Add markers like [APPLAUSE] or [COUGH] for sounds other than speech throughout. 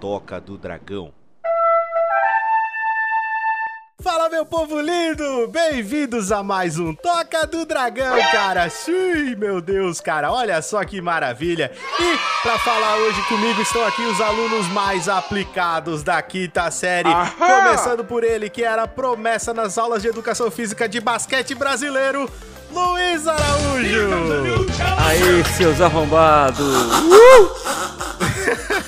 Toca do Dragão. Fala, meu povo lindo! Bem-vindos a mais um Toca do Dragão, cara! Sim, meu Deus, cara, olha só que maravilha! E para falar hoje comigo estão aqui os alunos mais aplicados da quinta série, Aham! começando por ele, que era promessa nas aulas de educação física de basquete brasileiro, Luiz Araújo! Aí, seus arrombados! Uh! [LAUGHS] [LAUGHS]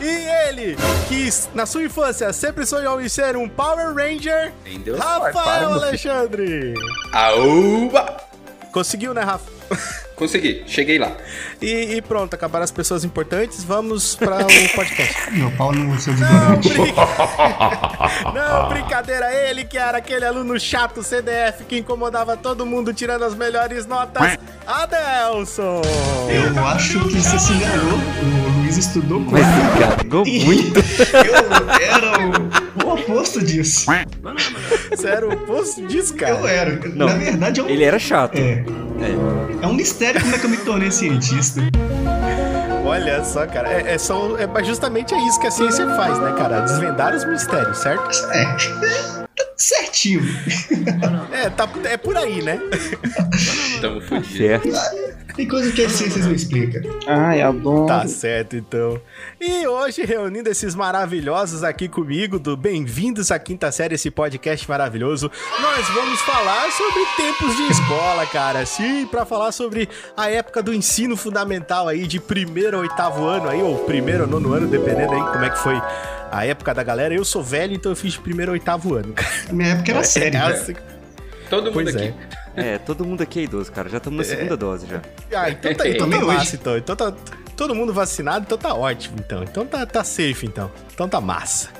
E ele, que na sua infância sempre sonhou em ser um Power Ranger, Deus Rafael Alexandre. Aúba! Conseguiu, né, Rafa? [LAUGHS] Consegui, cheguei lá. E, e, pronto, acabaram as pessoas importantes, vamos para o [LAUGHS] podcast. Meu pau no seu Não, brinca... [LAUGHS] Não, brincadeira, ele que era aquele aluno chato CDF que incomodava todo mundo tirando as melhores notas, Adelson! Eu acho que você se enganou, Luiz estudou com Mas enganou [LAUGHS] muito. Eu era o, o oposto disso. Você era o oposto disso, cara? Eu era. Não, Na verdade, eu... ele era chato. É. É. é um mistério como é que eu me tornei cientista. Olha só, cara, é, é, só, é justamente é isso que a ciência faz, né, cara? Desvendar os mistérios, certo? É. Certinho. É, tá, é por aí, né? Tamo fodidos. Certo. Tem coisa que a ciência não explica. Ai, adoro. Tá certo, então. E hoje, reunindo esses maravilhosos aqui comigo, do Bem-vindos à Quinta Série, esse podcast maravilhoso, nós vamos falar sobre tempos de escola, cara. Sim, para falar sobre a época do ensino fundamental aí, de primeiro a oitavo ano aí, ou primeiro ou nono ano, dependendo aí como é que foi a época da galera. Eu sou velho, então eu fiz de primeiro oitavo ano. Minha época era é, séria. É, assim... Todo mundo pois aqui. É. É, todo mundo aqui é idoso, cara. Já estamos na é. segunda dose já. Ah, então tá, [LAUGHS] então tá massa, então. Então tá todo mundo vacinado, então tá ótimo, então. Então tá, tá safe, então. Então tá massa.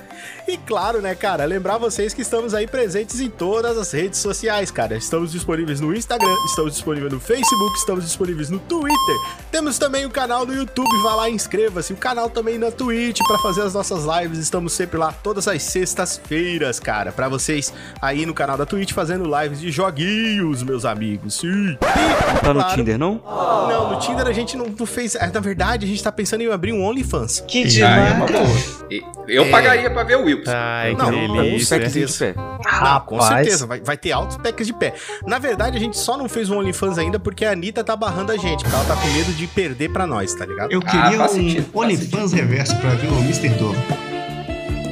E claro, né, cara, lembrar vocês que estamos aí presentes em todas as redes sociais, cara. Estamos disponíveis no Instagram, estamos disponíveis no Facebook, estamos disponíveis no Twitter. Temos também o canal no YouTube, vá lá e inscreva-se. O canal também na Twitch para fazer as nossas lives. Estamos sempre lá todas as sextas-feiras, cara, para vocês aí no canal da Twitch fazendo lives de joguinhos, meus amigos. Sim. E, tá no Tinder, não? Não, no Tinder a gente não, não fez. É, na verdade, a gente tá pensando em abrir um OnlyFans. Que demais. Ah, eu é... pagaria pra ver o Will. Ai, não, que delícia. Com certeza. Não, com certeza. Vai, vai ter altos packs de pé. Na verdade, a gente só não fez um OnlyFans ainda porque a Anitta tá barrando a gente. Porque ela tá com medo de perder pra nós, tá ligado? Eu queria ah, um OnlyFans reverso pra ver o Mr. Dove.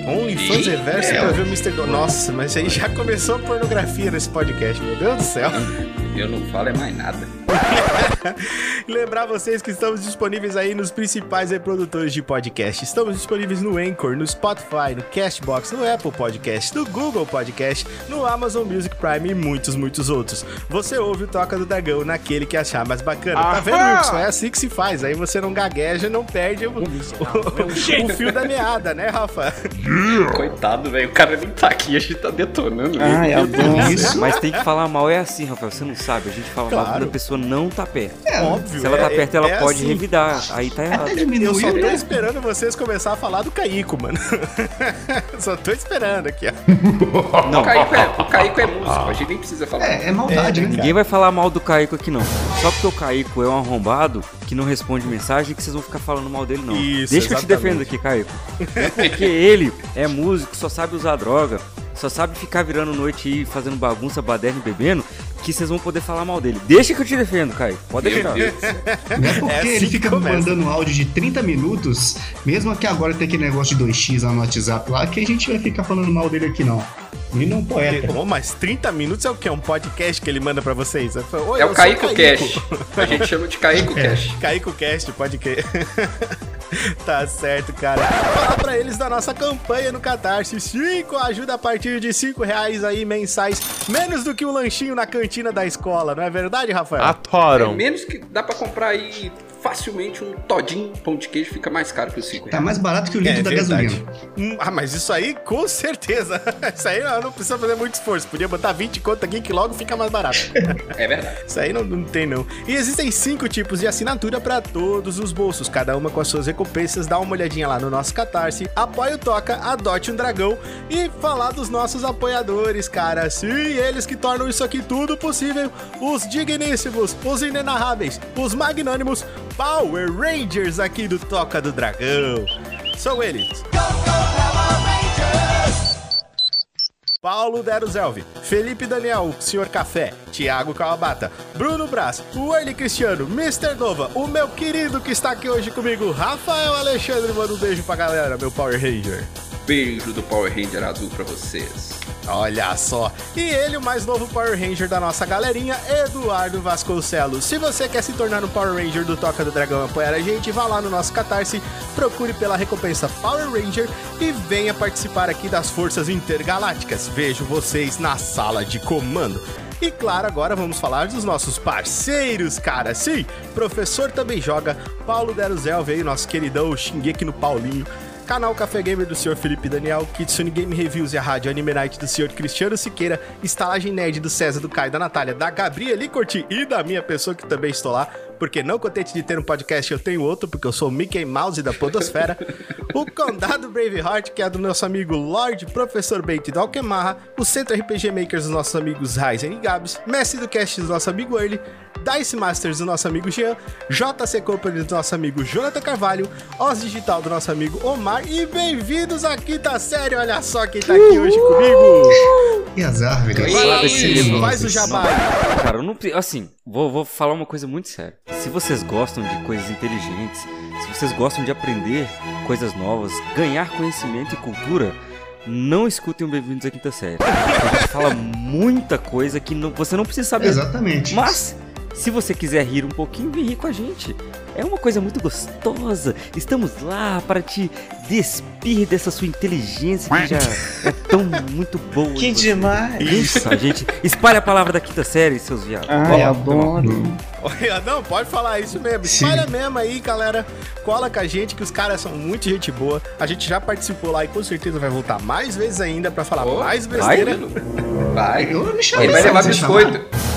OnlyFans reverso é, pra ver o Mr. Dove. Nossa, mas aí já começou a pornografia nesse podcast, meu Deus do céu. [LAUGHS] Eu não falo é mais nada. [LAUGHS] Lembrar vocês que estamos disponíveis aí nos principais reprodutores de podcast. Estamos disponíveis no Anchor, no Spotify, no Castbox, no Apple Podcast, no Google Podcast, no Amazon Music Prime e muitos, muitos outros. Você ouve o Toca do Dragão naquele que achar mais bacana. Aham! Tá vendo, Wilson? É assim que se faz. Aí você não gagueja, não perde o, o, o, o fio da meada, né, Rafa? [LAUGHS] Coitado, velho. O cara nem tá aqui, a gente tá detonando. Ai, é bom [LAUGHS] isso. Mas tem que falar mal, é assim, Rafael. Você não sabe. A gente fala claro. mal quando a pessoa não tá perto. É, óbvio. Se ela tá é, perto, ela é pode assim. revidar. Aí tá errado. Eu só tô esperando vocês começar a falar do Caico, mano. [LAUGHS] só tô esperando aqui, ó. Não. O Caico é, o Caico é músico, a gente nem precisa falar. É, é maldade, né? Ninguém vai falar mal do Caico aqui, não. Só porque o Caico é um arrombado que não responde mensagem que vocês vão ficar falando mal dele, não. Isso, Deixa exatamente. que eu te defendo aqui, Caico. É porque ele é músico, só sabe usar droga, só sabe ficar virando noite e fazendo bagunça, baderna e bebendo, que vocês vão poder falar mal dele. Deixa que eu te defendo, Caio. Pode deixar. É porque [LAUGHS] é assim ele fica mandando áudio de 30 minutos, mesmo que agora tem aquele negócio de 2x lá no WhatsApp lá, que a gente vai ficar falando mal dele aqui, não. Ele não é um poeta. Bom, mas 30 minutos é o que? É um podcast que ele manda pra vocês? é o Caico Cast. A gente chama de Caico é. Cast. Caico Cast, podcast. [LAUGHS] [LAUGHS] tá certo, cara. Falar pra eles da nossa campanha no Catarse. 5 ajuda a partir de 5 reais aí mensais. Menos do que um lanchinho na cantina da escola, não é verdade, Rafael? Atoram. É menos que dá pra comprar aí facilmente um todinho pão de queijo fica mais caro que o 5 Tá mais barato que o litro é, da verdade. gasolina. Hum, ah, mas isso aí, com certeza. [LAUGHS] Isso aí não, não, precisa fazer muito esforço. Podia botar 20 conto aqui que logo fica mais barato. [LAUGHS] É verdade. Isso aí não, não tem, não. E existem cinco tipos de assinatura para todos os bolsos, cada uma com as suas recompensas. Dá uma olhadinha lá no nosso Catarse. Apoie o Toca, adote um dragão e falar dos nossos apoiadores, cara. Sim, eles que tornam isso aqui tudo possível. Os digníssimos, os inenarráveis, os magnânimos, Power Rangers aqui do Toca do Dragão. São eles. Paulo Deruzelvi, Felipe Daniel, Senhor Café, Thiago Kawabata, Bruno Braz, Wayne Cristiano, Mr. Nova, o meu querido que está aqui hoje comigo, Rafael Alexandre. Manda um beijo pra galera, meu Power Ranger. Beijo do Power Ranger azul pra vocês. Olha só. E ele, o mais novo Power Ranger da nossa galerinha, Eduardo Vasconcelos. Se você quer se tornar um Power Ranger do Toca do Dragão apoiar a gente, vá lá no nosso Catarse, procure pela recompensa Power Ranger e venha participar aqui das Forças Intergalácticas. Vejo vocês na sala de comando. E claro, agora vamos falar dos nossos parceiros, cara. Sim, professor também joga, Paulo Deruzelve aí, nosso queridão Xingueque no Paulinho canal Café Gamer do Sr. Felipe Daniel, Kitsune Game Reviews e a rádio Anime Night do Sr. Cristiano Siqueira, Estalagem Nerd do César, do Caio, da Natália, da Gabriela Corti e da minha pessoa que também estou lá, porque não contente de ter um podcast, eu tenho outro, porque eu sou o Mickey Mouse da Podosfera, o Condado Braveheart, que é do nosso amigo Lord Professor Bait do Alquemarra, o Centro RPG Makers dos nossos amigos Ryzen e Gabs, Mestre do Cast do nosso amigo Early, Dice Masters do nosso amigo Jean, JC Company do nosso amigo Jonathan Carvalho, Oz Digital do nosso amigo Omar e bem-vindos à quinta série. Olha só quem tá aqui hoje comigo. E as árvores. Faz, faz o jabá. Cara, eu não. Assim, vou, vou falar uma coisa muito séria. Se vocês gostam de coisas inteligentes, se vocês gostam de aprender coisas novas, ganhar conhecimento e cultura não escutem o Bem-vindos à Quinta Série. A gente fala muita coisa que não, você não precisa saber. Exatamente. Mas se você quiser rir um pouquinho, vem rir com a gente. É uma coisa muito gostosa. Estamos lá para te despir dessa sua inteligência que já é tão muito boa. Que demais! Isso, a gente. Espalhe a palavra da quinta série, seus viados. Ai, oh, adoro. Olha, não, pode falar isso mesmo. Espalha Sim. mesmo aí, galera. Cola com a gente, que os caras são muito gente boa. A gente já participou lá e com certeza vai voltar mais vezes ainda para falar oh, mais besteira. Vai, vai. Eu me chamei, Ele vai levar biscoito.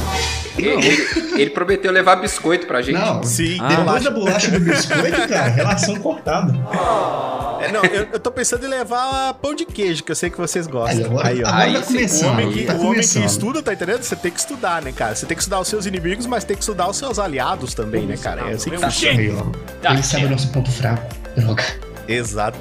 Ele, ele, prometeu levar biscoito pra gente. Não, sim. Ah. Depois da bolacha do biscoito, cara, [LAUGHS] relação cortada. É, não, eu, eu tô pensando em levar pão de queijo, que eu sei que vocês gostam. Aí, agora, aí, ó. Agora tá começando. O homem, que, tá o homem que estuda, tá entendendo? Você tem que estudar, né, cara? Você tem que estudar os seus inimigos, mas tem que estudar os seus aliados também, né, cara? É assim que tá funciona. Aí, ó. Ele sabe o nosso ponto fraco. Droga. Exato.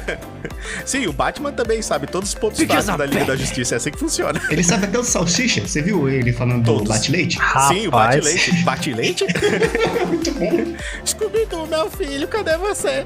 [LAUGHS] Sim, o Batman também sabe todos os pontos fracos da Liga da Justiça. É assim que funciona. Ele sabe até o salsicha. Você viu ele falando todos. do bate-leite? Sim, o bate-leite. Bate-leite? Muito bom. Scooby-Doo, meu filho, cadê você?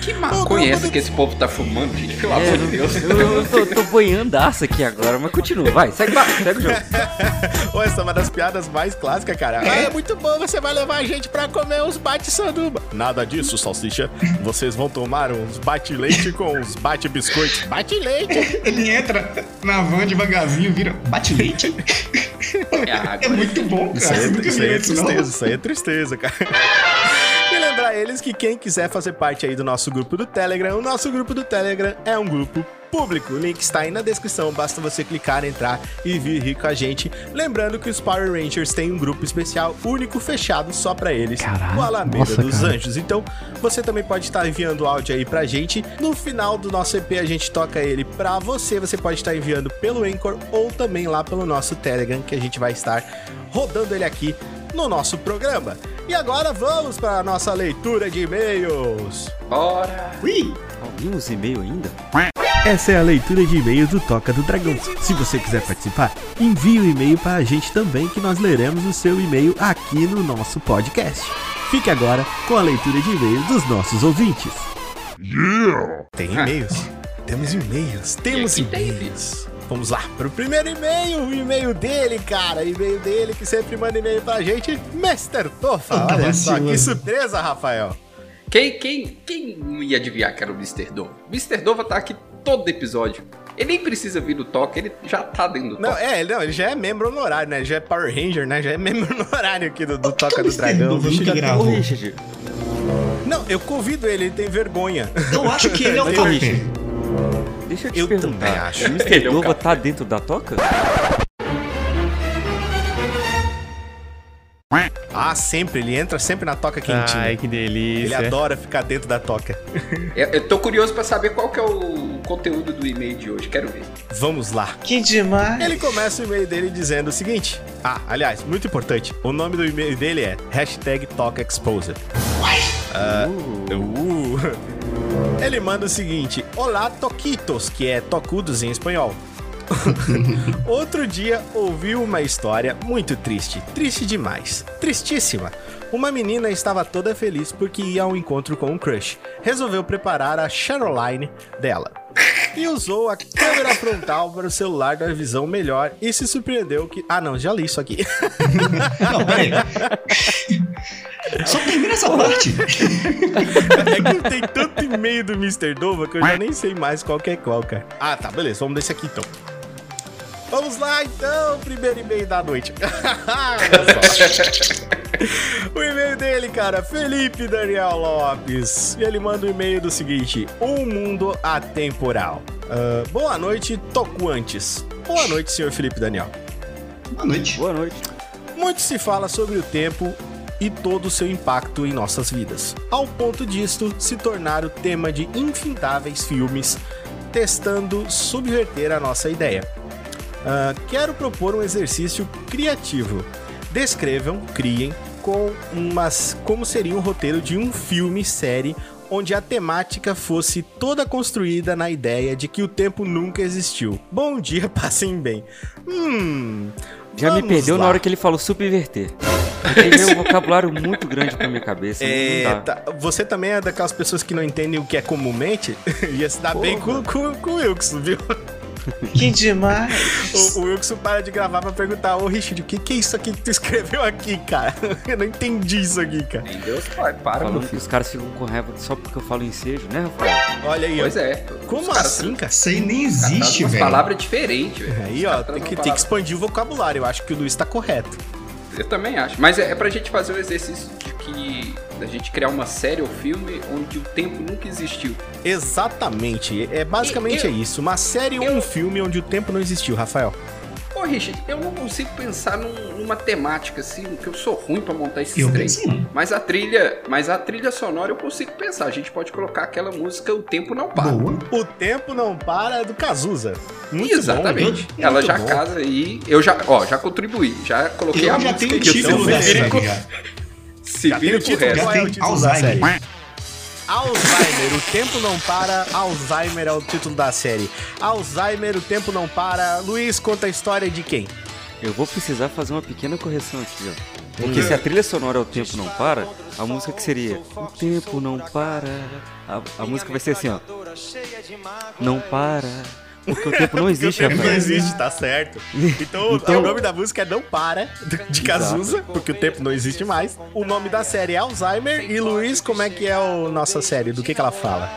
Que maconha essa que esse povo tá fumando, gente? Pelo é, amor de Deus. Eu, eu tô, tô boiandaço aqui agora, mas continua. Vai, segue, lá, segue o jogo. [LAUGHS] Ô, essa é uma das piadas mais clássicas, cara. É? Ah, é muito bom, você vai levar a gente pra comer uns bate-sanduba. Nada disso, salsicha. Vocês vão tomar uns bate-leite com uns bate-biscoitos. Bate-leite! [LAUGHS] Ele entra na van devagarzinho, vira bate-leite. [LAUGHS] É, é, muito bom, cara. Isso aí, é, isso aí é tristeza, isso aí é tristeza, cara. E lembrar eles que quem quiser fazer parte aí do nosso grupo do Telegram, o nosso grupo do Telegram é um grupo público. O link está aí na descrição, basta você clicar, entrar e vir rir com a gente. Lembrando que os Power Rangers têm um grupo especial único fechado só para eles, Caralho, o Alameda nossa, dos cara. Anjos. Então, você também pode estar enviando áudio aí pra gente. No final do nosso EP a gente toca ele pra você. Você pode estar enviando pelo Anchor ou também lá pelo nosso Telegram que a gente vai estar rodando ele aqui no nosso programa. E agora vamos para a nossa leitura de e-mails. Bora! Ui! Alguns e-mail ainda? Essa é a leitura de e-mails do Toca do Dragão. Se você quiser participar, envie o um e-mail para a gente também, que nós leremos o seu e-mail aqui no nosso podcast. Fique agora com a leitura de e-mails dos nossos ouvintes. Yeah! Tem e-mails. [LAUGHS] Temos e-mails. Temos e-mails. Vamos lá para o primeiro e-mail, o e-mail dele, cara. E-mail dele que sempre manda e-mail pra gente, Mr. Tofa. Olha só, que surpresa, Rafael. Quem, quem, quem ia adivinhar que era o Mr. Dova? Mr. Dova tá aqui todo episódio. Ele nem precisa vir do toque, ele já tá dentro do não, toque. É, não, ele já é membro honorário, né? Ele já é Power Ranger, né? Já é membro [LAUGHS] honorário aqui do, do Toca do Dragão. Nunca gravou. Não, eu convido ele, ele tem vergonha. Eu acho que ele é o [LAUGHS] Toque. Deixa eu te eu perguntar. Acho. O Mr. Dova é tá dentro da toca? Ah, sempre. Ele entra sempre na toca quentinha. Ai, que delícia. Ele adora ficar dentro da toca. Eu, eu tô curioso pra saber qual que é o conteúdo do e-mail de hoje. Quero ver. Vamos lá. Que demais. Ele começa o e-mail dele dizendo o seguinte. Ah, aliás, muito importante. O nome do e-mail dele é hashtag TalkExposer. Uh, uh. [LAUGHS] Ele manda o seguinte: Olá, Toquitos, que é tocudos em espanhol. [LAUGHS] Outro dia ouvi uma história muito triste, triste demais, tristíssima. Uma menina estava toda feliz porque ia ao encontro com um crush. Resolveu preparar a Caroline dela. E usou a câmera frontal para o celular dar visão melhor e se surpreendeu que. Ah, não, já li isso aqui. Não, peraí. Só termina essa parte. É que tem tanto e-mail do Mr. Dova que eu já nem sei mais qual que é qual, cara. Ah, tá, beleza, vamos desse aqui então. Vamos lá então, primeiro e-mail da noite. [LAUGHS] [LAUGHS] O e-mail dele, cara, Felipe Daniel Lopes. E ele manda um e-mail do seguinte: Um mundo atemporal. Ah, boa noite, toco antes. Boa noite, senhor Felipe Daniel. Boa noite. Boa noite. Muito se fala sobre o tempo e todo o seu impacto em nossas vidas, ao ponto disto se tornar o tema de infindáveis filmes, testando subverter a nossa ideia. Ah, quero propor um exercício criativo. Descrevam, criem com umas como seria um roteiro de um filme série onde a temática fosse toda construída na ideia de que o tempo nunca existiu. Bom dia, [LAUGHS] passem bem. Hum. Já me perdeu na lá. hora que ele falou subverter. Veio um vocabulário muito grande pra minha cabeça. É, tá- você também é daquelas pessoas que não entendem o que é comumente? [LAUGHS] Ia se dar bem com, com, com o Wilkson, viu? [LAUGHS] Que demais. O, o Wilkson para de gravar pra perguntar: Ô Richard, o que, que é isso aqui que tu escreveu aqui, cara? [LAUGHS] Eu não entendi isso aqui, cara. Em Deus, pai, para, meu Falando que filho. os caras ficam com raiva só porque eu falo ensejo, né, Rafael? Olha aí, ó. Pois é. Como assim, cara? Isso aí nem existe, velho. palavras diferentes, velho. Aí, ó, tem que, tem que palavra- expandir o vocabulário. Eu acho que o Luiz tá correto. Eu também acho. Mas é, é pra gente fazer o exercício de que. Da gente criar uma série ou filme onde o tempo nunca existiu. Exatamente. É basicamente Eu- é isso. Uma série ou um filme onde o tempo não existiu, Rafael. Ô, Richard, eu não consigo pensar num- numa temática assim, que eu sou ruim pra montar esses Eu três. pensei. Mas a trilha, mas a trilha sonora eu consigo pensar. A gente pode colocar aquela música O Tempo Não Para. Boa. O tempo não para é do Cazuza. Muito Exatamente. bom. Ela Muito já bom. casa aí. Eu já, ó, já contribuí. Já coloquei a Eu já música tenho que eu título já. Se Já tem vira o título, é o tem título da Alzheimer. Alzheimer, o tempo não para, Alzheimer é o título da série. Alzheimer, o tempo não para. Luiz conta a história de quem? Eu vou precisar fazer uma pequena correção aqui, ó. Porque se a trilha sonora é o tempo não para, a música que seria O tempo não para. A, a música vai ser assim, ó. Não para. Porque o tempo não existe, o tempo não existe, tá certo. [LAUGHS] Então, Então- o nome da música é Não Para, de Cazuza, porque o tempo não existe mais. O nome da série é Alzheimer. E Luiz, como é que é a nossa série? Do que, que ela fala?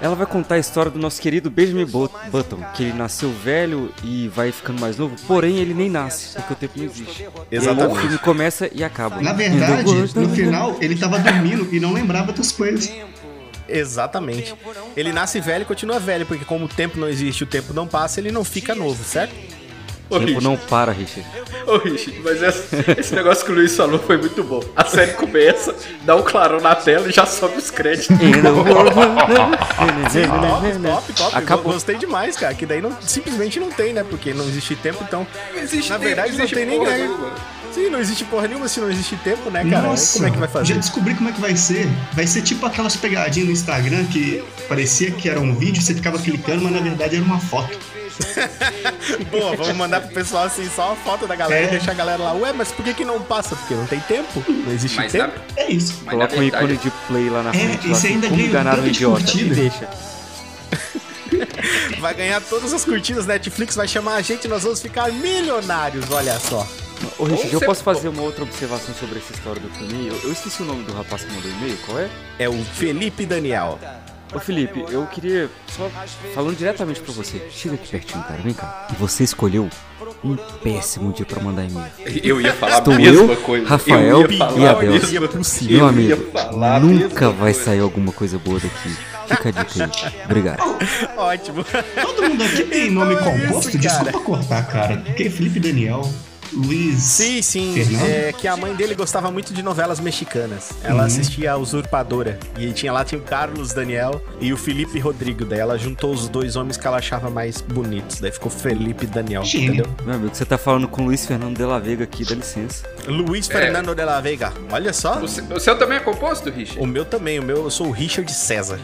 Ela vai contar a história do nosso querido Benjamin But- Button, que ele nasceu velho e vai ficando mais novo, porém ele nem nasce, porque o tempo não existe. E aí Exatamente. o filme começa e acaba. Na verdade, world- no final, ele tava dormindo e não lembrava das coisas. Exatamente. Ele nasce velho e continua velho, porque como o tempo não existe, o tempo não passa, ele não fica novo, certo? O tempo Richard, não para, Richard. ô, Richard, mas esse, esse negócio que o Luiz falou foi muito bom. A série começa, dá um clarão na tela e já sobe os créditos. [LAUGHS] Top, top, top. Acabou. Gostei demais, cara. Que daí não, simplesmente não tem, né? Porque não existe tempo, então. Não existe Na tempo, verdade, não existe tem nem porra ganho. nenhuma. Sim, não existe porra nenhuma se não existe tempo, né, cara? Nossa, Como é que vai fazer? já descobri como é que vai ser. Vai ser tipo aquelas pegadinhas no Instagram que parecia que era um vídeo, você ficava clicando, mas na verdade era uma foto. [LAUGHS] Boa, vamos mandar pro pessoal assim, só uma foto da galera É. e deixar a galera lá. Ué, mas por que, que não passa? Porque não tem tempo? Não existe Mas na, tempo? É isso. mas na Coloca um ícone de play lá na É, frente. assim, ainda como ganha enganar um idiota. E deixa. [LAUGHS] Vai ganhar todas as curtidas, Netflix vai chamar a gente, nós vamos ficar milionários, olha só. Ô, Richard, eu posso fazer uma outra observação sobre essa história do filme? Eu, eu esqueci o nome do rapaz que mandou o e-mail, qual é? É o Felipe Daniel. Ô Felipe, eu queria só falando diretamente pra você. Chega aqui pertinho, cara, vem cá. E você escolheu um péssimo dia pra mandar e-mail. eu ia falar Estou a mesma eu, coisa. Rafael eu ia falar e Abel. possível. Meu Eu ia amigo, nunca vai coisa. sair alguma coisa boa daqui. Fica a dica aí. Obrigado. Ótimo. Todo mundo aqui tem nome Então é composto, desculpa cortar, cara. Porque Felipe Daniel. Luiz. Sim, sim. É, que a mãe dele gostava muito de novelas mexicanas. Ela uhum. assistia a Usurpadora. E tinha lá tinha o Carlos Daniel e o Felipe Rodrigo. Daí ela juntou os dois homens que ela achava mais bonitos. Daí ficou Felipe Daniel. Entendeu? Meu amigo, você tá falando com o Luiz Fernando de la Vega aqui, dá licença. Luiz é. Fernando de la Vega. Olha só. O seu, o seu também é composto, Richard? O meu também. O meu, eu sou o Richard César.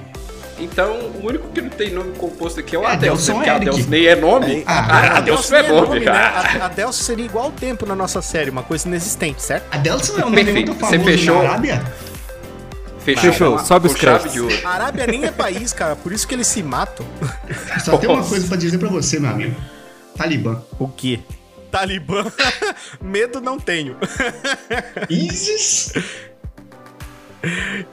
Então, o único que não tem nome composto aqui é o é Adelson, porque Adelson nem é nome. Ah, ah, Adelson é, é nome. né? [LAUGHS] Adelson seria igual o tempo na nossa série, uma coisa inexistente, certo? Adelson é um nome muito famoso Você fechou. na Arábia? Fechou, Fechou. sobe os créditos. A Arábia nem é país, cara, por isso que eles se matam. Só tem uma coisa pra dizer pra você, meu amigo. Talibã. O quê? Talibã? [LAUGHS] Medo não tenho. ISIS?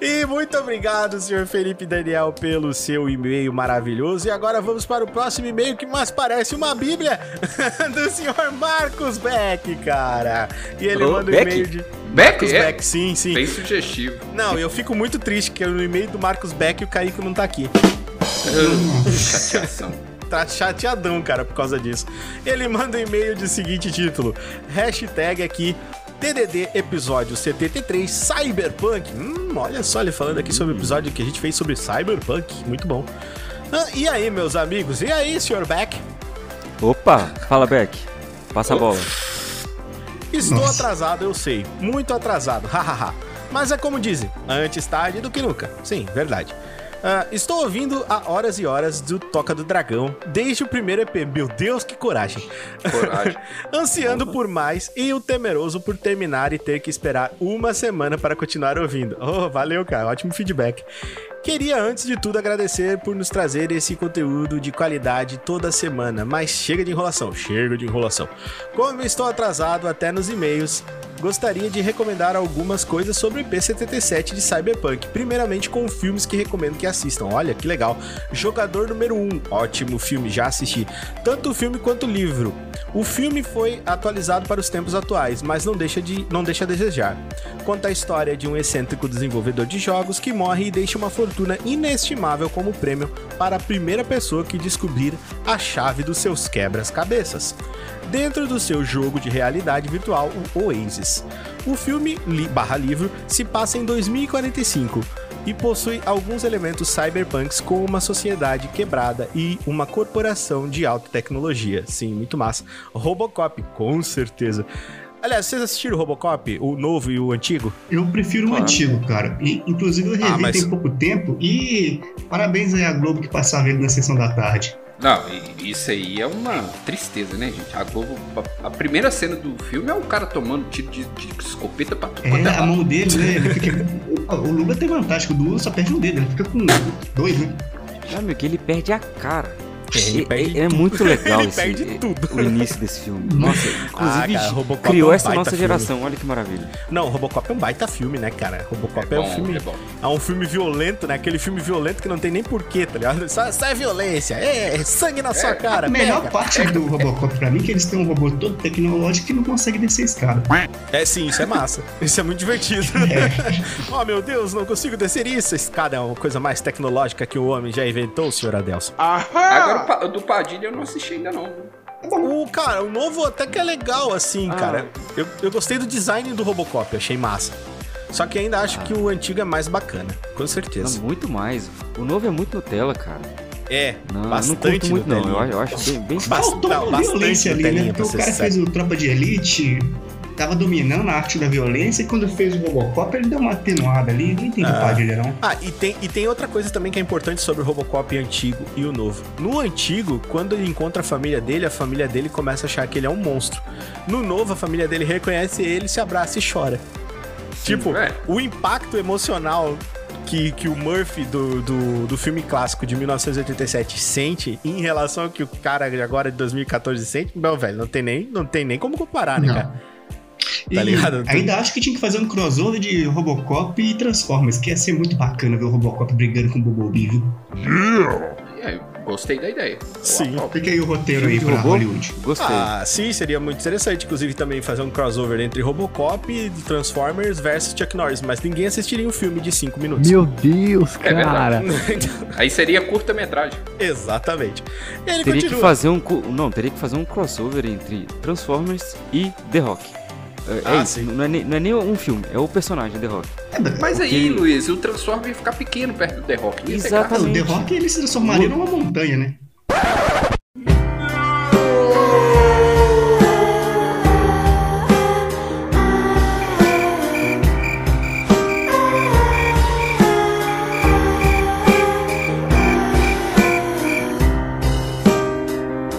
E muito obrigado, senhor Felipe Daniel, pelo seu e-mail maravilhoso. E agora vamos para o próximo e-mail que mais parece uma bíblia [LAUGHS] do senhor Marcos Beck, cara. E ele oh, manda um e-mail de. Beck? Marcos é? Beck, sim, sim. Bem sugestivo. Não, eu fico muito triste que no e-mail do Marcos Beck o Kaique não tá aqui. Chateação [LAUGHS] tá chateadão, cara, por causa disso. Ele manda um e-mail de seguinte título: hashtag aqui TDD episódio 73 Cyberpunk. Hum, olha só ele falando aqui sobre o episódio que a gente fez sobre Cyberpunk. Muito bom. Ah, e aí, meus amigos? E aí, senhor Beck? Opa, fala Beck. Passa a bola. Estou Nossa. atrasado, eu sei. Muito atrasado, [LAUGHS] hahaha. Mas é como dizem, antes tarde do que nunca. Sim, verdade. Uh, estou ouvindo há horas e horas do Toca do Dragão, desde o primeiro EP. Meu Deus, que coragem! Coragem. [LAUGHS] Ansiando por mais e o temeroso por terminar e ter que esperar uma semana para continuar ouvindo. Oh, valeu, cara. Ótimo feedback. Queria, antes de tudo, agradecer por nos trazer esse conteúdo de qualidade toda semana, mas chega de enrolação, chega de enrolação. Como estou atrasado até nos e-mails, gostaria de recomendar algumas coisas sobre o P77 de Cyberpunk, primeiramente com filmes que recomendo que assistam. Olha que legal. Jogador número 1, ótimo filme, já assisti. Tanto o filme quanto o livro. O filme foi atualizado para os tempos atuais, mas não deixa, de, não deixa a desejar. Conta a história de um excêntrico desenvolvedor de jogos que morre e deixa uma fortuna fortuna inestimável como prêmio para a primeira pessoa que descobrir a chave dos seus quebras-cabeças. Dentro do seu jogo de realidade virtual, o Oasis. O filme li livro se passa em 2045 e possui alguns elementos cyberpunks com uma sociedade quebrada e uma corporação de alta tecnologia. Sim, muito massa. Robocop, com certeza. Aliás, vocês assistiram o Robocop, o novo e o antigo? Eu prefiro o antigo, cara. E, inclusive eu revi ah, mas... tem pouco tempo e parabéns aí à Globo que passava ele na sessão da tarde. Não, isso aí é uma tristeza, né, gente? A Globo. A, primeira cena do filme é um cara tomando tiro de, de escopeta pra tudo. É, é, a mão dele, né? Ele fica, [LAUGHS] o Lula tem vantagem, o Lula só perde um dedo, ele fica com dois, né? Não, meu, que ele perde a cara. É, é, muito [LAUGHS] legal esse, o início desse filme. Nossa, inclusive ah, cara, criou é um essa nossa filme. geração, olha que maravilha. Não, Robocop é um baita filme, né, cara? Robocop é, é um filme. É, é, um filme violento, né? Aquele filme violento que não tem nem porquê, tá ligado? Só, só é violência, é, é sangue na sua cara. A melhor pega. parte do Robocop pra mim é que eles têm um robô todo tecnológico que não consegue descer a escada. É sim, isso é massa. isso é muito divertido. [LAUGHS] [LAUGHS] oh meu Deus, não consigo descer isso. A escada é uma coisa mais tecnológica que o homem já inventou, senhor Adelson. Aham! Agora do Padilha eu não assisti ainda não. O, cara, o novo até que é legal, assim, ah. cara. Eu, eu gostei do design do Robocop, achei massa. Só que ainda acho ah. que o antigo é mais bacana, com certeza. Não, muito mais. O novo é muito Nutella, cara. É, não, bastante não muito não. Eu, eu acho bem, bem Faltou uma violência ali, né? Porque o cara fez o Tropa de Elite, tava dominando a arte da violência e quando fez o Robocop ele deu uma atenuada ali, nem tem culpa dele não. Ah, e tem, e tem outra coisa também que é importante sobre o Robocop antigo e o novo. No antigo, quando ele encontra a família dele, a família dele começa a achar que ele é um monstro. No novo, a família dele reconhece ele, se abraça e chora. Sim, tipo, é. o impacto emocional que, que o Murphy do, do, do, filme clássico de 1987 sente em relação ao que o cara agora de 2014 sente, meu velho, não tem nem, não tem nem como comparar, né, não. cara? Tá ligado? [LAUGHS] Ainda acho que tinha que fazer um crossover de Robocop e Transformers, que ia ser muito bacana ver o Robocop brigando com o Bumblebee, viu? Yeah! É, Gostei da ideia. Sim. Fica aí o roteiro aí pra Hollywood. Gostei. Ah, sim, seria muito interessante. Inclusive, também fazer um crossover entre Robocop e Transformers versus Chuck Norris. Mas ninguém assistiria um filme de 5 minutos. Meu Deus, É cara. [LAUGHS] Aí seria curta-metragem. Exatamente. Ele Teria que continua. fazer um. Não, teria que fazer um crossover entre Transformers e The Rock. É, é Ah, isso, não é, nem, não é nem um filme, é o personagem The Rock. Mas aí. Luiz, o Transformer ia ficar pequeno perto do The Rock. Exatamente. O The Rock ele se transformaria numa montanha, né?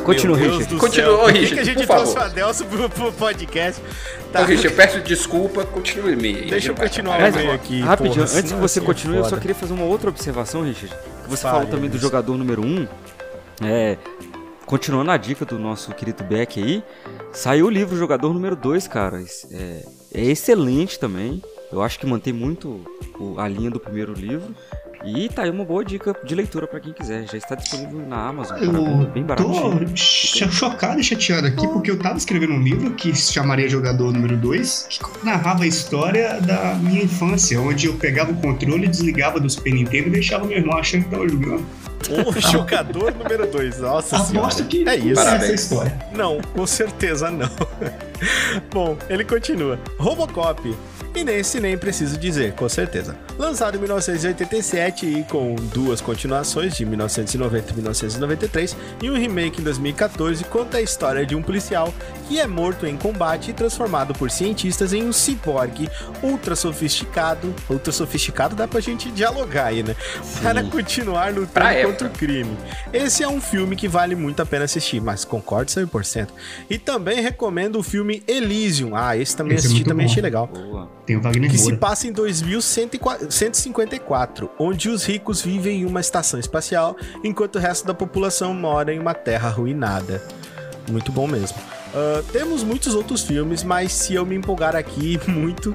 Continua, Richard. Continua, céu. ô, Por que, Richard, que a gente por trouxe favor. o Adelso pro, pro podcast? Tá. Então, Richard, peço desculpa, continue me. Deixa eu continuar o meio aqui. rapidinho, porra, antes que você assim é continue, eu só foda. queria fazer uma outra observação, Richard. Que você Fale, falou também do jogador número 1. Um, é, continuando a dica do nosso querido Beck aí, saiu o livro Jogador número 2, cara. É, é excelente também. Eu acho que mantém muito o- a linha do primeiro livro. E tá aí uma boa dica de leitura pra quem quiser. Já está disponível na Amazon, cara, bem, Eu bem baratinho. tô cho- chocado e chateado aqui porque eu tava escrevendo um livro que se chamaria Jogador Número 2, que narrava a história da minha infância, onde eu pegava o controle, desligava do Super Nintendo e deixava meu irmão achando que tava jogando. O jogador número 2. Nossa Aposto senhora. que É isso. essa história. Não, com certeza não. [LAUGHS] Bom, ele continua. Robocop. E nesse nem preciso dizer, com certeza. Lançado em 1987 e com duas continuações de 1990 e 1993 e um remake em 2014, conta a história de um policial que é morto em combate e transformado por cientistas em um ciborgue ultra sofisticado. Ultra sofisticado dá pra gente dialogar aí, né? Para continuar lutando Pra contra época. o crime. Esse é um filme que vale muito a pena assistir, mas concordo 100%. E também recomendo o filme Elysium. Ah, esse também Esse é assisti, muito também bom. achei legal. Boa. Tem o Wagner Que se Moura. passa em 2154, onde os ricos vivem em uma estação espacial, enquanto o resto da população mora em uma terra arruinada. Muito bom mesmo. Ah, temos muitos outros filmes, mas se eu me empolgar aqui [LAUGHS] muito,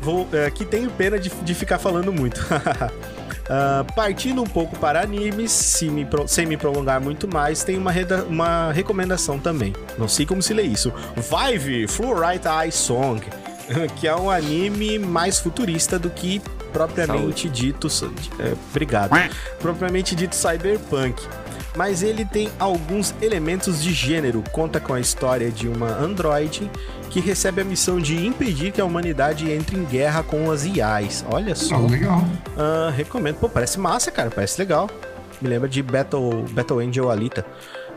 vou, é, que tenho pena de, de ficar falando muito. [LAUGHS] Ah, partindo um pouco para animes, se me pro- sem me prolongar muito mais, tem uma, reda- uma recomendação também. Não sei como se lê isso. Vive Fluorite Eye Song, [LAUGHS] que é um anime mais futurista do que propriamente dito. é, obrigado. Propriamente dito cyberpunk. Mas ele tem alguns elementos de gênero. Conta com a história de uma androide que recebe a missão de impedir que a humanidade entre em guerra com as IAs. Olha só. Ah, legal. Ah, recomendo. Pô, parece massa, cara. Parece legal. Me lembra de Battle, Battle Angel Alita.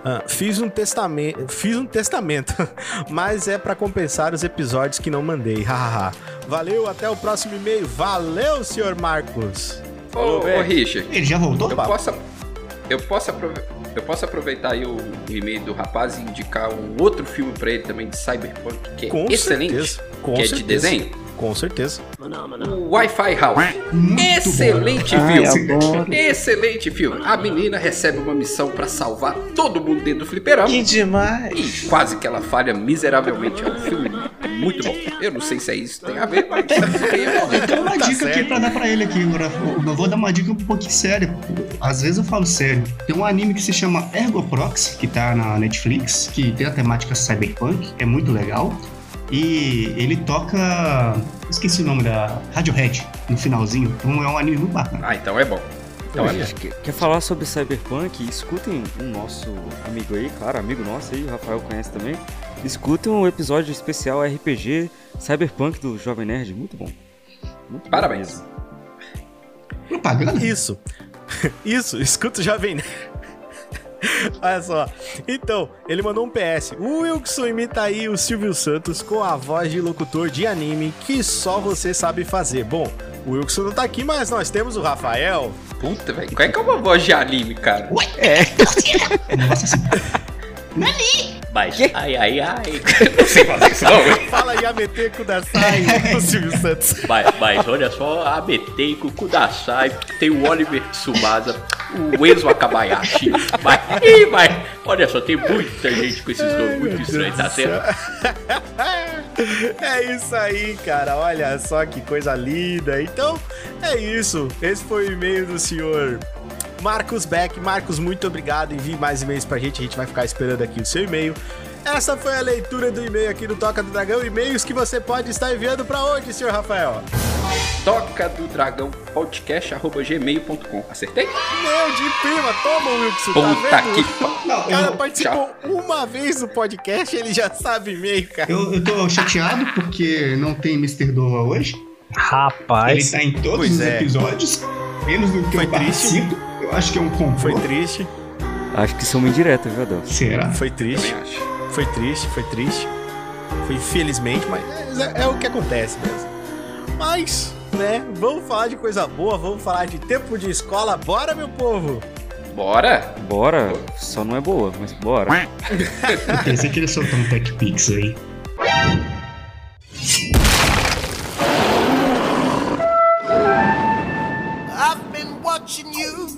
Ah, fiz um testamento, fiz um testamento, [LAUGHS] mas é pra compensar os episódios que não mandei. [LAUGHS] Hahaha. Valeu, até o próximo e-mail. Valeu, senhor Marcos. Ô, ô, Richard, Ele já voltou? eu posso, eu, posso aprove- eu posso aproveitar aí o, e-mail do rapaz e indicar um outro filme pra ele também de Cyberpunk, que é Com excelente, certeza. Com que é de certeza. desenho. Com certeza. O Wi-Fi House. Excelente Ai, filme. adoro. Excelente filme. A menina recebe uma missão pra salvar todo mundo dentro do fliperama. Que demais! E quase que ela falha miseravelmente. É um filme muito bom. Eu não sei se é isso que tem a ver, mas Eu tenho uma Tá dica aqui pra dar pra ele aqui, agora. Eu vou dar uma dica um pouquinho séria. Às vezes eu falo sério. Tem um anime que se chama Ergo Proxy, que tá na Netflix, que tem a temática cyberpunk, é muito legal. E ele toca. Esqueci o nome da Radiohead no finalzinho. Então é um anime muito bacana. Ah, então é bom. Então é bom. Quer, falar sobre Cyberpunk? Escutem o nosso amigo aí, claro, amigo nosso aí, o Rafael conhece também. Escutem um episódio especial RPG Cyberpunk do Jovem Nerd, muito bom. Muito bom Parabéns. mesmo. Propaganda? Isso. [LAUGHS] Isso, escuta o Jovem Nerd. [LAUGHS] Olha só. Então, ele mandou um PS. O Wilson imita aí o Silvio Santos com a voz de locutor de anime que só você sabe fazer. Bom, o Wilson não tá aqui, mas nós temos o Rafael. Puta, velho. Qual é que é uma voz de anime, cara? Um negócio [LAUGHS] assim. Mas, ai, ai, ai. Não sei fazer isso, não. Fala aí, ABT Kudasai, o Silvio Santos. Mas, mas olha só, a Betei com Kudasai, tem o Oliver Tsubasa, o Enzo Akabayashi. Mas, ih, mas, olha só, tem muita gente com esses nomes muito estranhos, tá certo? [LAUGHS] É isso aí, cara. Olha só que coisa linda. Então, é isso. Esse foi o e-mail do senhor Marcos Beck. Marcos, muito obrigado. Envie mais e-mails pra gente. A gente vai ficar esperando aqui o seu e-mail. Essa foi a leitura do e-mail aqui do Toca do Dragão. E-mails que você pode estar enviando para onde, senhor Rafael? Toca do Dragão podcast.gmail.com. Acertei? Meu de prima, toma, Wilson. Puta tá que Não, O cara participou uma vez do podcast ele já sabe e-mail, cara. eu, eu tô chateado porque não tem Mr. Dova hoje. Ele Rapaz. tá em todos Pois os é. episódios, menos do que Foi eu triste. participo. Acho que é um complô. Foi triste, Acho que isso é uma indireta, viu, Adel? Será? foi triste, foi triste, foi triste. Foi infelizmente, mas é, é o que acontece mesmo. Mas, né, vamos falar de coisa boa, vamos falar de tempo de escola. Bora, meu povo! Bora? Bora, só não é boa, mas bora. Eu [LAUGHS] pensei que ele ia soltar um Tech Pix aí. I've been watching you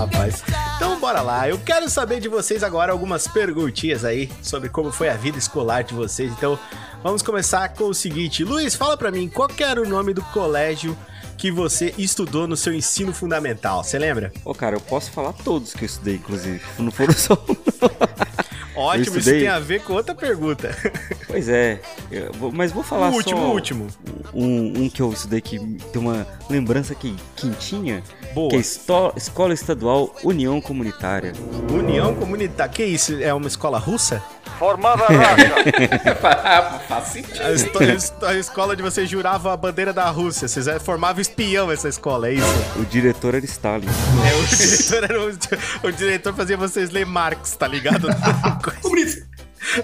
rapaz. Então bora lá. Eu quero saber de vocês agora algumas perguntinhas aí sobre como foi a vida escolar de vocês. Então, vamos começar com o seguinte. Luiz, fala pra mim, qual era o nome do colégio que você estudou no seu ensino fundamental? Você lembra? Ô, cara, eu posso falar todos que eu estudei, inclusive. Não foram só Ótimo, isso tem a ver com outra pergunta. [LAUGHS] Pois é, vou- mas vou falar o último, só o último. Um, um que eu estudei que tem uma lembrança que quentinha, Boa. que é Esto- Escola Estadual União Comunitária. União Comunitária. Que isso? É uma escola russa? Formava racha. [LAUGHS] Faz sentido. A, esto- a escola de vocês jurava a bandeira da Rússia. Vocês é- formavam espião essa escola, é isso? O diretor era Stalin. É, o [LAUGHS] diretor era o, o diretor fazia vocês ler Marx, tá ligado? Comunista!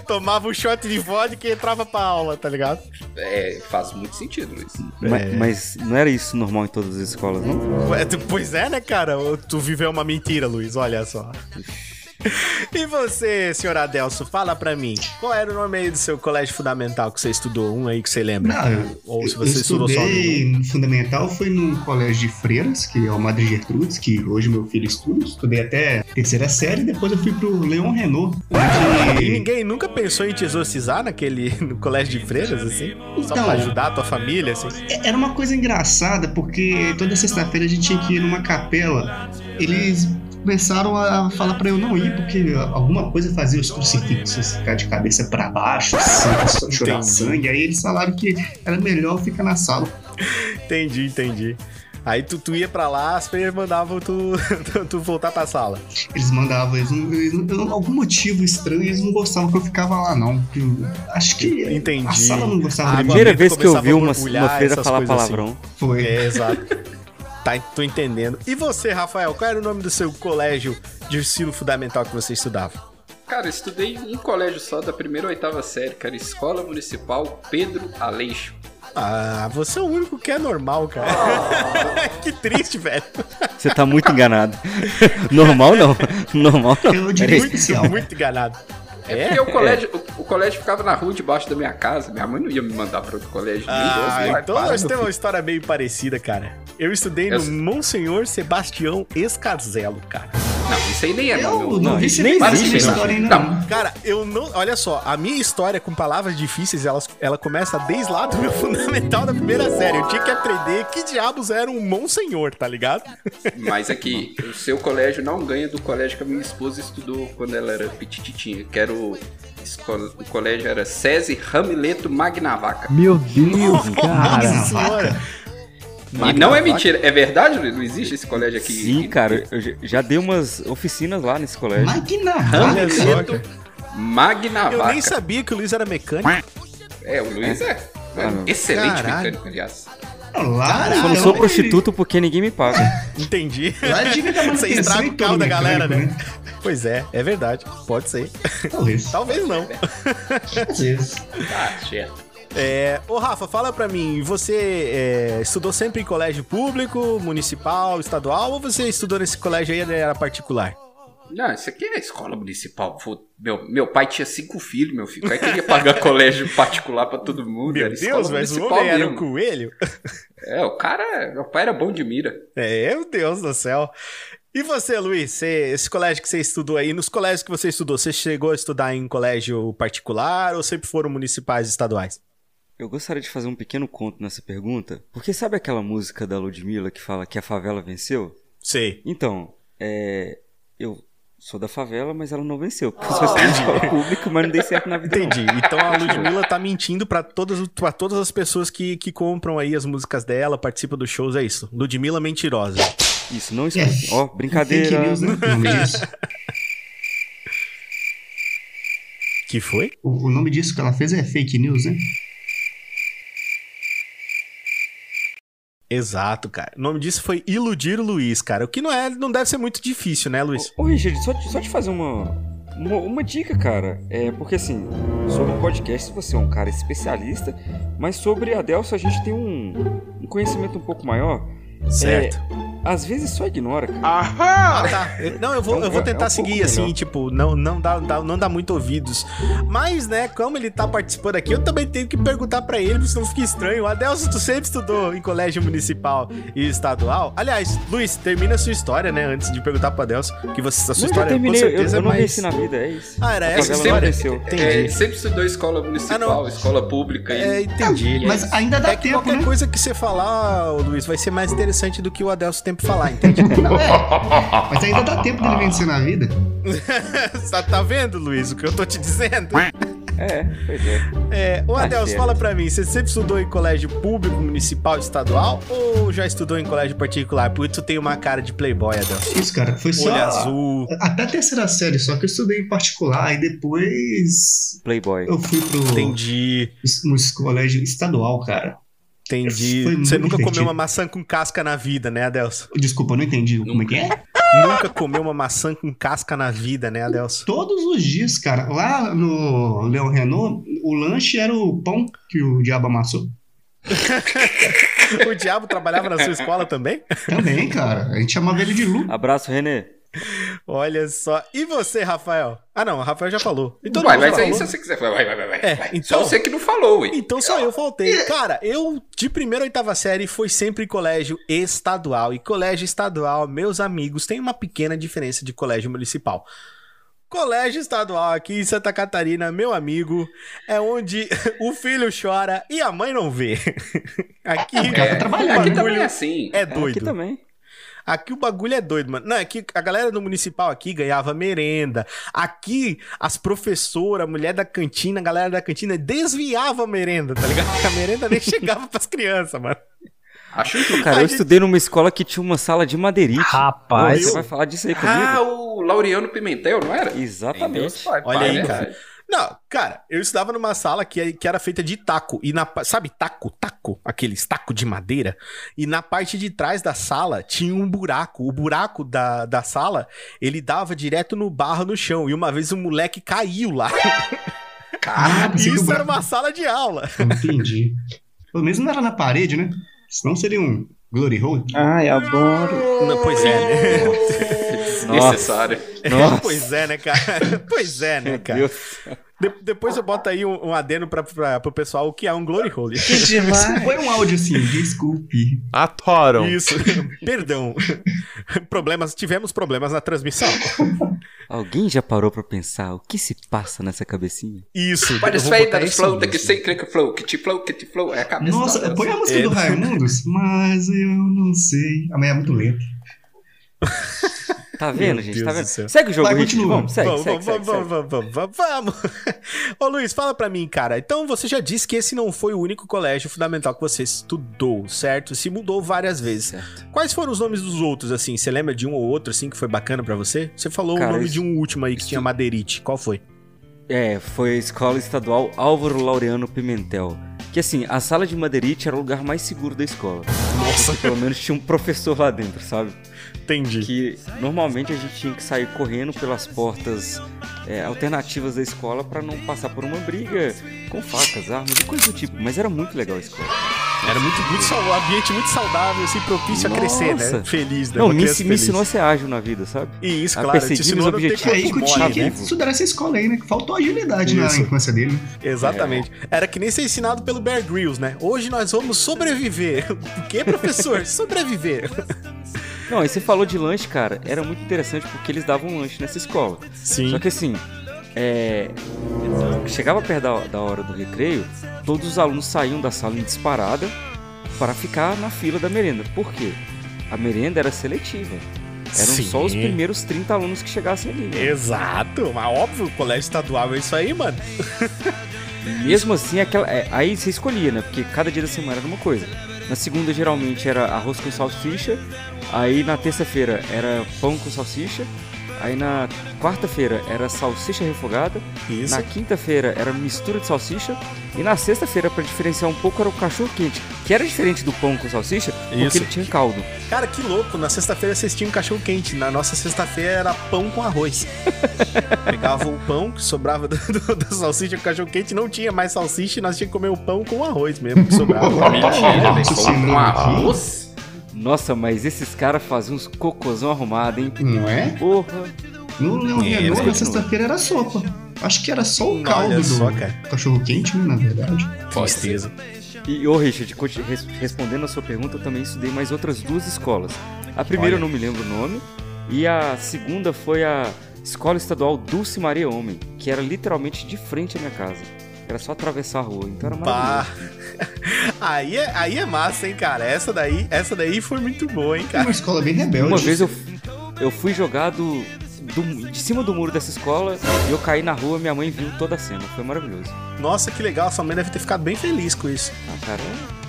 Tomava um shot de vodka e entrava pra aula, tá ligado? É, faz muito sentido, Luiz. Ma- É. Mas não era isso normal em todas as escolas, não? Pois é, né, cara? Tu viveu uma mentira, Luiz, olha só. [LAUGHS] E você, senhor Adelso, fala pra mim, qual era o nome aí do seu colégio fundamental que você estudou? Um aí que você lembra? Não, eu, Ou se você estudou só um. estudei no fundamental, foi num colégio de freiras, que é o Madre Gertrudes, que hoje meu filho estuda. Estudei até terceira série, depois eu fui pro Leon Renault. E onde- ninguém nunca pensou em te exorcizar naquele [LAUGHS] no colégio de freiras, assim? Só Então. pra ajudar a tua família, assim? Era uma coisa engraçada, porque toda sexta-feira a gente tinha que ir numa capela. Eles começaram a falar pra eu não ir, porque alguma coisa fazia os crucifixos ficar de cabeça pra baixo, assim, [LAUGHS] chorar Entendi. sangue. Aí eles falaram que era melhor ficar na sala. Entendi, entendi. Aí tu, tu ia pra lá, as freiras mandavam tu, tu, [LAUGHS] tu voltar pra sala. Eles mandavam, eles não, eles não- por algum motivo estranho, eles não gostavam que eu ficava lá, não. Eu acho que Entendi. a sala não gostava de mim. Primeira vez que eu vi a uma, uma freira falar assim. palavrão. Foi. É, exato. [LAUGHS] Tá, tô entendendo. E você, Rafael, qual era o nome do seu colégio de ensino fundamental que você estudava? Cara, eu estudei em um colégio só da primeira ou oitava série, cara. Escola Municipal Pedro Aleixo. Ah, você é o único que é normal, cara. [LAUGHS] que triste, velho. Você tá muito enganado. [LAUGHS] Normal não. Normal não. Eu diria Peraí. especial. Muito enganado. É porque o colégio, o, o colégio ficava na rua debaixo da minha casa. Minha mãe não ia me mandar pra outro colégio. Ah, Deus, então para, nós temos uma história meio parecida, cara. Eu estudei no Monsenhor Sebastião Escarzelo, cara. Não, isso aí nem é Eu meu. não, não, vi isso nem existe, história ainda Não. não. Cara, eu não. Olha só, a minha história com palavras difíceis, ela, ela começa desde lá do meu [LAUGHS] fundamental da primeira série. Eu tinha que aprender que diabos era um Monsenhor, tá ligado? Mas aqui, o seu colégio não ganha do colégio que a minha esposa estudou quando ela era petititinha. Que era o, escola- o colégio era SESI Ramileto Magnavaca. Meu Deus, cara. Senhora. E não é mentira, é verdade, Luiz? Não existe esse colégio aqui? Sim, cara, eu já- dei umas oficinas lá nesse colégio. Cara. Magnavaca. Eu nem sabia que o Luiz era mecânico. É, o Luiz é, é Ah, não. excelente Caralho. mecânico, aliás. Lá, Eu não sou prostituto porque ninguém me paga. Entendi. Lá devia dar Você estraga o carro da galera, mecânico, né? Pois é, é verdade. Pode ser. Talvez. [LAUGHS] Talvez não. Às vezes. Tá, certo. É, ô Rafa, fala pra mim, você é, estudou sempre em colégio público, municipal, estadual, ou você estudou nesse colégio aí e era particular? Não, isso aqui é escola municipal. Meu, meu pai tinha cinco filhos, meu filho. O pai queria pagar [LAUGHS] colégio particular pra todo mundo. Meu era escola Deus, mas o homem era um coelho? É, o cara. Meu pai era bom de mira. É, meu Deus do céu. E você, Luiz? Você- esse colégio que você estudou aí, nos colégios que você estudou, você chegou a estudar em colégio particular ou sempre foram municipais e estaduais? Eu gostaria de fazer um pequeno conto nessa pergunta, porque sabe aquela música da Ludmilla que fala que a favela venceu? Sei. Então, é, eu sou da favela, mas ela não venceu. Porque eu só estudei em escola pública, mas não dei certo na vida. não. Entendi. Então a Ludmilla tá mentindo pra todas, pra todas as pessoas que, que compram aí as músicas dela, participam dos shows, é isso. Ludmilla mentirosa. Isso, não escutem. Ó, Fake brincadeira. news, né? O nome disso. Que foi? O, o nome disso que ela fez é fake news, né? Exato, cara. O nome disso foi Iludir o Luiz, cara. O que não é, não deve ser muito difícil, né, Luiz? Ô, Richard, só, te- só te fazer uma, uma, uma dica, cara. É porque assim, sobre podcast você é um cara especialista, mas sobre a Delcio a gente tem um, um conhecimento um pouco maior. Certo. Às vezes só ignora, cara. Ah, tá. Eu- Não, eu vou, É eu vou é tentar um seguir assim, melhor. tipo, não, não, dá, dá- não dá muito ouvidos. Mas, né, como ele tá participando aqui, eu também tenho que perguntar pra ele, porque senão fica estranho. Adelso, tu sempre estudou em colégio municipal e estadual? Aliás, Luiz, termina a sua história, né, antes de perguntar pro Adelso, que você, a sua Não, eu história terminei, com eu, certeza eu não é mais... venci na vida, é isso. Ah, era essa não história? venceu. É, Entendi. sempre estudou escola municipal, Ah, não. escola pública. E... É, entendi. Mas ainda dá É que tempo, qualquer né? coisa que você falar, Luiz, vai ser mais interessante do que o Adelso tem pra falar, entende? [LAUGHS] Não, é. [LAUGHS] Mas ainda dá tempo dele vencer na vida. [LAUGHS] tá, tá vendo, Luiz, o que eu tô te dizendo? É, pois é. É, ô Tá Adelso, fala pra mim, você sempre estudou em colégio público, municipal, estadual ou já estudou em colégio particular? Por isso tu tem uma cara de playboy, Adelso. Isso, cara, foi só. Olho azul. Até a terceira série, só que eu estudei em particular e depois Playboy. eu fui pro Entendi, no colégio estadual, cara. Entendi. Foi Você nunca divertido. comeu uma maçã com casca na vida, né, Adelso? Desculpa, eu não entendi como é que é. nunca comeu uma maçã com casca na vida, né, Adelso? Todos os dias, cara. Lá no Leon Renault, o lanche era o pão que o diabo amassou. [LAUGHS] o diabo trabalhava na sua escola também? Também, cara. A gente chamava ele de Lu. Abraço, Renê. Olha só. E você, Rafael? Ah, não, o Rafael já falou. Então, vai, mas aí se você quiser. Vai, vai, vai, vai. É, vai. então- Só você que não falou, ué. Então só eu faltei. Cara, eu de primeira a oitava série foi sempre em colégio estadual. E colégio estadual, meus amigos, tem uma pequena diferença de colégio municipal. Colégio estadual aqui em Santa Catarina, meu amigo, é onde [LAUGHS] o filho chora e a mãe não vê. Aqui, Cara, trabalhar o Aqui aqui também é assim. é Aqui doido. também. Aqui o bagulho é doido, mano. Não, é que a galera do municipal aqui ganhava merenda. Aqui, as professoras, a mulher da cantina, a galera da cantina desviava a merenda, tá ligado? A merenda nem [LAUGHS] chegava pras crianças, mano. Acho justo. Cara, A eu gente- estudei numa escola que tinha uma sala de madeirite. Rapaz. Pô, Você vai falar disso aí comigo? Ah, o Laureano Pimentel, não era? Exatamente. pai, Olha pai, aí, né? cara. Não, cara, eu estudava numa sala que, que era feita de taco. E na. Sabe, taco, taco? Aqueles taco de madeira. E na parte de trás da sala tinha um buraco. O buraco da, da sala, ele dava direto no barro no chão. E uma vez um moleque caiu lá. [LAUGHS] O isso era uma sala de aula. Entendi. Pelo menos não era na parede, né? Senão seria um Glory Hole. Ai, adoro. Não, pois é, né? [LAUGHS] Desnecessário. Nossa. pois é, né, cara? [LAUGHS] Pois é, né, Meu cara? Deus. De- depois eu boto aí um, um adeno pra, pra, pro pessoal o que é um glory hole. Que demais. Foi um áudio assim, desculpe. Atoram. Isso, [LAUGHS] perdão. Problemas, tivemos problemas na transmissão. Alguém já parou pra pensar o que se passa nessa cabecinha? Isso. Pode botar da isso flow, que nisso. sei que flow, que te flow, que te flow. É a cabeça Nossa, da põe a música É. do Raimundos, mas eu não sei. A minha é muito lenta. [LAUGHS] Tá vendo, Meu gente? Deus Tá do vendo? Segue o jogo, Vai, Richard. continua. Vamos, segue, Vamos, segue, vamos, segue, vamos, vamos, vamos, vamos. [LAUGHS] Ô Luiz, fala pra mim, cara. Então você já disse que esse não foi o único colégio fundamental que você estudou, certo? Se mudou várias vezes. Certo. Quais foram os nomes dos outros, assim? Você lembra de um ou outro, assim, que foi bacana pra você? Você falou Cara, o nome isso- de um último aí que isso- tinha Madeirite. Qual foi? É, foi a escola estadual Álvaro Laureano Pimentel. Que assim, a sala de Madeirite era o lugar mais seguro da escola. Nossa, Pelo menos tinha um professor lá dentro, sabe? Entendi. Que normalmente a gente tinha que sair correndo pelas portas é, alternativas da escola pra não passar por uma briga com facas, armas e coisa do tipo. Mas era muito legal a escola. Era muito, muito um ambiente muito saudável, assim, propício a crescer, né? Nossa. Feliz, né? Não, me, criança me feliz. ensinou a ser ágil na vida, sabe? E isso, a claro, te perseguir ensinou os a não ter objetivos. Aí que tinha né? que estudar essa escola aí, né? Que faltou agilidade na Isso. infância dele. Exatamente. Era que nem ser ensinado pelo Bear Grylls, né? Hoje nós vamos sobreviver. [LAUGHS] O que, professor? [LAUGHS] sobreviver. Não, aí você falou de lanche, cara. Era muito interessante porque eles davam lanche nessa escola. Sim. Só que assim, é... chegava perto da, da hora do recreio, todos os alunos saíam da sala em disparada para ficar na fila da merenda. Por quê? A merenda era seletiva. Eram Sim. só os primeiros 30 alunos que chegassem ali. né? Exato. Mas óbvio, o colégio estadual é isso aí, mano. Mesmo assim, aquela, é, aí você escolhia, né? Porque cada dia da semana era uma coisa. Na segunda, geralmente, era arroz com salsicha. Aí na terça-feira era pão com salsicha. Aí na quarta-feira era salsicha refogada. Isso. Na quinta-feira era mistura de salsicha. E na sexta-feira, pra diferenciar um pouco, era o cachorro quente. Que era diferente do pão com salsicha, porque Isso. ele tinha caldo. Cara, que louco. Na sexta-feira vocês tinham cachorro quente. Na nossa sexta-feira era pão com arroz. [LAUGHS] Pegava o pão que sobrava do- do- da salsicha com cachorro quente, não tinha mais salsicha e nós tínhamos que comer o pão com arroz mesmo que sobrava. Mentira, Pão com arroz. Nossa, mas esses caras faziam uns cocôzão arrumado, hein? Não é? Porra. No Leão É, Renault, na continua. sexta-feira era sopa. Acho que era só o Olha caldo só, do cara. cachorro quente, né, na verdade. Tristeza. E, ô Richard, respondendo a sua pergunta, eu também estudei mais outras duas escolas. A primeira Olha. eu não me lembro o nome, e a segunda foi a Escola Estadual Dulce Maria Homem, que era literalmente de frente à minha casa. Era só atravessar a rua, então era Pá. maravilhoso. Aí é, aí é massa, hein, cara. Essa daí, essa daí foi muito boa, hein, É cara. uma escola bem rebelde. Uma vez eu, eu fui jogado do- de cima do muro dessa escola e eu caí na rua minha mãe viu toda a cena. Foi maravilhoso. Nossa, que legal. Sua mãe deve ter ficado bem feliz com isso. Ah, cara, é-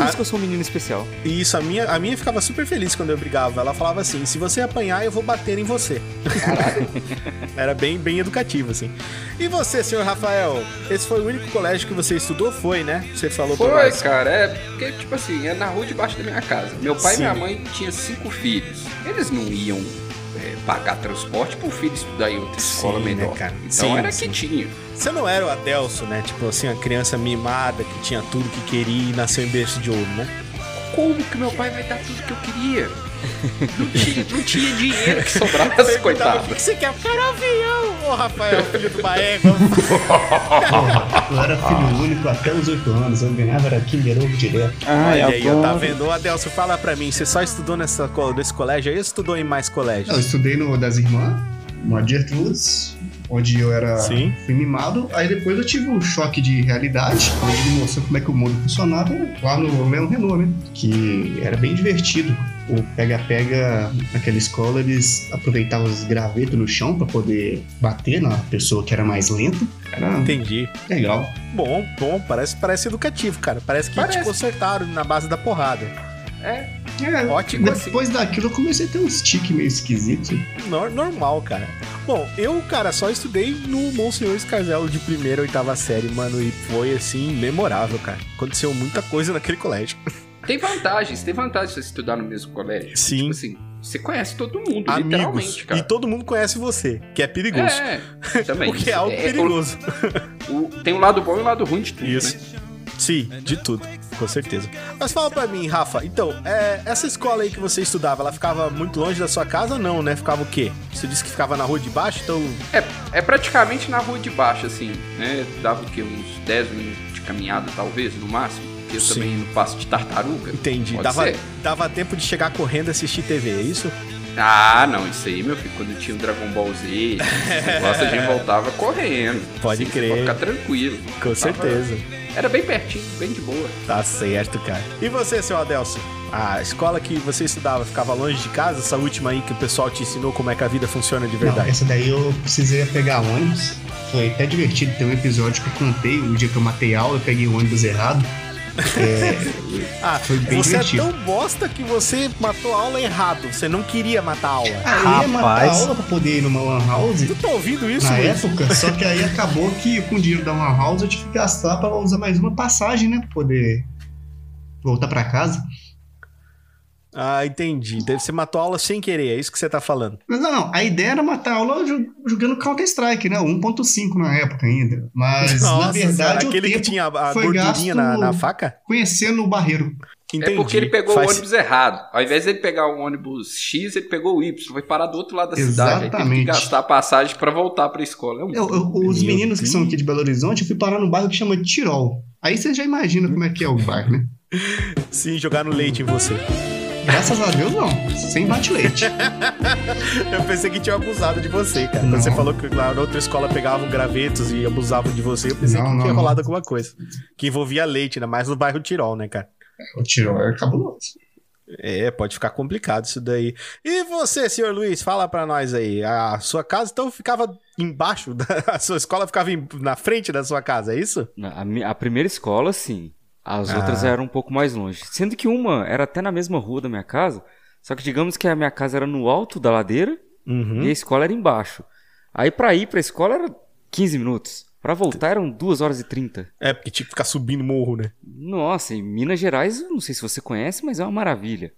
por isso que eu sou um menino especial. E isso, a minha, a minha ficava super feliz quando eu brigava. Ela falava assim: se você apanhar, eu vou bater em você. [LAUGHS] Era bem, bem educativo, assim. E você, senhor Rafael? Esse foi o único colégio que você estudou? Foi, né? Você falou pra Foi, nós. cara, é porque, tipo assim, é na rua debaixo da minha casa. Meu pai Sim. e minha mãe tinham cinco filhos. Eles não iam é, pagar transporte pro filho estudar em outra Sim, escola né, menor. cara? Então Sim, era sim. quietinho. Você não era o Adelso, né? Tipo assim, a criança mimada que tinha tudo que queria e nasceu em berço de ouro, né? Como que meu pai vai dar tudo que eu queria? Não [LAUGHS] tinha, não tinha dinheiro que sobrava, Perguntava, O coitado. que que você quer? Eu quero avião! Ô, Rafael, filho do Baego. Eu era filho único até os 8 anos. Eu ganhava era Kinder Ovo direto. Olha aí, ó, tá vendo? Ô, Adelso, fala pra mim, você só estudou nessa, nesse colégio aí ou estudou em mais Eu colégios? estudei no das irmãs, uma Gertrudes, onde eu era Sim. fui mimado. Aí depois eu tive um choque de realidade, onde me mostrou como é que o mundo funcionava lá no Leão Renault, né? Que era bem divertido. O pega-pega naquela escola, eles aproveitavam os gravetos no chão pra poder bater na pessoa que era mais lenta. Era Entendi. legal. Bom, bom, parece, parece educativo, cara. Parece que Parece. te consertaram na base da porrada. É, É, Ótimo. Depois daquilo eu comecei a ter um stick meio esquisito. Nor- normal, cara. Bom, eu, cara, só estudei no Monsenhor Scarzelo de primeira, oitava série, mano, e foi, assim, memorável, cara. Aconteceu muita coisa naquele colégio. [LAUGHS] tem vantagens, tem vantagens você estudar no mesmo colégio. Sim. Tipo assim, você conhece todo mundo, Amigos. literalmente, cara. E todo mundo conhece você, que é perigoso. É, [LAUGHS] também. Porque é algo É, perigoso. o- o- tem um lado bom e um lado ruim de tudo, Isso. né? Sim, de tudo, com certeza. Mas fala pra mim, Rafa, então, é, essa escola aí que você estudava, ela ficava muito longe da sua casa não, né? Ficava o quê? Você disse que ficava na rua de baixo, então. É, é praticamente na rua de baixo, assim, né? Dava o quê? Uns 10 minutos de caminhada, talvez, no máximo. Eu Sim. também não passo de tartaruga. Entendi. Pode Dava, ser. dava tempo de chegar correndo e assistir TV, é isso? Ah, não, isso aí, meu filho, quando tinha o Dragon Ball Z, [LAUGHS] negócio, a gente voltava correndo. Pode Assim, crer. Pode ficar tranquilo. Com Tava- certeza. Era bem pertinho, bem de boa. Tá certo, cara. E você, seu Adelson? A escola que você estudava ficava longe de casa? Essa última aí que o pessoal te ensinou como é que a vida funciona de Não, verdade? essa daí eu precisei pegar ônibus. Foi até divertido. Tem um episódio que eu contei o dia que eu matei aula, eu peguei o ônibus errado. Ah, foi bem você divertido. é tão bosta que você matou a aula errado. Você não queria matar a aula. Ah, eu ia matar a Rapaz. aula pra poder ir numa lan house Tu tá ouvindo isso, na Luiz? época, só que aí acabou que com o dinheiro da lan house eu tive que gastar pra usar mais uma passagem, né? Pra poder voltar pra casa. Ah, entendi. Deve ser matou a aula sem querer, é isso que você tá falando. Não, não, a ideia era matar a aula jo- jogando Counter-Strike, né? 1.5 na época ainda. Mas, [LAUGHS] na verdade, senhora, o aquele que tempo tinha a gordurinha na, na faca? conhecendo o barreiro. Entendi. É porque ele pegou Faz- o ônibus errado. Ao invés de ele pegar o ônibus X, ele pegou o Y. Foi parar do outro lado da cidade. Aí teve que Exatamente. gastar a passagem pra voltar pra escola. É um... Eu- eu- os Meu meninos que são aqui de Belo Horizonte, eu fui parar num bairro que chama Tirol. Aí você já imagina como é que é o bairro, né? [LAUGHS] Sim, jogar no leite em você. Graças a Deus, não. Sem bate-leite. [LAUGHS] Eu pensei que tinha abusado de você, cara. Quando Não. você falou que lá na outra escola pegavam gravetos e abusavam de você, eu pensei Não, que não, tinha não. rolado alguma coisa. Que envolvia leite, ainda mais no bairro Tirol, né, cara? o Tirol é cabuloso. É, pode ficar complicado isso daí. E você, senhor Luiz, fala pra nós aí. A sua casa então ficava embaixo, da, [LAUGHS] a sua escola ficava em- na frente da sua casa, é isso? A, a primeira escola, sim. As Ah. outras eram um pouco mais longe. Sendo que uma era até na mesma rua da minha casa. Só que digamos que a minha casa era no alto da ladeira Uhum. e a escola era embaixo. Aí pra ir pra escola era 15 minutos. Pra voltar eram 2 horas e 30. É, porque tinha que ficar subindo morro, né? Nossa, em Minas Gerais, não sei se você conhece, mas é uma maravilha.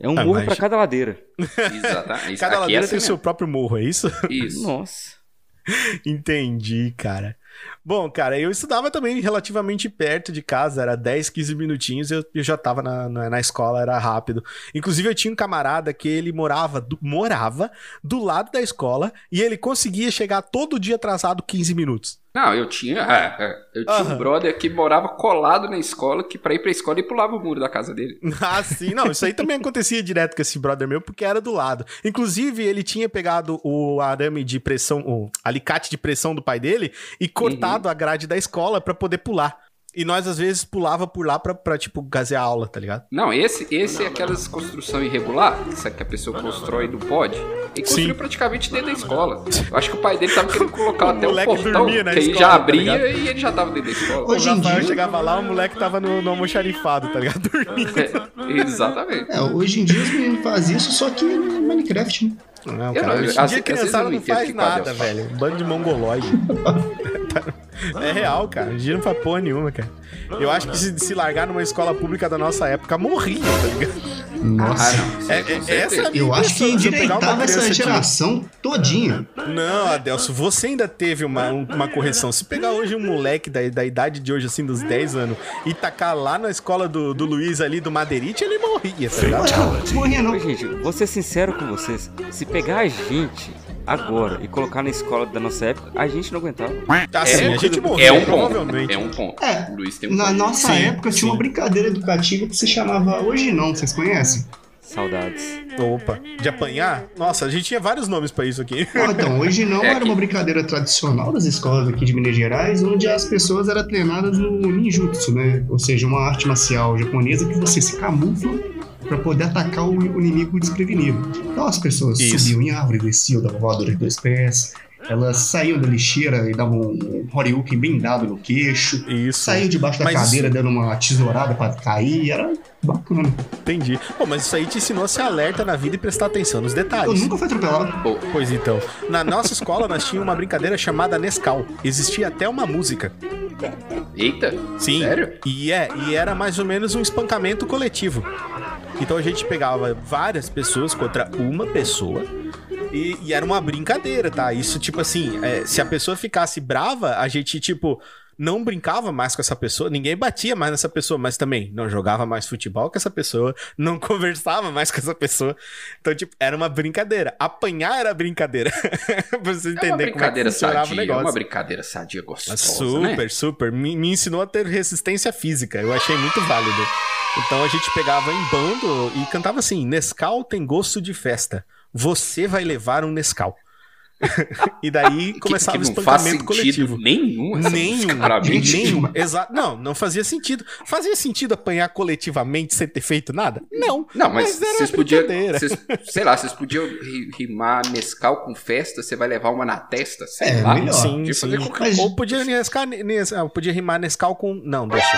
É um Ah, morro mas- pra cada ladeira. [LAUGHS] Exatamente. [LAUGHS] Cada aqui ladeira é assim tem o seu próprio morro, é isso? Isso. Nossa. [LAUGHS] Entendi, cara. Bom, cara, eu estudava também relativamente perto de casa, era 10, 15 minutinhos, eu, eu já tava na, na, na escola, era rápido. Inclusive, eu tinha um camarada que ele morava do, morava do lado da escola e ele conseguia chegar todo dia atrasado 15 minutos. Não, eu tinha, é, é, eu tinha Aham. um brother que morava colado na escola, que pra ir pra escola ele pulava o muro da casa dele. [LAUGHS] Ah, sim, não, isso aí também acontecia direto com esse brother meu, porque era do lado. Inclusive, ele tinha pegado o arame de pressão, o alicate de pressão do pai dele e cortado a grade da escola pra poder pular. E nós, às vezes, pulava por lá pra, pra tipo, gazear a aula, tá ligado? Não, esse, esse é aquelas construção irregular, que a pessoa constrói e não pode. Ele construiu Sim. praticamente dentro da escola. Eu acho que o pai dele tava querendo colocar O até um moleque portão, que aí já tá abria ligado? e ele já tava dentro da escola. Hoje o em Rafael dia- chegava lá, o moleque tava no, no almoxarifado, tá ligado? [LAUGHS] Dormindo. É, exatamente. É, hoje em dia os meninos fazem isso, só que no Minecraft, né? Não, Eu cara, não, hoje em dia a eu criançada não faz nada, eu velho. Um bando de mongoloide. [LAUGHS] é real, cara. Dia não faz porra nenhuma, cara. Eu acho que se, se largar numa escola pública da nossa época, morria, tá ligado? Nossa. Ah, não. É- é- essa é a minha Eu acho que endireitava essa criança de- geração todinha. Não, Adelso, você ainda teve uma, um- uma correção. Se pegar hoje um moleque da, da idade de hoje, assim, dos 10 anos, e tacar lá na escola do, do Luiz ali, do Madeirite, ele morria, tá ligado? Morria não. Gente, vou ser sincero com vocês. Se pegar a gente agora e colocar na escola da nossa época, a gente não aguentava. Assim, É, a gente é morria, um ponto. provavelmente. É um ponto. É, Luiz tem um Na ponto. nossa Sim, época tinha sim. uma brincadeira educativa que se chamava Hoje Não, vocês conhecem? Saudades. Opa, de apanhar? Nossa, a gente tinha vários nomes pra isso aqui. Ah, então, Hoje Não [LAUGHS] É era que- uma brincadeira tradicional das escolas aqui de Minas Gerais, onde as pessoas eram treinadas no ninjutsu, né? Ou seja, uma arte marcial japonesa que você se camufla pra poder atacar o, inimigo desprevenido. Então as pessoas Isso. subiam em árvore, desciam, davam voadora de dois pés, elas saíam da lixeira e davam um Horyuken bem dado no queixo, Isso. saíam debaixo da Mas cadeira isso- dando uma tesourada pra cair, era bacana. Entendi. Bom, mas isso aí te ensinou a ser alerta na vida e prestar atenção nos Eu detalhes. nunca fui atropelado. Pois então. Na nossa escola, nós tínhamos uma brincadeira chamada Nescau. Existia até uma música. Eita, Sim. sério? E é, e era mais ou menos um espancamento coletivo. Então a gente pegava várias pessoas contra uma pessoa. E, e era uma brincadeira, tá? Isso, tipo assim, é, se a pessoa ficasse brava, a gente, tipo, não brincava mais com essa pessoa, ninguém batia mais nessa pessoa, mas também não jogava mais futebol com essa pessoa, não [LAUGHS] conversava mais com essa pessoa. Então, tipo, era uma brincadeira. Apanhar era brincadeira. [LAUGHS] pra você É uma entender como é que brincadeira funcionava o sadia, é negócio. uma brincadeira sadia gostosa, Super, né? super. Me, me ensinou a ter resistência física. Eu achei muito válido. Então a gente pegava em bando e cantava assim: Nescau tem gosto de festa. Você vai levar um Nescau. [LAUGHS] e daí Que- começava que o espancamento coletivo. nenhum essa Nenhum, nenhum. Exato. Não, não fazia sentido. Fazia sentido apanhar coletivamente sem ter feito nada? Não. Não, mas, era vocês podiam. brincadeira. vocês- sei lá, vocês podiam ri- rimar Nescau com festa, você vai levar uma na testa, sei É, lá. melhor. Sim, Podia sim. qualquer- Mas- Ou podia, nescar, nes, ah, podia rimar Nescau com. Não, deixa.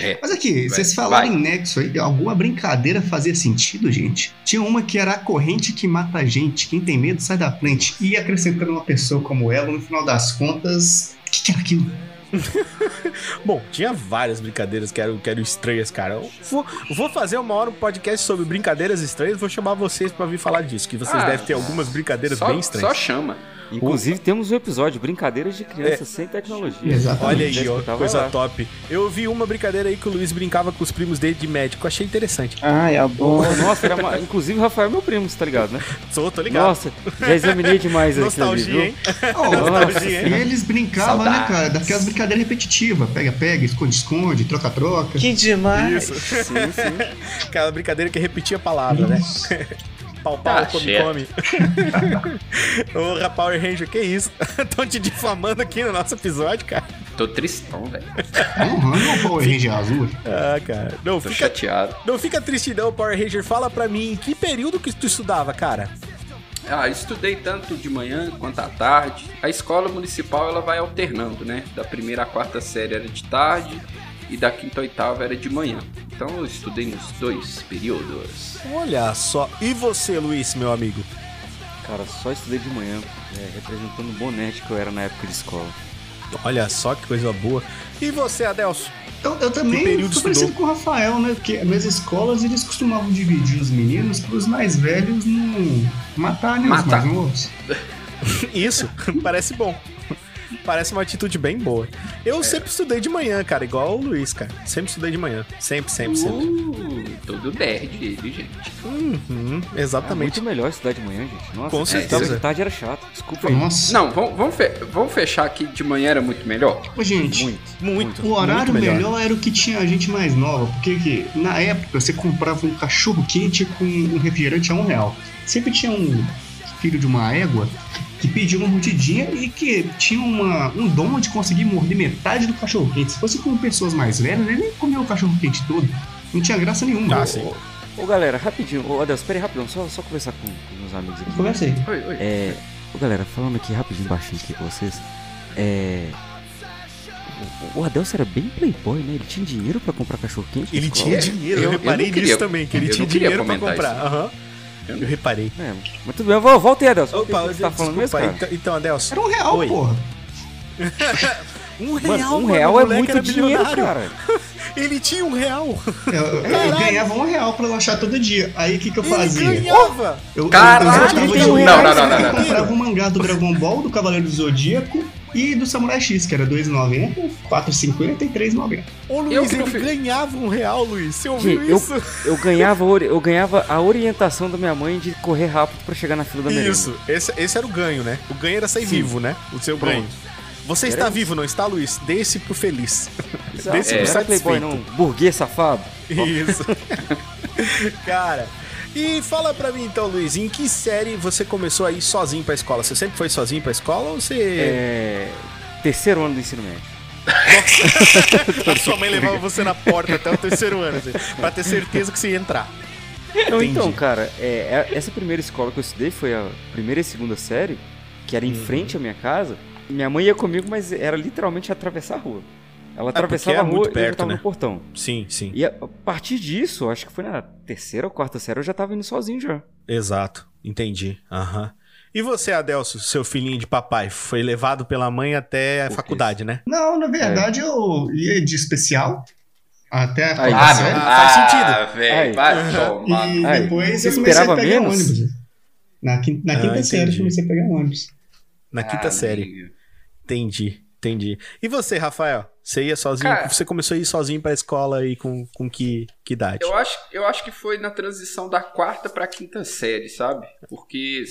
É. É. Mas aqui, Vai, vocês falaram em Nexo aí, alguma brincadeira fazia sentido, gente? Tinha uma que era a corrente que mata a gente, quem tem medo sai da frente. E acrescentando uma pessoa como ela, no final das contas, o que, que era aquilo? [LAUGHS] Bom, tinha várias brincadeiras que eram, que eram estranhas, cara. Eu vou, vou fazer uma hora um podcast sobre brincadeiras estranhas, vou chamar vocês pra vir falar disso, que vocês Ah, devem ter algumas brincadeiras Só, bem só estranhas. chama. Inclusive, temos um episódio, Brincadeiras de Crianças Sem Tecnologia. Exatamente. Olha aí, ó, coisa lá. top. Eu vi uma brincadeira aí que o Luiz brincava com os primos dele de médico, achei interessante. Ai, adoro. Nossa, era uma... inclusive o Rafael é meu primo, você tá ligado, né? Sou, tô ligado. Nossa, já examinei demais ali, Nostalgia, hein? Oh, Nostalgia, e hein? eles brincavam, né, Saudades. cara? Daquelas brincadeiras repetitivas. Pega-pega, esconde-esconde, troca-troca. Que demais. Isso. Sim, sim. Aquela brincadeira que repetia a palavra, né? Pau, pau, Tá come, come. [LAUGHS] Ô, Power Ranger, que isso? [LAUGHS] Tão te difamando aqui no nosso episódio, cara. Tô tristão, velho. Honrando o Power Ranger azul. Ah, cara. Não, Tô fica, chateado. não fica triste não, Power Ranger. Fala pra mim, em que período que tu estudava, cara? Ah, estudei tanto de manhã quanto à tarde. A escola municipal ela vai alternando, né? Da primeira à quarta série era de tarde e da quinta à oitava era de manhã. Então eu estudei nos dois períodos. Olha só. E você, Luiz, meu amigo? Cara, só estudei de manhã, é, representando o bom nerd que eu era na época de escola. Olha só que coisa boa. E você, Adelso? Eu, eu também período tô parecido com o Rafael, né? Porque nas escolas eles costumavam dividir os meninos para os mais velhos não matarem os Matar. mais novos. [LAUGHS] Isso, [LAUGHS] parece bom. Parece uma atitude bem boa. Eu sempre estudei de manhã, cara, igual o Luiz, cara. Sempre estudei de manhã. Sempre, sempre, sempre. Uh, todo nerd ele, gente. Uhum, É exatamente. muito melhor estudar de manhã, gente. Nossa, Com é, certeza. de tarde era chato. Desculpa aí. Nossa. Não, vamos, vamos, fe- vamos fechar que de manhã era muito melhor? Ô, gente, Muito. Muito. o horário muito melhor. era o que tinha a gente mais nova. Porque que, na época você comprava um cachorro quente com um refrigerante a um real. Sempre tinha um filho de uma égua que pedia uma mordidinha e que tinha uma, um dom de conseguir morder metade do cachorro quente. Se fosse com pessoas mais velhas, ele nem comia o cachorro quente todo. Não tinha graça nenhuma. Ah, sim. Ô, galera, rapidinho. Ô, espera aí rapidão. Só, só conversar com, com meus amigos aqui. Conversa aí. Oi, oi. É. Ô, galera, falando aqui rapidinho, baixinho aqui com vocês. É. O, o Adelso era bem playboy, né? Ele tinha dinheiro pra comprar cachorro quente. Ele tinha dinheiro, eu, Eu- eu reparei não nisso queria- também, que ele eu tinha dinheiro pra comprar. Aham. Eu Eu reparei. É, mas tudo bem, vol- volta aí, Adelso. Volta aí, Opa, o que você tá falando mesmo, cara? então, então, Adelso. Era um real, Oi. porra. Um real, Mano, um mano, real é muito dinheiro, bilionário. cara. [LAUGHS] Ele tinha um real. Eu, [LAUGHS] eu- eu ganhava um real pra lanchar todo dia. Aí o que, que eu fazia? Ele ganhava. Eu, Caralho, eu, eu, ele eu, tem um eu, real. Não, não, não, não, eu não. comprava um mangá do Dragon Ball, do Cavaleiro do Zodíaco e do Samurai X, que era R$2,90, R$4,50 e R$3,90. Ô, Luiz, Eu ele ganhava um real, Luiz. Você ouviu eu, isso? eu, ganhava, ori- eu ganhava a orientação da minha mãe de correr rápido pra chegar na fila da merenda. Isso, esse, esse era o ganho, né? O ganho era sair Sim. vivo, né? O seu Pronto. ganho. Você Era está isso. vivo, não está, Luiz? Dê-se pro feliz. Exato, Desse não pro era playboy, satisfeito. não. Burguês safado. Isso. [LAUGHS] Cara, e fala pra mim então, Luiz, em que série você começou a ir sozinho pra escola? Você sempre foi sozinho pra escola ou você. É, terceiro ano do ensino médio. [LAUGHS] A sua mãe levava você na porta até o terceiro ano, assim, pra ter certeza que você ia entrar. Entendi. então, cara, é, é- essa primeira escola que eu estudei foi a primeira e segunda série, que era em Uhum. frente à minha casa. Minha mãe ia comigo, mas era literalmente atravessar a rua. Ela porque atravessava é a rua muito e eu já perto, tava né? no portão. Sim, sim. E a, partir disso, acho que foi na terceira ou quarta série, eu já tava indo sozinho já. Exato, entendi. Aham. E você, Adelso, seu filhinho de papai, foi levado pela mãe até a Por faculdade, né? Não, na verdade eu ia de especial até a Aí, quarta ah, série. faz sentido. Ah, velho, Aí. vai tomar. E Aí, depois você eu comecei a pegar menos? ônibus. Na quinta, na Ah, quinta série entendi. eu comecei a pegar ônibus. Na quinta Ah, série. amigo. Entendi, entendi. E você, Rafael? Você ia sozinho? Cara- você começou a ir sozinho pra escola aí com, com que, que idade? Eu acho, eu acho que foi na transição da quarta pra quinta série, sabe? Porque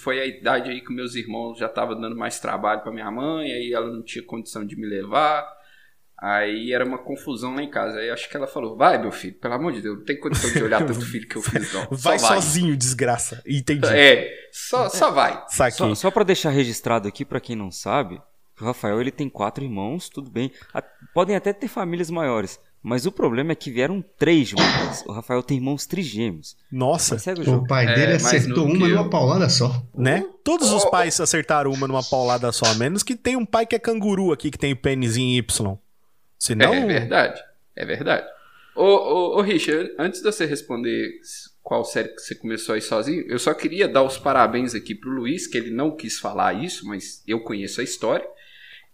foi a idade aí que meus irmãos já estavam dando mais trabalho pra minha mãe, aí ela não tinha condição de me levar. Aí era uma confusão lá em casa. Aí acho que ela falou: Vai, meu filho, pelo amor de Deus, não tem condição de olhar tanto filho que eu fiz, não. [LAUGHS] Vai só vai. sozinho, desgraça. Entendi. É, só, só vai. Saquei. Só, só para deixar registrado aqui, pra quem não sabe, Rafael ele tem quatro irmãos, tudo bem. A- podem até ter famílias maiores, mas o problema é que vieram três vez. O Rafael tem irmãos trigêmeos. Nossa, o O pai É, dele mais acertou uma numa eu. paulada só. né? Todos os Oh, pais acertaram uma numa paulada só, a menos que tem um pai que é canguru aqui, que tem o pênis em Y. Senão... É, é verdade. É verdade. Ô, ô, ô Richard, antes de você responder qual série que você começou aí sozinho, eu só queria dar os parabéns aqui pro Luiz, que ele não quis falar isso, mas eu conheço a história.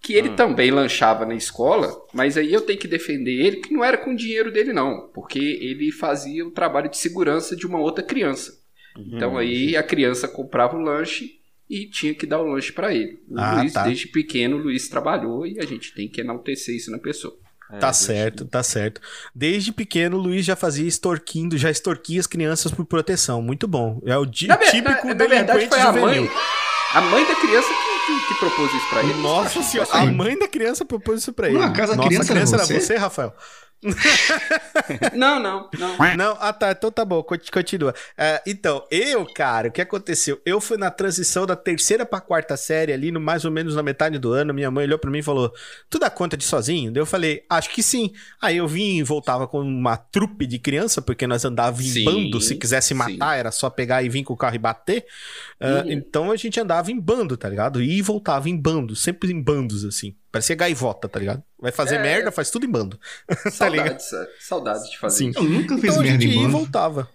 Que ele também lanchava na escola, mas aí eu tenho que defender ele que não era com o dinheiro dele não, porque ele fazia o trabalho de segurança de uma outra criança. Então aí a criança comprava o lanche e tinha que dar o lanche para ele. O Ah, Luiz, tá. desde pequeno, o Luiz trabalhou e a gente tem que enaltecer isso na pessoa. É, Tá certo, tá certo. Desde pequeno, o Luiz já fazia extorquindo, já extorquia as crianças por proteção. Muito bom. É o Na, típico na- na verdade delinquente foi a juvenil. mãe, a mãe da criança que, que- que propôs isso pra ele. Nossa senhora, a mãe da criança propôs isso pra ele. Acaso a Nossa, criança a criança era era você? você, Rafael? [LAUGHS] Não, não, não. Não, ah tá, então tá bom, conti- continua. É, então, eu, cara, o que aconteceu? Eu fui na transição da terceira pra quarta série ali, no mais ou menos na metade do ano. Minha mãe olhou pra mim e falou: Tu dá conta de sozinho? Daí eu falei: Acho que sim. Aí eu vim e voltava com uma trupe de criança, porque nós andávamos em Sim, bando. Se quisesse sim. matar, era só pegar e vir com o carro e bater. Uhum. Então a gente andava em bando, tá ligado? E voltava em bando, sempre em bandos, assim. Parecia gaivota, tá ligado? Vai fazer É. merda, faz tudo em bando. [LAUGHS] tá ligado? Saudades, é, saudades de fazer Sim. isso. Eu nunca fiz Então a merda gente em ia e bando. voltava.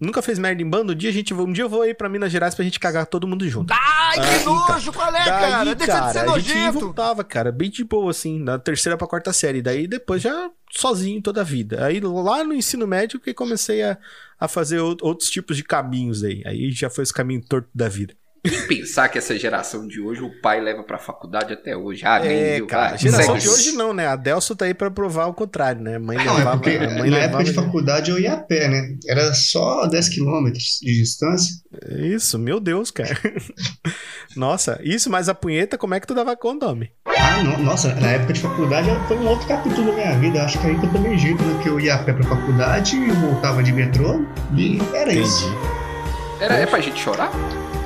Nunca fez merda em bando? Um dia, a gente, um dia eu vou aí pra Minas Gerais pra gente cagar todo mundo junto. Ai, Ah, que nojo, qual é, Daí, cara? Deixa de ser cara, a gente e nojento. voltava, cara, bem de boa, assim, da terceira pra quarta série. Daí depois já sozinho toda a vida. Aí lá no ensino médio que comecei a, a fazer ou- outros tipos de caminhos aí. Aí já foi esse caminho torto da vida. Quem pensar que essa geração de hoje, o pai leva pra faculdade até hoje. Ah, nem É, viu, cara, vai, a geração segue de hoje não, né? A Delso tá aí pra provar o contrário, né? Mãe Não, é levava, porque a mãe na levava época de ele. faculdade eu ia a pé, né? Era só 10 quilômetros de distância. Isso, meu Deus, cara. [LAUGHS] Nossa, isso, mas a punheta, como é que tu dava conta, homem? Ah, no- nossa, na época de faculdade foi um outro capítulo da minha vida. Acho que aí que eu tomei jeito, né? Que eu ia a pé pra faculdade, eu voltava de metrô e era isso. Era, é pra gente chorar?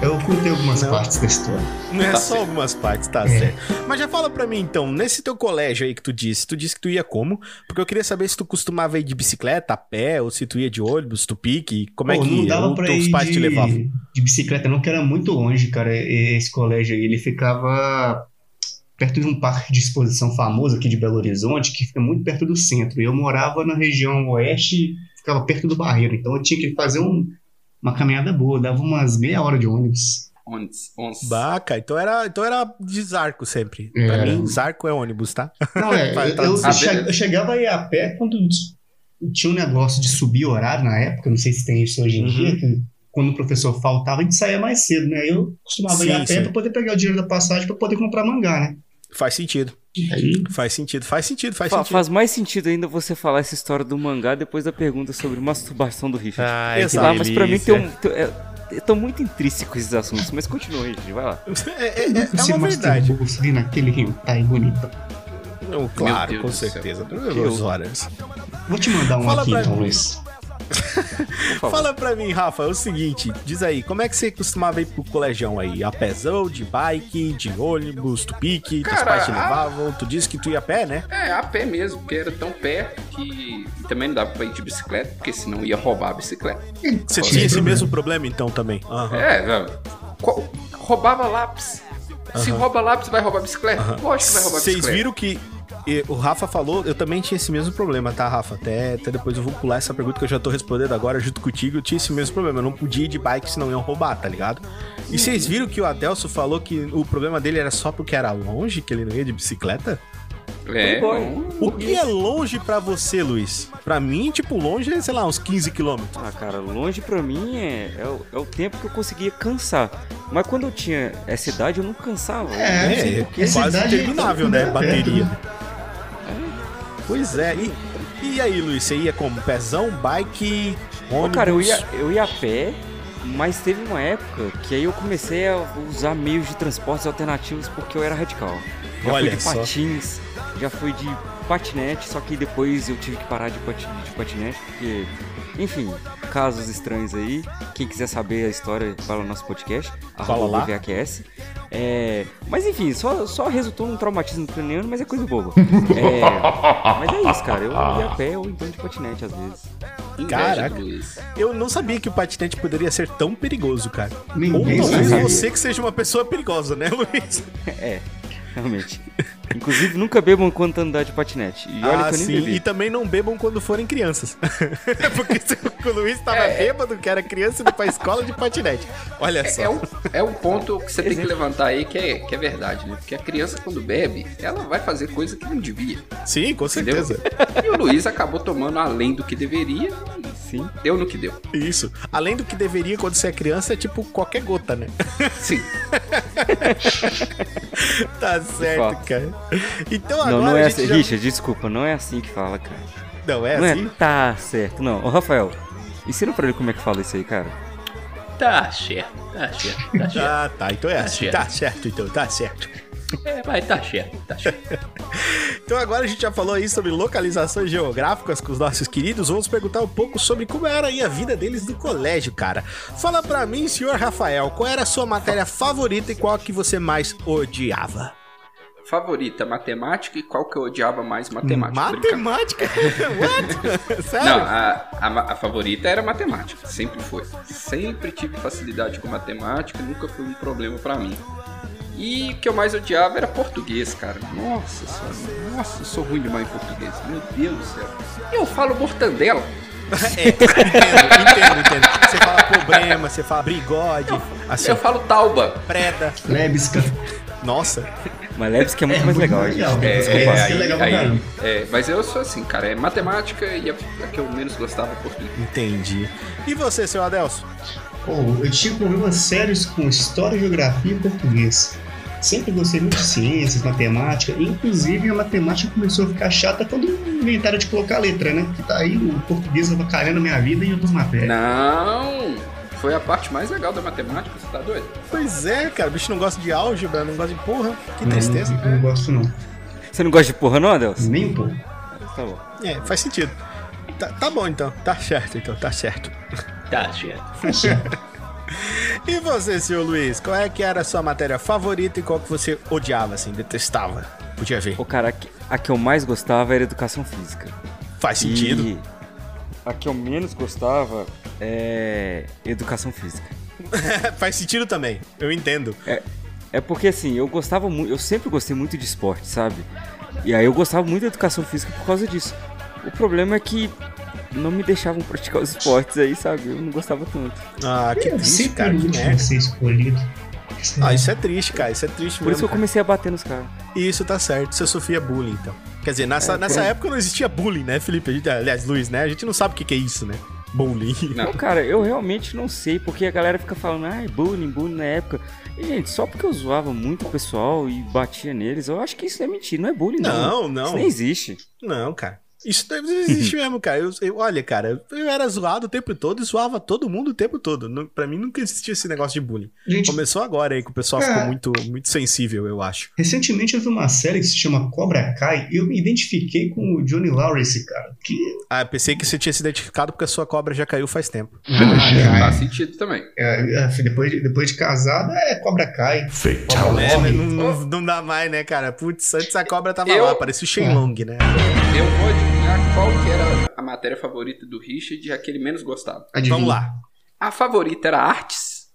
Eu contei algumas Não. partes da história. Não é Tá só certo. algumas partes, tá É. certo. Mas já fala pra mim então, nesse teu colégio aí que tu disse, tu disse que tu ia como? Porque eu queria saber se tu costumava ir de bicicleta, a pé, ou se tu ia de ônibus, tu pique, como é Pô, que não ia? dava pra teus ir pais de, te levavam? de bicicleta, não, que era muito longe, cara, esse colégio aí. Ele ficava perto de um parque de exposição famoso aqui de Belo Horizonte, que fica muito perto do centro. E eu morava na região oeste, ficava perto do Barreiro. Então eu tinha que fazer um- uma caminhada boa, dava umas meia hora de ônibus. Onde? onde? Baca, então era, então era de Zarco sempre. É. Pra mim, Zarco é ônibus, tá? Não, é, [LAUGHS] Vai, eu, tá eu, che- eu chegava aí a pé quando tinha um negócio de subir horário na época, não sei se tem isso hoje em Uhum. dia, que quando o professor faltava, a gente saía mais cedo, né? Aí Eu costumava ir Sim, a pé sim. pra poder pegar o dinheiro da passagem pra poder comprar mangá, né? Faz sentido. Aí, Faz sentido, faz sentido, faz Fa- sentido. faz mais sentido ainda você falar essa história do mangá depois da pergunta sobre masturbação do Richard. Sei que lá, mas pra mim tem um. tem- é- Estão muito intrínsecos esses assuntos, mas continua aí, gente, vai lá. É, é, é, é uma verdade. vê naquele hentai bonito. Não, claro, com certeza. Duas horas. Vou te mandar um Fala aqui então. Luiz. Fala pra mim, Rafa, é o seguinte, diz aí, como é que você costumava ir pro colegião aí? A pezão, de bike, de ônibus, tu pique, teus pais te a- levavam, tu disse que tu ia a pé, né? É, a pé mesmo, porque era tão perto que e também não dava pra ir de bicicleta, porque senão ia roubar a bicicleta. Você tinha esse mesmo problema então também? Aham. É, roubava lápis. Se rouba lápis, vai roubar bicicleta? Lógico que vai roubar Vocês bicicleta. viram que o Rafa falou, eu também tinha esse mesmo problema, tá, Rafa? Até, até depois eu vou pular essa pergunta que eu já tô respondendo agora junto contigo. Eu tinha esse mesmo problema. Eu não podia ir de bike senão iam roubar, tá ligado? E vocês viram que o Adelso falou que o problema dele era só porque era longe, que ele não ia de bicicleta? É. O que é longe pra você, Luiz? Pra mim, tipo, longe é, sei lá, uns 15 quilômetros. Ah, cara, longe pra mim é, é, o, é o tempo que eu conseguia cansar. Mas quando eu tinha essa idade, eu não cansava. É, Eu não sei É, essa quase interminável, é né? Bateria. né? Pois é. E, e aí, Luiz? Você ia como? Pezão, bike, Ô, ônibus? cara, eu ia, eu ia a pé, mas teve uma época que aí eu comecei a usar meios de transportes alternativos porque eu era radical. Já Olha fui de só. Já fui de patinete, só que depois eu tive que parar de, pati- de patinete porque, enfim, casos estranhos aí. Quem quiser saber a história, fala no nosso podcast, Fala lá. VHS. É, mas enfim, só, só resultou num traumatismo craniano, mas é coisa boba. É, [LAUGHS] mas é isso, cara. Eu ia a pé ou então de patinete às vezes. Caraca. Eu não sabia que o patinete poderia ser tão perigoso, cara. Ou Ninguém talvez sabia. você que seja uma pessoa perigosa, né, Luiz? [LAUGHS] É, realmente. Inclusive, nunca bebam quando andar de patinete. E olha ah, que eu nem sim. bebi. E também não bebam quando forem crianças. [LAUGHS] Porque se o Luiz tava É. bêbado, que era criança, indo pra escola de patinete. Olha só. É um, é um ponto que você tem que levantar aí que é, que é verdade, né? Porque a criança, quando bebe, ela vai fazer coisa que não devia. Sim, com Entendeu? certeza. [LAUGHS] E o Luiz acabou tomando além do que deveria Sim. e deu no que deu. Isso. Além do que deveria quando você é criança, é tipo qualquer gota, né? Sim. [LAUGHS] Tá certo, cara. [LAUGHS] Então agora Não, não é a assim. já... Richard, desculpa, não é assim que fala, cara. Não é não assim? é tá certo, não. Ô, Rafael, ensina pra ele como é que fala isso aí, cara. Tá certo, tá certo, tá certo. Ah, tá. Então é assim. certo. Tá certo, então. Tá certo. É, vai, tá certo, tá certo. [LAUGHS] Então agora a gente já falou aí sobre localizações geográficas com os nossos queridos. Vamos perguntar um pouco sobre como era aí a vida deles no colégio, cara. Fala pra mim, senhor Rafael, qual era a sua matéria favorita e qual que você mais odiava? Favorita, matemática e qual que eu odiava mais matemática? Matemática? What? [LAUGHS] Sério? Não, a, a, a favorita era matemática, sempre foi. Sempre tive facilidade com matemática, nunca foi um problema pra mim. E o que eu mais odiava era português, cara. Nossa senhora, nossa, eu sou ruim demais em português. Meu Deus do céu. Eu falo mortandela. É, entendo, entendo, entendo. Você fala problema, você fala bigode, assim, Eu falo tauba. preda. Lebesca. Nossa. Mas Leves que é muito mais legal, gente. legal. Tem que É, é, legal pra caramba. é, mas eu sou assim, cara. É matemática e a, a que eu menos gostava é português. Entendi. E você, seu Adelso? Pô, eu tinha problemas sérios com história, geografia e português. Sempre gostei muito de ciências, matemática. Inclusive, a matemática começou a ficar chata quando inventaram de colocar letra, né? Que tá aí o português avacalhando a minha vida e outras matérias. Não! Foi a parte mais legal da matemática, você tá doido? Pois é, cara. O bicho não gosta de álgebra, não gosta de porra. Que tristeza. Não, não gosto, não. Você não gosta de porra, não, Adelson? Nem um pouco. Tá bom. É, faz sentido. Tá, tá bom então. Tá certo então, tá certo. Tá certo. [LAUGHS] E você, senhor Luiz? Qual é que era a sua matéria favorita e qual que você odiava, assim, detestava? Podia ver. Ô, cara, a que, a que eu mais gostava era educação física. Faz sentido. E a que eu menos gostava é educação física. [LAUGHS] Faz sentido também. Eu entendo. É porque assim, eu gostava muito, eu sempre gostei muito de esporte, sabe? E aí eu gostava muito da educação física por causa disso. O problema é que não me deixavam praticar os esportes aí, sabe? Eu não gostava tanto. Ah, que Eu triste, cara. Que merda. ser escolhido. Ah, isso é triste, cara. Isso é triste Por isso mesmo. que eu comecei a bater nos caras. cara. Isso tá certo. Você sofria bullying, então. Quer dizer, nessa, É, nessa época não existia bullying, né, Felipe? A gente, aliás, Luiz, né? A gente não sabe o que, que é isso, né? Bullying. Não. Não, cara, eu realmente não sei, porque a galera fica falando, ah, bullying, bullying na época. E, gente, só porque eu zoava muito o pessoal e batia neles, eu acho que isso é mentira, não é bullying, Não, não. não. Isso nem existe. Não, cara. Isso não existe mesmo, cara. Eu, eu- olha, cara, eu era zoado o tempo todo e zoava todo mundo o tempo todo. Não- Pra mim nunca existia esse negócio de bullying. Gente, Começou agora aí que o pessoal É. ficou muito, muito sensível, eu acho. recentemente eu vi uma série que se chama Cobra Kai e eu me identifiquei com o Johnny Lawrence, cara. Que Ah, pensei que você tinha se identificado porque a sua cobra já caiu faz tempo. Faz sentido também. é, é, depois, de, depois de casado é Cobra Kai. Cobra É, não, não- não dá mais, né, cara? Putz, antes a cobra tava Eu- lá, parecia o Shenlong, né? Eu vou adivinhar qual que era a matéria favorita do Richard e a que ele menos gostava. Adivinha. Vamos lá. A favorita era artes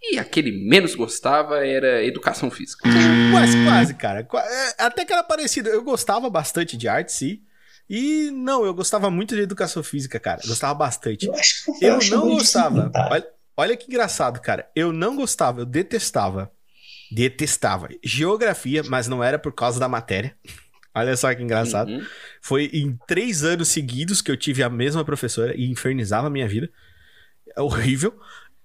e a que ele menos gostava era educação física. Quase, quase, cara. É, Até que era parecido. Eu gostava bastante de arte, sim. E não, eu gostava muito de educação física, cara. Eu gostava bastante. Eu acho que Eu acho não gostava. Olha, olha que engraçado, cara. Eu não gostava, eu detestava. Detestava. Geografia, mas não era por causa da matéria. Olha só que engraçado. Uhum. Foi em três anos seguidos que eu tive a mesma professora e infernizava a minha vida. É horrível.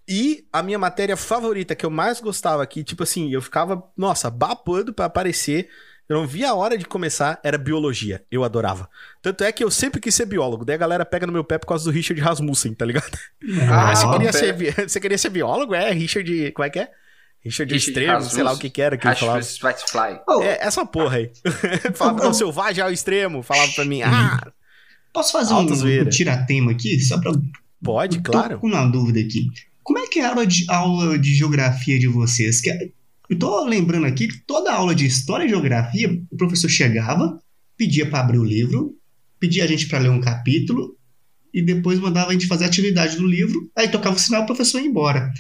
E a minha matéria favorita, que eu mais gostava aqui, tipo assim, eu ficava, nossa, babando pra aparecer. Eu não via a hora de começar, era biologia. Eu adorava. Tanto é que eu sempre quis ser biólogo. Daí a galera pega no meu pé por causa do Richard Rasmussen, tá ligado? Ah, Ah, você, queria ser, [LAUGHS] você queria ser biólogo? É, Richard. Como é que é? Richard, Richard Extremo, sei lá o que que era que ele falava. Fly. Oh, É, essa porra aí. [LAUGHS] falava, não, selvagem ao extremo. Falava pra mim, ah, Posso fazer um, um tiratema aqui? Só pra. pode, eu tô claro. com uma dúvida aqui. Como é que é a aula de, aula de geografia de vocês? Que é- eu tô lembrando aqui que toda aula de história e geografia, o professor chegava, pedia pra abrir o livro, pedia a gente pra ler um capítulo e depois mandava a gente fazer a atividade do livro, aí tocava o sinal e o professor ia embora.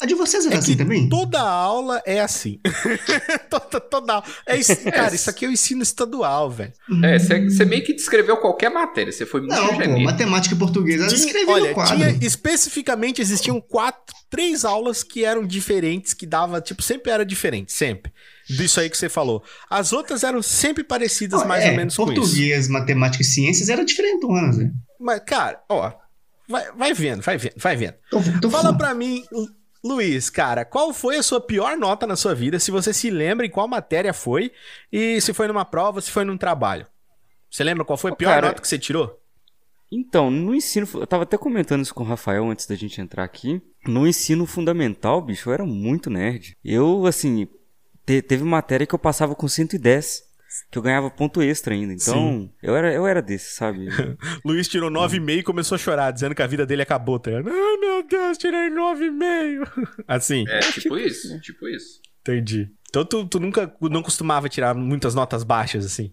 A de vocês era É assim que também? toda aula é assim. [LAUGHS] toda, toda aula. É isso, cara, isso aqui é o ensino estadual, velho. É, você meio que descreveu qualquer matéria. Você foi muito Não, pô, matemática e português, Tinha- escreveu olha, no quadro. tinha especificamente existiam quatro, três aulas que eram diferentes, que dava, tipo, sempre era diferente, sempre. Disso aí que você falou. As outras eram sempre parecidas, mais é, ou menos com isso. Português, matemática e ciências era diferentonas, né? Mas, cara, ó, vai, vai vendo, vai vendo, vai vendo. Tô, tô Fala pra mim, Luiz, cara, qual foi a sua pior nota na sua vida? Se você se lembra em qual matéria foi e se foi numa prova, se foi num trabalho. Você lembra qual foi a pior cara, nota que você tirou? Então, no ensino. Eu tava até comentando isso com o Rafael antes da gente entrar aqui. No ensino fundamental, bicho, eu era muito nerd. Eu, assim. te- teve matéria que eu passava com 110. Que eu ganhava ponto extra ainda. Então, eu era, eu era desse, sabe? [LAUGHS] Luiz tirou 9,5 e começou a chorar, dizendo que a vida dele acabou. Tá? ligado? Ah, meu Deus, tirei 9,5. [LAUGHS] Assim, É, tipo isso, tipo isso. entendi. Então tu, tu nunca não costumava tirar muitas notas baixas, assim?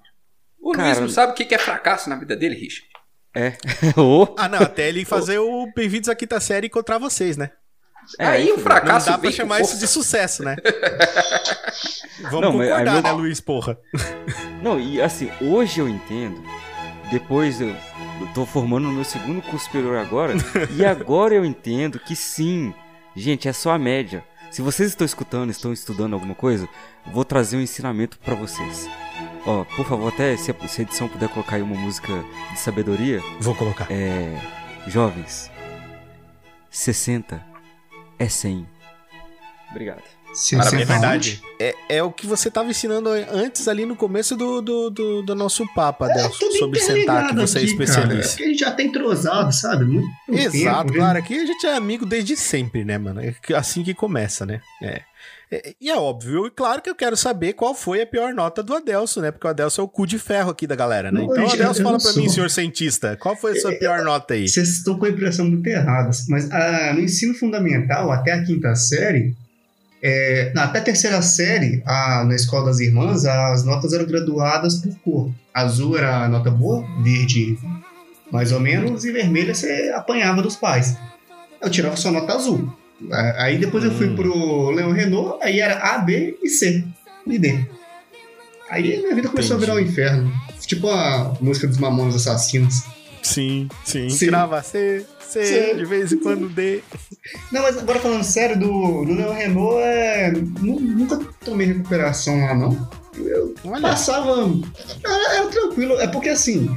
O Luiz Cara- não sabe o que que é fracasso na vida dele, Richard. É. [LAUGHS] Ô, Ah, não, até ele fazer o Bem-vindos à Quinta Série e encontrar vocês, né? É, Aí o fudeu. Não fracasso dá pra chamar isso de sucesso, né? [LAUGHS] Vamos Não, mas concordar, meu- né, Luiz, porra? [LAUGHS] Não, e assim, hoje eu entendo. Depois eu, eu tô formando o meu segundo curso superior agora. [LAUGHS] e agora eu entendo que sim, gente, é só a média. Se vocês estão escutando, estão estudando alguma coisa, vou trazer um ensinamento pra vocês. Ó, por favor, até se a, se a edição puder colocar aí uma música de sabedoria. Vou colocar. É. Jovens, 60 é 100. Obrigado. Parabéns, você É verdade. É, é o que você estava ensinando antes ali no começo do, do, do, do nosso papo, tudo sobre sentar, que você é aqui, Cara. É especialista. porque a gente já tá entrosado, sabe? Muito Exato, tempo, né? claro. Aqui a gente é amigo desde sempre, né, mano? É assim que começa, né? É. É, E é óbvio, e claro que eu quero saber qual foi a pior nota do Adelso, né? Porque o Adelso é o cu de ferro aqui da galera, né? Não, Então, eu- Adelso, eu fala sou. mim, senhor cientista, qual foi a sua pior nota aí? Vocês estão com a impressão muito errada. Mas ah, no ensino fundamental, até a quinta série, é, até a terceira série, ah, na escola das irmãs, as notas eram graduadas por cor. Azul era a nota boa, verde mais ou menos, e vermelha você apanhava dos pais. Eu tirava só nota azul. Aí depois eu fui Hum. pro Leão Renault, aí era A, B e C. E D. Aí minha vida começou Entendi. a virar um inferno. Tipo a música dos Mamonas Assassinos. Sim, sim. Sim. Tirava C, C, C. de vez em quando D. Não, mas agora falando sério, do, do Leão Renault, é, nu- nunca tomei recuperação lá, não. Eu Olha, passava. Era, era tranquilo. É porque assim,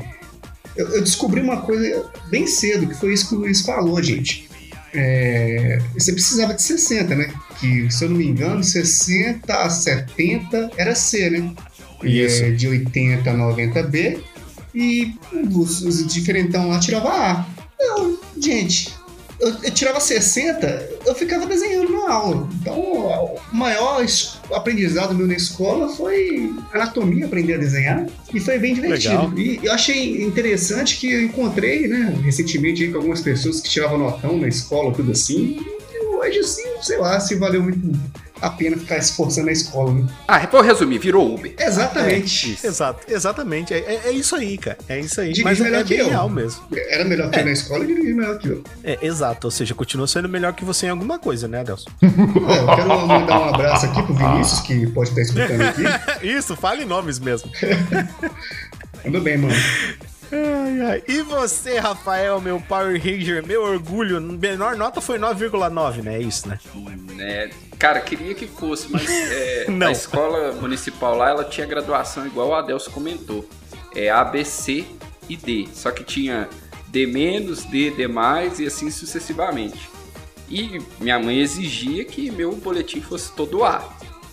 eu, eu descobri uma coisa bem cedo, que foi isso que o Luiz falou, gente. É, você precisava de 60, né? Que, se eu não me engano, 60 a 70 era C, né? E Isso. é, de 80 a 90 B. E os, os diferentão lá tirava A. Não, gente, eu, eu tirava 60, eu ficava desenhando na aula. Então, o maior aprendizado meu na escola foi anatomia, aprender a desenhar. E foi bem divertido. Legal. E eu achei interessante que eu encontrei, né, recentemente com algumas pessoas que tiravam notão na escola, tudo assim. E hoje, assim, sei lá, se valeu muito a pena ficar esforçando na escola. Né? Ah, vou resumir, virou Uber. Exatamente. Exato, exatamente. É, é- é isso aí, cara. É isso aí. Dirige Mas é, melhor é que bem eu. real mesmo. Era melhor que eu na escola e dirigir melhor que eu. É, exato. Ou seja, continua sendo melhor que você em alguma coisa, né, Adelson? [LAUGHS] É, eu quero mandar um abraço aqui pro Vinícius, que pode estar escutando aqui. [LAUGHS] Isso, fale nomes mesmo. [LAUGHS] Tudo bem, mano. Ai, ai. E você, Rafael, meu Power Ranger, meu orgulho, menor nota foi 9,9, né? É isso, né? né? Cara, queria que fosse, mas é, [LAUGHS] a escola municipal lá, ela tinha graduação igual o Adelso comentou. É A, B, C e D. Só que tinha D menos, D, D mais e assim sucessivamente. E minha mãe exigia que meu boletim fosse todo A.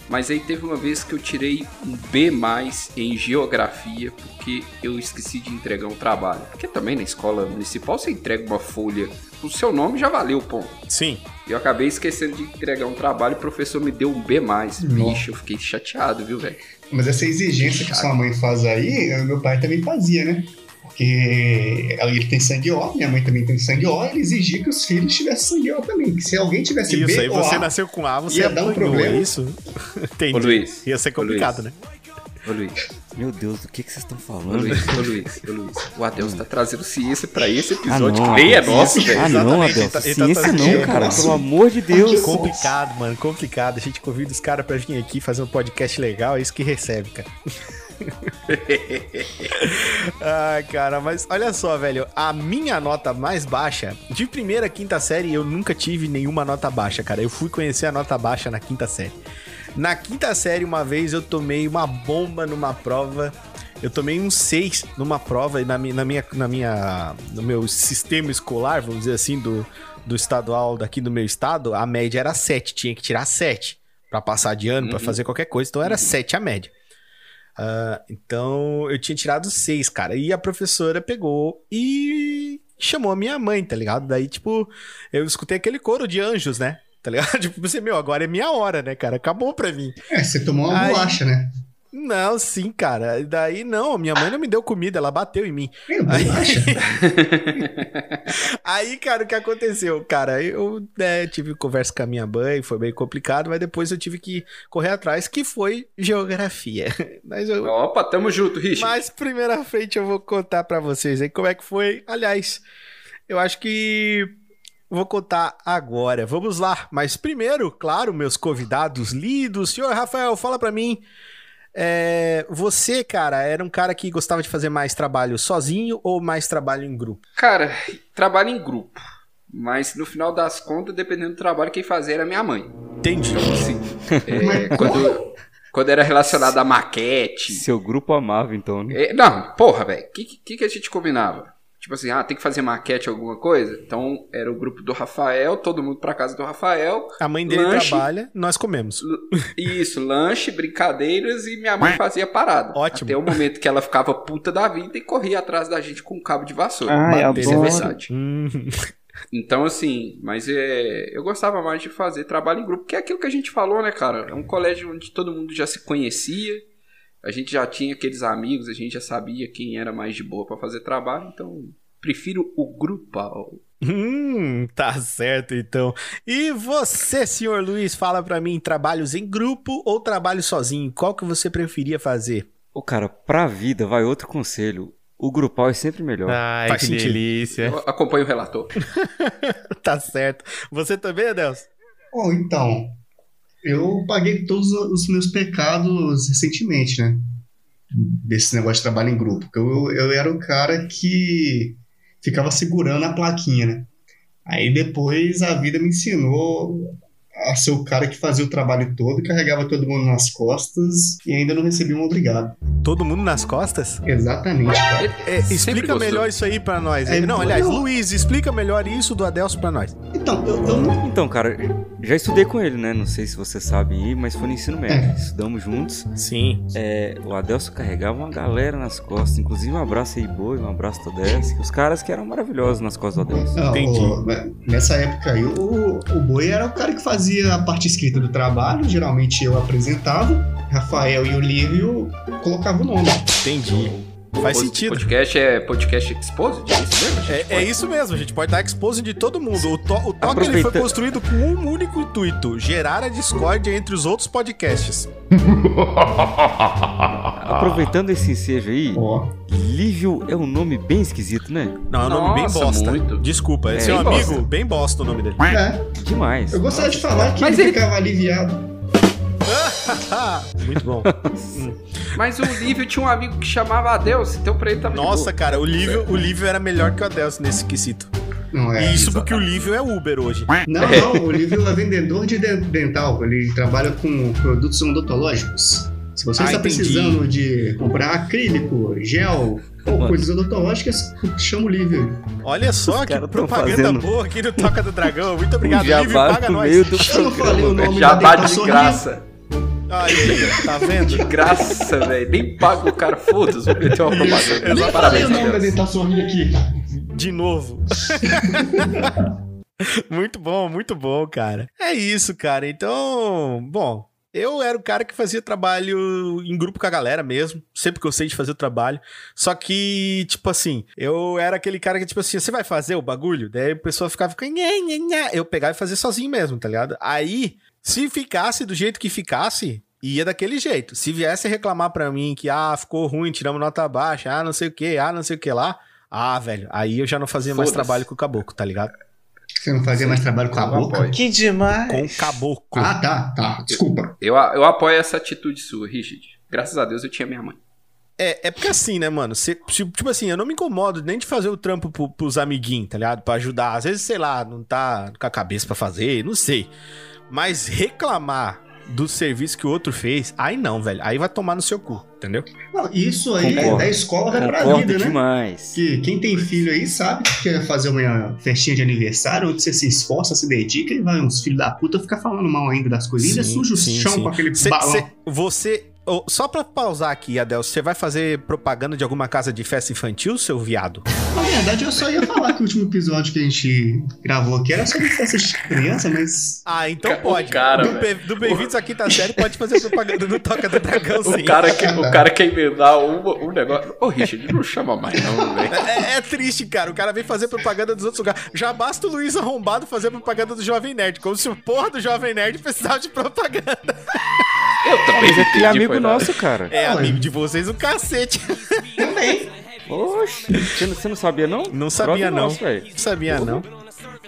Mas aí teve uma vez que eu tirei um B mais em geografia porque eu esqueci de entregar um trabalho. Porque também na escola municipal você entrega uma folha, o seu nome já valeu, ponto. Sim. E eu acabei esquecendo de entregar um trabalho e o professor me deu um B. Bicho, eu fiquei chateado, viu, velho? Mas essa exigência que sua mãe faz aí, eu- meu pai também fazia, né? Porque ele tem sangue O, minha mãe também tem sangue O, ele exigia que os filhos tivessem sangue O também. Que se alguém tivesse Isso, B aí ou você A, nasceu com A, você ia dar um problema. é isso? Entendi. Ô, Luiz. Ia ser Ô, complicado, Luiz. né? Ô Luiz, Meu Deus, do que, que vocês estão Ô falando? Luiz, ô Luiz, ô Luiz. O Adeus tá trazendo ciência pra esse Ah, episódio não, que nem é Adeus. nosso, velho. Ah, não, ele tá- tá Ciência trazendo- não, cara. Pelo amor de Deus. Complicado, mano, complicado. A gente convida os caras pra vir aqui fazer um podcast legal, é isso que recebe, cara. [LAUGHS] Ai, cara, mas olha só, velho. A minha nota mais baixa, de primeira a quinta série, eu nunca tive nenhuma nota baixa, cara. Eu fui conhecer a nota baixa na quinta série. Na quinta série, uma vez, eu tomei uma bomba numa prova. Eu tomei um 6 numa prova e na, na minha, na minha, no meu sistema escolar, vamos dizer assim, do, do estadual daqui do meu estado, a média era 7. Tinha que tirar 7 pra passar de ano, pra Uhum. fazer qualquer coisa. Então era 7 a média. Ah, então eu tinha tirado 6, cara. E a professora pegou e chamou a minha mãe, tá ligado? Daí, tipo, eu escutei aquele coro de anjos, né? Tá ligado? [LAUGHS] Tipo, você, meu, agora é minha hora, né, cara? Acabou pra mim. É, você tomou uma Aí- bolacha, né? Não, sim, cara. Daí não, minha mãe não me deu comida, ela bateu em mim. Bolacha. [LAUGHS] Aí, cara, o que aconteceu? Cara, eu né, tive conversa com a minha mãe, foi bem complicado, mas depois eu tive que correr atrás, que foi geografia. [LAUGHS] Mas eu, Opa, tamo junto, Richard. Mas primeiramente eu vou contar pra vocês aí como é que foi. Aliás, eu acho que vou contar agora. Vamos lá. Mas primeiro, claro, meus convidados lidos. Senhor Rafael, fala pra mim. É, você, cara, era um cara que gostava de fazer mais trabalho sozinho ou mais trabalho em grupo? Cara, trabalho em grupo. Mas no final das contas, dependendo do trabalho, quem fazia era minha mãe. Entendi. Então, assim, [LAUGHS] é, quando, quando era relacionado a maquete. Seu grupo amava, então, né? é, não, porra, velho. O que, que, que a gente combinava? Tipo assim, ah, tem que fazer maquete alguma coisa? Então era o grupo do Rafael, todo mundo pra casa do Rafael. A mãe dele Lanche. trabalha, nós comemos. Isso, lanche, brincadeiras e minha mãe fazia parada. Ótimo. Até o momento que ela ficava puta da vida e corria atrás da gente com um cabo de vassoura. Isso é verdade. Hum, Então, assim, mas é, eu gostava mais de fazer trabalho em grupo, que é aquilo que a gente falou, né, cara? É um colégio onde todo mundo já se conhecia, a gente já tinha aqueles amigos, a gente já sabia quem era mais de boa pra fazer trabalho, então prefiro o grupal. Hum, tá certo então. E você, senhor Luiz, fala pra mim, trabalhos em grupo ou trabalho sozinho? Qual que você preferia fazer? Ô, cara, pra vida, vai outro conselho. O grupal é sempre melhor. Ai, Faz que sentido. delícia. Eu acompanho o relator. [LAUGHS] tá certo. Você também, Adelson? Bom, então, eu paguei todos os meus pecados recentemente, né? Desse negócio de trabalho em grupo. Eu, eu era o cara que ficava segurando a plaquinha, né? Aí depois a vida me ensinou a ser o cara que fazia o trabalho todo, carregava todo mundo nas costas e ainda não recebia um obrigado. Todo mundo nas costas? Exatamente, cara. É, Sempre explica gostou. melhor isso aí pra nós. É, não, aliás, eu- Luiz, explica melhor isso do Adelson pra nós. Então, eu, eu não. Então, cara, já estudei com ele, né? Não sei se você sabe aí, mas foi no ensino médio. Estudamos juntos. Sim. É, o Adelson carregava uma galera nas costas, inclusive um abraço aí, Boi, um abraço Todesc. Os caras que eram maravilhosos nas costas do Adelson. Não, Entendi. o- nessa época aí, o, o Boi era o cara que fazia a parte escrita do trabalho, geralmente eu apresentava, Rafael e Olívio colocavam o nome. Entendi. Faz sentido. Podcast é podcast exposed? É isso mesmo? É, é isso mesmo, a gente pode dar exposing de todo mundo. O, to o toque ele foi construído com um único intuito: gerar a discórdia entre os outros podcasts. [LAUGHS] Aproveitando esse ensejo aí, Ó, Lívio é um nome bem esquisito, né? Não, é um nome bem bosta. muito. Desculpa, é É, seu bem amigo, bosta. bem bosta o nome dele. é, Demais. eu gostava de falar que Mas ele ele- ficava aliviado. [LAUGHS] Muito bom. Mas o Lívio tinha um amigo que chamava Adeus, então pra ele de Nossa, boa. cara, o Lívio, o Lívio era melhor que o Adelson nesse quesito. Não é? E isso porque o Lívio é Uber hoje. Não, não, o Olívio é vendedor de de- dental, ele trabalha com produtos odontológicos. Se você Ah, está entendi. precisando de comprar acrílico, gel ou Nossa. coisas odontológicas, chama o Lívio. Olha só que caras tão propaganda fazendo boa aqui no Toca do Dragão. Muito obrigado, Um Lívio. Paga no nós. meio do Eu não falei o nome de graça. Aí, tá vendo? De graça, velho. Nem paga o cara, foda-se. Vou meter uma propaganda. Eu nem falei Parabéns, o nome da aqui. De novo. [LAUGHS] muito bom, muito bom, cara. É isso, cara. Então, bom, eu era o cara que fazia trabalho em grupo com a galera mesmo. Sempre gostei de fazer o trabalho. Só que, tipo assim, eu era aquele cara que, tipo assim, você vai fazer o bagulho? Daí a pessoa ficava, nha. eu pegava e fazia sozinho mesmo, tá ligado? Aí, se ficasse do jeito que ficasse, ia daquele jeito. Se viesse reclamar pra mim que, ah, ficou ruim, tiramos nota baixa, ah, não sei o que, ah, não sei o que lá. Ah, velho, aí eu já não fazia mais trabalho com o caboclo, tá ligado? Você não fazia mais trabalho com a boca? Que demais. Com o caboclo. Ah, tá, tá. Desculpa. Eu, eu apoio essa atitude sua, Richard. Graças a Deus eu tinha minha mãe. É, é porque assim, né, mano? Cê, tipo assim, eu não me incomodo nem de fazer o trampo pro, pros amiguinhos, tá ligado? Pra ajudar. Às vezes, sei lá, não tá com a cabeça pra fazer, não sei. Mas reclamar do serviço que o outro fez, aí não, velho. Aí vai tomar no seu cu, entendeu? Não, isso aí Concordo. é da escola vai pra Concordo vida, né? demais. Que quem tem filho aí sabe que quer fazer uma festinha de aniversário onde você se esforça, se dedica e vai uns filhos da puta ficar falando mal ainda das coisas. Ainda Sim, suja o sim, chão sim. com aquele Cê- balão. cê- você. Só pra pausar aqui, Adel, você vai fazer propaganda de alguma casa de festa infantil, seu viado? Na verdade, eu só ia falar que o último episódio que a gente gravou aqui era sobre festa de criança, mas. Ah, então o pode. cara, do, do Bem-vindos à Quinta Série pode fazer propaganda do Toca do Dragão, sim. O cara, que, o cara quer emendar um, um negócio. Ô, Richard, não chama mais, não, velho. É, é triste, cara. O cara vem fazer propaganda dos outros lugares. Já basta o Luiz Arrombado fazer propaganda do Jovem Nerd. Como se o porra do Jovem Nerd precisasse de propaganda. Eu também. Mas é aquele entendi, amigo nosso, cara. É amigo de vocês o cacete. Também. Oxe, você não, sabia, não? Não sabia, Brother não. nosso, sabia, não.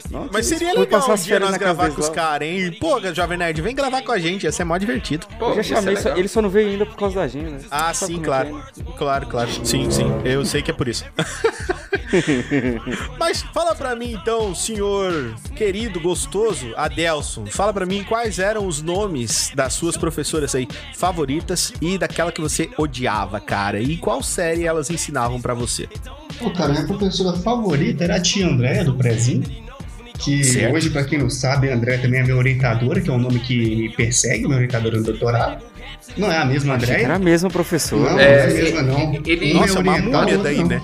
Não, Mas seria legal passar um dia nós gravar com os caras, hein? Pô, Jovem Nerd, vem gravar com a gente. Ia ser mó divertido. Pô, Eu já isso é chamei, só- ele só não veio ainda por causa da agenda, né? Ah, Sabe sim, é claro. é? Claro, claro. Sim, sim. Eu sei que é por isso. [LAUGHS] Mas fala pra mim então, senhor querido, gostoso, Adelson. Fala pra mim quais eram os nomes das suas professoras aí favoritas e daquela que você odiava, cara. E qual série elas ensinavam pra você? Pô, cara, minha professora favorita era a tia Andréia do Prezinho. Que Certo. hoje, pra quem não sabe, a Andréia também é minha orientadora, que é um nome que me persegue, minha orientadora no doutorado. Não é a mesma Andréia. Era a mesma professora. Não, não É, é a mesma, não. ele- Um é Nossa, uma orientado, múmia outro daí, não. né?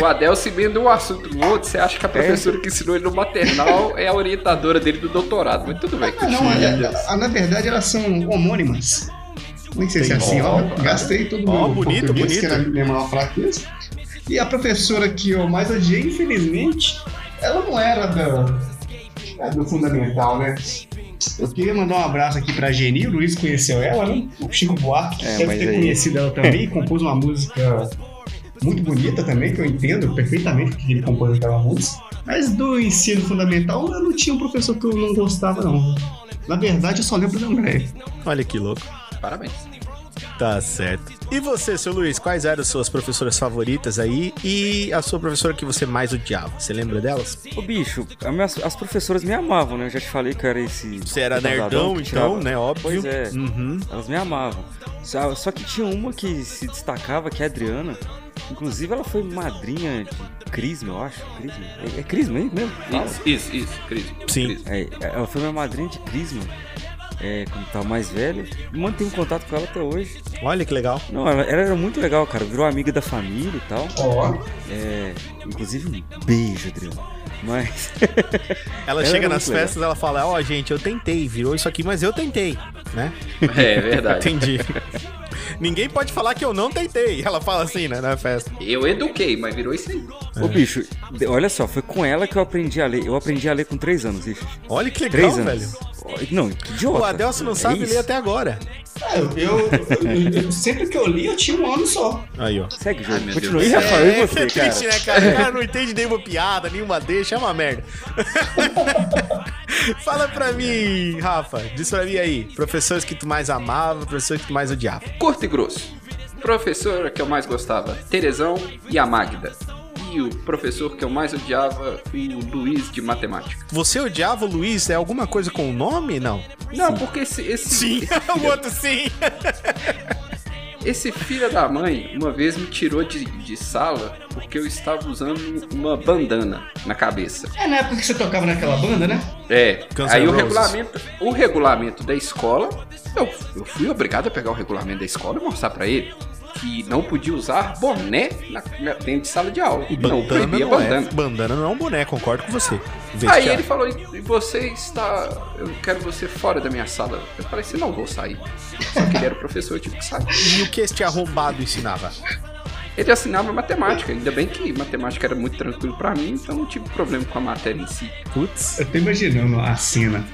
O Adel se emenda um assunto no outro, você acha que a professora que ensinou ele no maternal é a orientadora dele do doutorado. Mas tudo bem, Ah, não, continua. é- Adeus. ah, na verdade elas são homônimas. Nem sei se é assim, ó. Gastei todo o Ó, meu bonito, bonito. que era a minha maior fraqueza. E a professora que eu mais odiei, infelizmente, ela não era da, é do fundamental, né? Eu queria mandar um abraço aqui pra Geni, o Luiz conheceu ela, né? O Chico Buarque É, deve ter aí- conhecido ela também e [LAUGHS] compôs uma música muito bonita também, que eu entendo perfeitamente porque ele compôs aquela música. Mas do ensino fundamental, eu não tinha um professor que eu não gostava, não. Na verdade, eu só lembro da André. Olha que louco. Parabéns. Tá certo. E você, seu Luiz, quais eram as suas professoras favoritas aí e a sua professora que você mais odiava? Você lembra delas? Ô, bicho, as, minhas- as professoras me amavam, né? Eu já te falei que eu era esse. Você era nerdão, então, tirava- né? Óbvio. Pois é. Uhum. Elas me amavam. Só, só que tinha uma que se destacava, que é a Adriana. Inclusive, ela foi madrinha de Crisma, eu acho. Crisma? É, é Crisma aí mesmo? Fala. Isso, isso, isso, Cris. Sim. É, ela foi minha madrinha de Crisma. É, quando tava mais velha. E mantenho contato com ela até hoje. Olha que legal. Não, ela, ela era muito legal, cara. Virou amiga da família e tal. Ó, É, inclusive, um beijo, Adriana. Mas. [LAUGHS] Ela Ela chega nas muito legal. festas ela fala: Ó, gente, eu tentei, virou isso aqui, mas eu tentei, né? É verdade. [LAUGHS] Entendi. [LAUGHS] Ninguém pode falar que eu não tentei. [LAUGHS] Ela fala assim, né, na festa. Eu eduquei, mas virou isso aí. Ô, bicho, de- olha só, foi com ela que eu aprendi a ler. Eu aprendi a ler com 3 anos, Richard. Olha que legal, Três velho. anos. Não, que idiota. O Adelson não É sabe isso. ler até agora. É, eu, eu- eu- sempre que eu li, eu tinha um ano só. Aí, ó. Segue o jogo. meu Continua Deus céu. Rafael. E É, você, é triste, cara? né, cara? O cara não entende nenhuma piada, nenhuma deixa, é uma merda. [LAUGHS] Fala pra mim, Rafa. Diz pra mim aí. Professores que tu mais amava, professores que tu mais odiava. Curto e grosso. Professora que eu mais gostava, Terezão e a Magda. E o professor que eu mais odiava, o Luiz de matemática. Você odiava o Luiz? É alguma coisa com o nome? Não. Não, porque esse, esse, Sim, esse, [LAUGHS] o outro sim. [LAUGHS] esse filho da mãe uma vez me tirou de, de sala porque eu estava usando uma bandana na cabeça. É na época que você tocava naquela banda, né? É, Guns aí o Roses. regulamento, o regulamento da escola, eu, eu fui obrigado a pegar o regulamento da escola e mostrar pra ele que não podia usar boné na- na- dentro de sala de aula. E não Bandana proibia não bandana. é. Bandana não é um boné, concordo com você. Aí Vestiário. ele falou, e você está. Eu quero você fora da minha sala. Eu falei assim, não vou sair. Só que ele era o professor, eu tive que sair. E o que este arrombado ensinava? Ele assinava matemática, ainda bem que matemática era muito tranquilo pra mim, então não tive problema com a matéria em si. Putz. Eu tô imaginando a cena.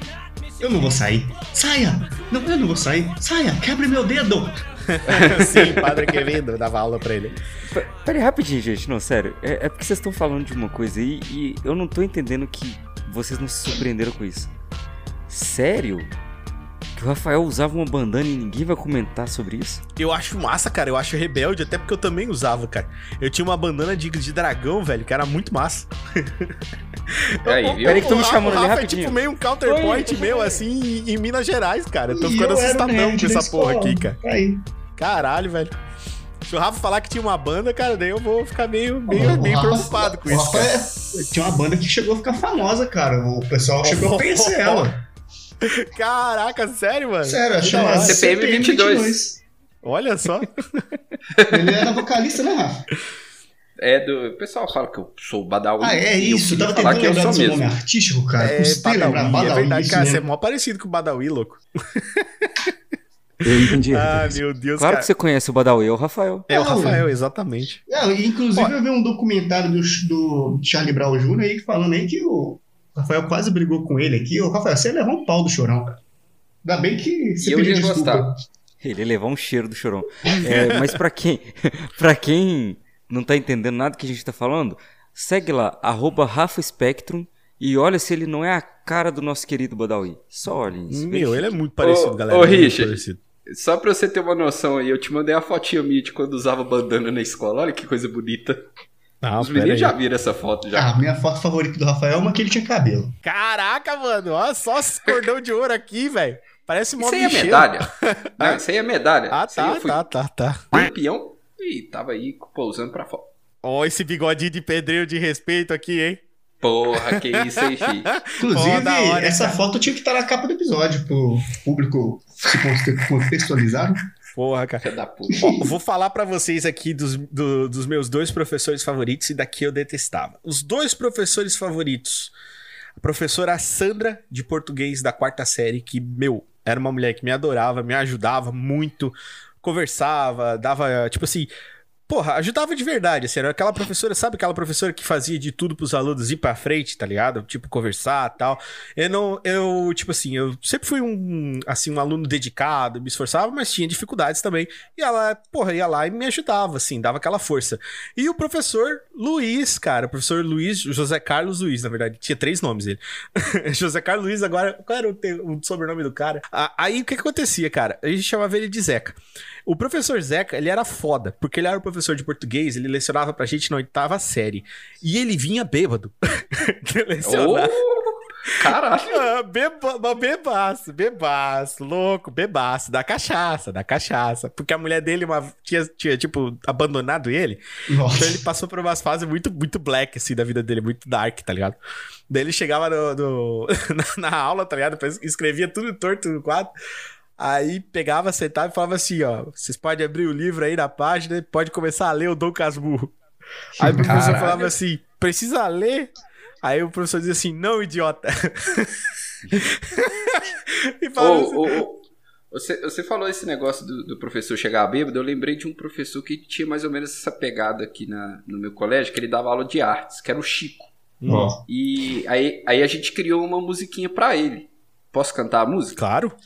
Eu não vou sair. Saia! Não, eu não vou sair. Saia! Quebre meu dedo! [LAUGHS] Sim, Padre Quevedo dava aula pra ele. P- Pera aí, rapidinho, gente. Não, sério. É, é porque vocês estão falando de uma coisa aí e eu não tô entendendo que vocês não se surpreenderam com isso. Sério? Que o Rafael usava uma bandana e ninguém vai comentar sobre isso? Eu acho massa, cara. Eu acho rebelde, até porque eu também usava, cara. Eu tinha uma bandana de, de dragão, velho, que era muito massa. [LAUGHS] Aí, O- viu? Peraí que tô me chamando o ali é rapidinho. tipo meio um counterpoint meu, assim, em, em Minas Gerais, cara. Eu tô E ficando eu assustadão com essa porra aqui, cara. Aí. Caralho, velho. Se o Rafa falar que tinha uma banda, cara, daí eu vou ficar meio, meio, meio Rafa- preocupado com isso, Rafa cara. é- Tinha uma banda que chegou a ficar famosa, cara. O pessoal chegou a [LAUGHS] conhecer ela. [LAUGHS] Caraca, sério, mano? Sério, Que chama da hora. CPM 22. Olha só. [LAUGHS] Ele era vocalista, né, Rafa? É do. O pessoal fala que eu sou o Badawi. Ah, é isso. Eu tava falar tentando que eu lembrar sou do seu mesmo. nome artístico, cara. É, Custei Badawi, é Badawi, verdade, isso cara. Você é mesmo. mó parecido com o Badawi, louco. Eu entendi. [LAUGHS] Ah, meu Deus, Claro cara. que você conhece o Badawi, é o Rafael. É o Rafael, exatamente. É, inclusive eu vi um documentário do, do Charlie Brown Jr. aí falando aí que o Rafael quase brigou com ele aqui. Ô, Rafael, você levou um pau do chorão, cara. Ainda bem que você E eu pediu ia desculpa. gostar. Ele ia levar um cheiro do chorão. É, mas pra quem, [LAUGHS] pra quem não tá entendendo nada que a gente tá falando, segue lá, arroba Rafa Spectrum e olha se ele não é a cara do nosso querido Badawi. Só olhem isso. Meu, ele é muito parecido, Ô, galera. ô, é Richard. parecido. Só pra você ter uma noção aí, eu te mandei a fotinha minha de quando usava bandana na escola. Olha que coisa bonita. Não, Os meninos aí. já viram essa foto já. Ah, minha foto favorita do Rafael é uma que ele tinha cabelo. Caraca, mano. Olha só esse [LAUGHS] cordão de ouro aqui, velho. Parece mó isso aí é medalha. [LAUGHS] Não, isso aí é medalha. Ah, tá, eu fui tá, tá, tá. campeão e tava aí pousando pra fora. Ó, esse bigodinho de pedreiro de respeito aqui, hein? Porra, que [LAUGHS] isso aí, filho. Inclusive, hora, essa cara. foto tinha que estar na capa do episódio pro público se conte- contextualizar. Porra, cara. Filha da puta. Ó, vou falar pra vocês aqui dos, do- dos meus dois professores favoritos e daqui eu detestava. Os dois professores favoritos. A professora Sandra, de português da quarta série, que, meu, era uma mulher que me adorava, me ajudava muito, conversava, dava, tipo assim. Porra, ajudava de verdade, assim, era aquela professora, sabe aquela professora que fazia de tudo pros alunos ir pra frente, tá ligado? Tipo, conversar tal. Eu não, eu, tipo assim, eu sempre fui um, assim, um aluno dedicado, me esforçava, mas tinha dificuldades também. E ela, porra, ia lá e me ajudava, assim, dava aquela força. E o professor Luiz, cara, o professor Luiz, José Carlos Luiz, na verdade, tinha três nomes ele. [LAUGHS] José Carlos Luiz, agora, qual era o, o sobrenome do cara? Aí o que, que acontecia, cara? A gente chamava ele de Zeca. O professor Zeca, ele era foda, porque ele era o professor de português, ele lecionava pra gente na oitava série. E ele vinha bêbado. [LAUGHS] lecionar. Ô, Caralho. Ah, beba, bebaço, bebaço, louco, bebaço, da cachaça, da cachaça. Porque a mulher dele uma, tinha, tinha, tipo, abandonado ele. Nossa. Então ele passou por umas fases muito, muito black, assim, da vida dele, muito dark, tá ligado? Daí ele chegava no, no- [LAUGHS] na, na aula, tá ligado? Depois escrevia tudo torto no quadro. Aí pegava, sentava e falava assim, ó, vocês podem abrir o livro aí na página e pode começar a ler o Dom Casmurro. Aí o professor Caralho. falava assim, precisa ler? Aí o professor dizia assim, não, idiota. [LAUGHS] e falava assim, Ô, ô, ô, Você, você falou esse negócio do, do professor chegar bêbado, eu lembrei de um professor que tinha mais ou menos essa pegada aqui na, no meu colégio, que ele dava aula de artes, que era o Chico. Ó, E aí, aí a gente criou uma musiquinha pra ele. Posso cantar a música? claro.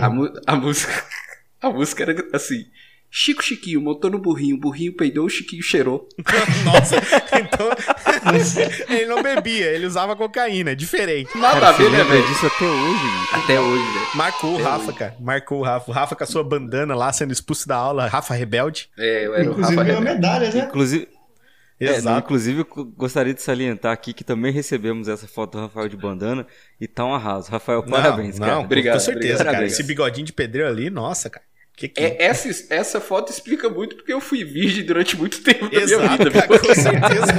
A, mu- a música. [LAUGHS] A música era assim. Chico Chiquinho montou no burrinho, o burrinho peidou, o Chiquinho cheirou. [LAUGHS] Nossa, então [LAUGHS] ele não bebia, ele usava cocaína, é diferente. Nada a ver, né, velho? disso até hoje, bicho. Até hoje, velho. Marcou o Rafa, cara. Marcou o Rafa. O Rafa com a sua bandana lá, sendo expulso da aula. Rafa Rebelde. É, eu era o Inclusive Rafa ganhou Rebelde. medalhas, né? Inclusive, é, não, Exato. inclusive, eu co- gostaria de salientar aqui que também recebemos essa foto do Rafael de bandana e tá um arraso. Rafael, parabéns, não, cara. Não, Obrigado, com certeza, obrigado. cara. Esse bigodinho de pedreiro ali, nossa, cara. Que que... É, essa, essa foto explica muito porque eu fui virgem durante muito tempo da minha Exato, vida. cara, viu? com certeza.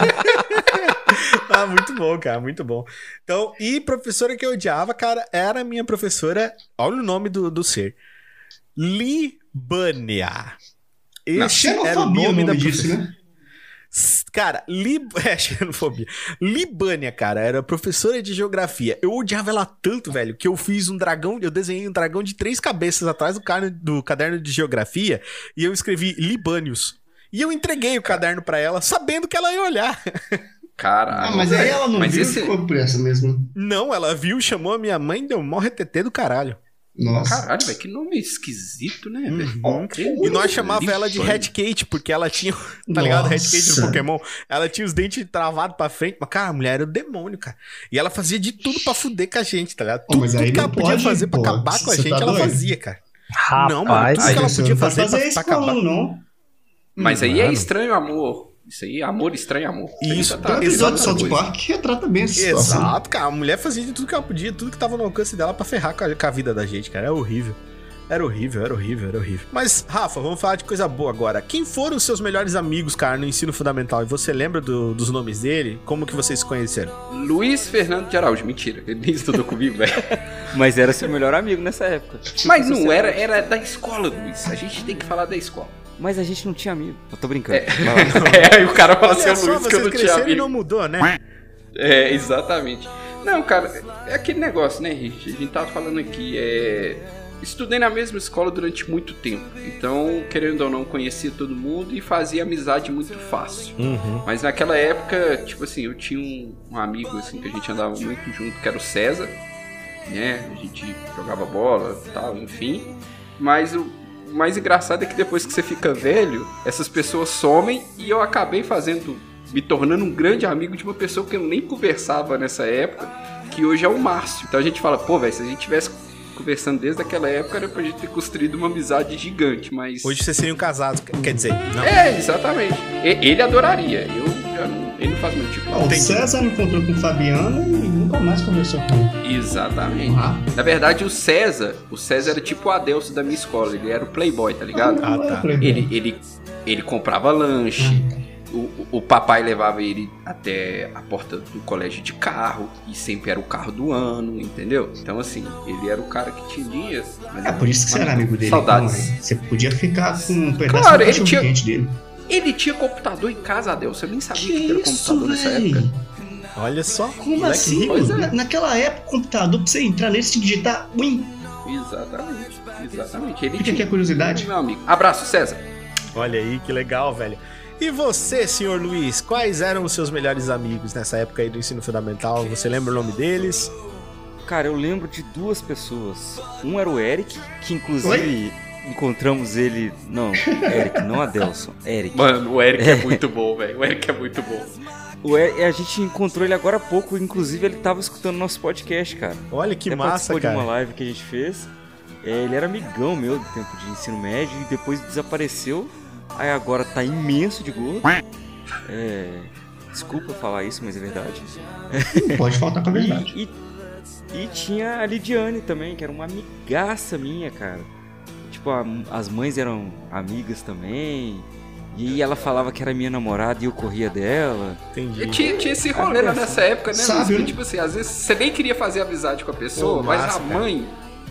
[LAUGHS] ah, muito bom, cara, muito bom. Então, e professora que eu odiava, cara, era a minha professora. Olha o nome do, do ser: Libânia. Esse era o o nome, da nome disso, né? Cara, Lib... [LAUGHS] é, xenofobia. Libânia, cara, era professora de geografia. Eu odiava ela tanto, velho, que eu fiz um dragão, eu desenhei um dragão de três cabeças atrás do, carne- do caderno de geografia e eu escrevi Libânios. E eu entreguei o caderno pra ela, sabendo que ela ia olhar. [LAUGHS] Caralho. Ah, mas aí ela não Mas viu esse- ficou por essa mesmo. Não, ela viu, chamou a minha mãe e deu mó retetê do caralho. Nossa. Caralho, velho, que nome esquisito, né? Uhum. E nós chamava ela de Red Kate, porque ela tinha. [LAUGHS] Tá ligado? Red Kate do. Pokémon. Ela tinha os dentes travados pra frente. Mas, cara, a mulher era o demônio, cara. E ela fazia de tudo pra fuder com a gente, tá ligado? Pô, Tudo, tudo que ela podia pode, fazer pra pô. acabar com a gente, tá ela doido? fazia, cara. Rapaz, Não, mano, tudo que ela podia fazer, fazer pra, isso pra com acabar. não. Mas aí é Mano. estranho amor. Isso aí, amor estranho amor. aí Isso, tá um episódio de South. Park que retrata bem essa situação. Exato, cara. A mulher fazia de tudo que ela podia, tudo que tava no alcance dela pra ferrar com a, com a vida da gente, cara. Era horrível. Era horrível, era horrível, era horrível. Mas, Rafa, vamos falar de coisa boa agora. Quem foram os seus melhores amigos, cara, no ensino fundamental? E você lembra do- dos nomes dele? Como que vocês se conheceram? Luiz Fernando de Araújo. Mentira, ele nem estudou comigo, velho. [LAUGHS] Mas era seu melhor amigo nessa época. Mas não era, era da escola, Luiz. A gente tem que falar da escola. Mas a gente não tinha amigo. Eu tô brincando. Lá. [LAUGHS] É, aí o cara fala assim, Olha "Ô, só, Luiz, que eu não tinha e amigo. não mudou, né? É, exatamente. Não, cara, é aquele negócio, né, gente? A gente tava falando aqui, é. Estudei na mesma escola durante muito tempo. Então, querendo ou não, conhecia todo mundo e fazia amizade muito fácil. Uhum. Mas naquela época, tipo assim, eu tinha um, um amigo assim que a gente andava muito junto, que era o César, né? A gente jogava bola e tal, enfim. Mas o mais engraçado é que depois que você fica velho, essas pessoas somem e eu acabei fazendo, me tornando um grande amigo de uma pessoa que eu nem conversava nessa época, que hoje é o Márcio. Então a gente fala, pô, velho, se a gente tivesse conversando desde aquela época, era pra gente ter construído uma amizade gigante, mas. Hoje vocês seriam casados, quer dizer, não. É, exatamente. E- Ele adoraria. Eu já não. Ele não faz meu tipo. Ah, o. César me encontrou com o Fabiano e nunca mais conversou com ele. Exatamente. Ah. Na verdade, o César, o César era tipo o Adelso da minha escola. Ele era o playboy, tá ligado? Ah, tá. Eu falei, Ele, ele, ele comprava lanche. O, o- o papai levava ele até a porta do colégio de carro. E sempre era o carro do ano, entendeu? Então, assim, ele era o cara que tinha dias. mas É por isso que você era amigo dele. Saudades. então, né? Você podia ficar com um pedaço Claro, do ele tinha- dele. Ele tinha computador em casa, Adelso. Eu nem sabia que, Que era isso, computador nessa velho? época. Olha só. Como assim? é. Na- Naquela época, o computador, pra você entrar nele, você tinha que digitar Win. Exatamente. Exatamente. Ele Fica tinha. aqui a curiosidade. Meu amigo. Abraço, César. Olha aí, que legal, velho. E você, senhor Luiz, quais eram os seus melhores amigos nessa época aí do ensino fundamental? Você lembra o nome deles? Cara, eu lembro de duas pessoas. Um era o Eric, que inclusive encontramos ele. Não, Eric, não Adelson. Eric. Mano, o Eric é [LAUGHS] muito bom, velho. O Eric é muito bom. O Eric, a gente encontrou ele agora há pouco, inclusive ele tava escutando nosso podcast, cara. Olha que Até massa, participou de uma cara. live que a gente fez. É, ele era amigão meu do tempo de ensino médio e depois desapareceu. Aí agora tá imenso de gordo. É, desculpa falar isso, mas é verdade. Não [LAUGHS] pode faltar com a verdade. E, e, e tinha a Lidiane também, que era uma amigaça minha, cara. Tipo, a- as mães eram amigas também. E ela falava que era minha namorada e eu corria dela. Entendi. E tinha, tinha esse rolê lá nessa época, né? Sabe, né? tipo assim, às vezes você nem queria fazer amizade com a pessoa, Pô, mas massa, a cara.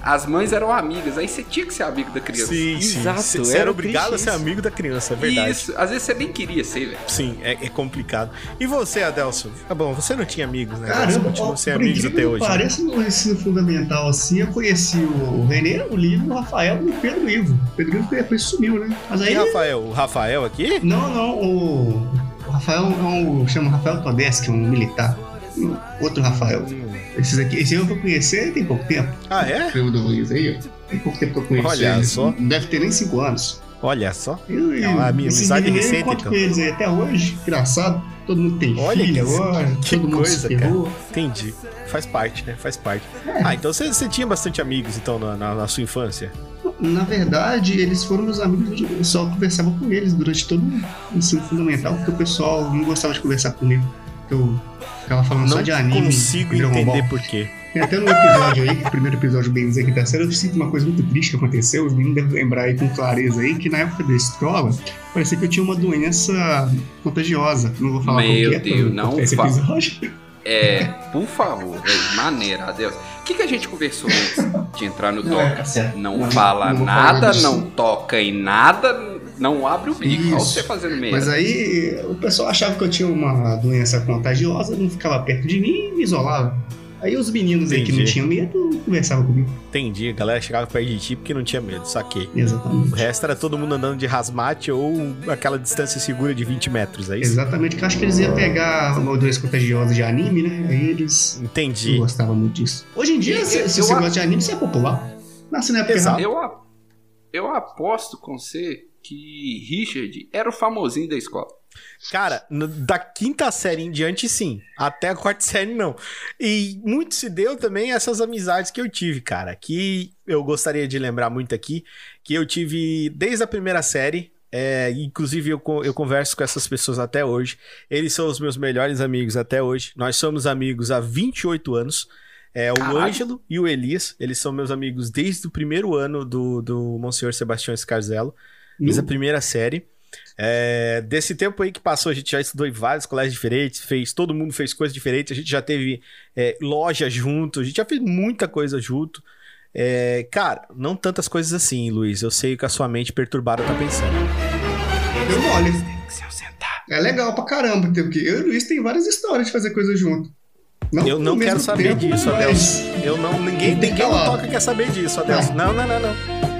As mães eram amigas, aí você tinha que ser amigo da criança. Sim, sim. Exato, Você você era era obrigado a ser amigo da criança, é verdade. Isso, às vezes você nem queria ser, velho. Sim, é, é complicado. E você, Adelson? Tá bom, você não tinha amigos, né? você Caramba, continua ó, sem amigos até hoje. né? Parece no ensino fundamental assim, eu conheci o Renê, o Lívio, o Rafael e o Pedro Ivo. O Pedro Ivo depois sumiu, né? Mas E aí. Rafael? O Rafael aqui? Não, não, o. O Rafael é um. Chama Rafael Todeschi, um militar. Outro Rafael. Esses aqui, esse eu vou conhecer tem pouco tempo. Ah, é? Eu do Luiz aí, ó. Tem pouco tempo que eu conheço Olha eles. só. Não deve ter nem 5 anos. Olha só. Eu, É uma ami- esse amizade menino, eu recente, então. com eles aí até hoje. Engraçado. Todo mundo tem Olha filho que- agora. que todo mundo coisa, se ferrou. Entendi. Faz parte, né? Faz parte. É. Ah, então você, você tinha bastante amigos, então, na, na- na sua infância? Na verdade, eles foram meus amigos, eu só conversava com eles durante todo o ensino fundamental, porque o pessoal não gostava de conversar comigo. Porque Eu ficava falando só Não de anime. consigo e Dragon entender por quê. Tem até no episódio aí, que o primeiro episódio bem dizer que tá sério, eu sinto uma coisa muito triste que aconteceu, os meninos devem lembrar aí com clareza aí, que na época da escola, parecia que eu tinha uma doença contagiosa. Não vou falar Meu qual que é, Deus, não esse episódio. É, por favor, velho, maneira, adeus. O que, que a gente conversou antes de entrar no Não, é. Não, Não, fala não nada, não toca em nada, não abre o bico. Olha Isso. você fazendo merda. Mas aí o pessoal achava que eu tinha uma doença contagiosa, não ficava perto de mim e me isolava. Aí os meninos aí que não Entendi. tinham medo conversavam comigo. Entendi, a galera chegava perto de ti porque não tinha medo, saquei. O Exatamente. resto era todo mundo andando de rasmate ou aquela distância segura de 20 metros, é isso? Exatamente, que eu acho que eles iam pegar moldures contagiosos de anime, né? Aí eles não Entendi. gostavam muito disso. Hoje em dia, Eu- se, se eu você acho- gosta de anime, você é popular. Nasce na época Exato. Eu, a- eu aposto com você que Richard era o famosinho da escola. Cara, da quinta série em diante, sim. Até a quarta [LAUGHS] série, não. E muito se deu também essas amizades que eu tive, cara. Que eu gostaria de lembrar muito aqui. Que eu tive desde a primeira série. é, inclusive, eu, eu converso com essas pessoas até hoje. Eles são os meus melhores amigos até hoje. Nós somos amigos há 28 anos. É, o Caralho. Ângelo e o Elias. Eles são meus amigos desde o primeiro ano do, do Monsenhor Sebastião Scarzelo. Desde a primeira série. É, desse tempo aí que passou, a gente já estudou em vários colégios diferentes, fez, todo mundo fez coisas diferentes, a gente já teve é, loja junto, a gente já fez muita coisa junto. É, cara, não tantas coisas assim, Luiz. Eu sei que a sua mente perturbada tá pensando. Deu mole. É legal pra caramba, porque eu e o Luiz tem várias histórias de fazer coisa junto. eu no não quero saber tempo, disso, mas-. Eu não, ninguém, ninguém no falar. toca quer saber disso, Adelson. Não, não, não, não.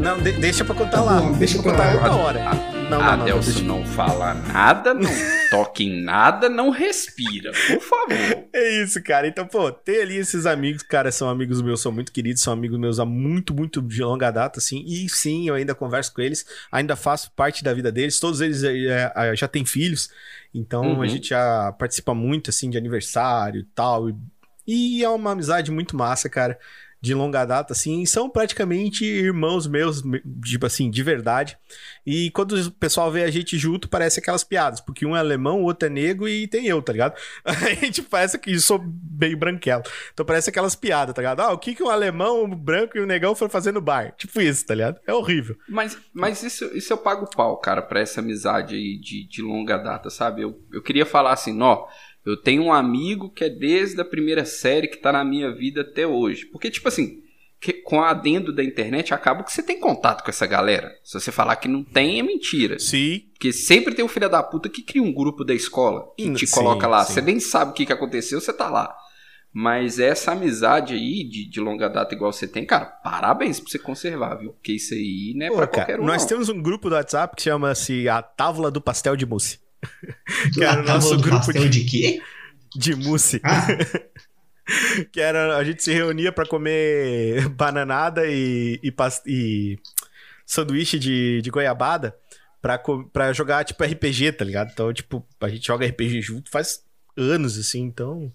Não, de- deixa pra contar Tá lá. bom, deixa deixa pra contar lá. outra hora. Não, não, não, não, Adelson deixa- não fala nada, não toca em nada, não respira. Por favor. É isso, cara. Então, pô, ter ali esses amigos, cara, são amigos meus, são muito queridos, são amigos meus há muito, muito de longa data, assim. E sim, eu ainda converso com eles, ainda faço parte da vida deles. Todos eles é, é, já têm filhos, então Uhum. a gente já participa muito, assim, de aniversário e tal. E, e é uma amizade muito massa, cara. De longa data, assim, são praticamente irmãos meus, me- tipo assim, de verdade. E quando o pessoal vê a gente junto, parece aquelas piadas, porque um é alemão, o outro é negro e tem eu, tá ligado? [LAUGHS] A gente parece que sou bem branquelo. Então parece aquelas piadas, tá ligado? Ah, o que, que um alemão, um branco e um negão foram fazer no bar? Tipo isso, tá ligado? É horrível. Mas, mas isso, isso eu pago pau, cara, pra essa amizade aí de, de longa data, sabe? Eu, eu queria falar assim, ó, eu tenho um amigo que é desde a primeira série que tá na minha vida até hoje. Porque, tipo assim, com a adendo da internet, acaba que você tem contato com essa galera. Se você falar que não tem, é mentira. Sim. Porque sempre tem um filho da puta que cria um grupo da escola e te Sim, coloca lá. sim. Você nem sabe o que, que aconteceu, você tá lá. Mas essa amizade aí, de, de longa data igual você tem, cara, parabéns pra você conservar, viu? Porque isso aí não é Pô, pra cara, qualquer um. nós não. temos um grupo do WhatsApp que chama-se a Távola do Pastel de Mousse. [LAUGHS] que era o nosso grupo pastel de quê? de mousse. Ah, [LAUGHS] que era a gente se reunia pra comer [LAUGHS] bananada e, e, e sanduíche de, de goiabada pra, jogar tipo RPG, tá ligado? Então, tipo, a gente joga RPG junto faz anos, assim, então.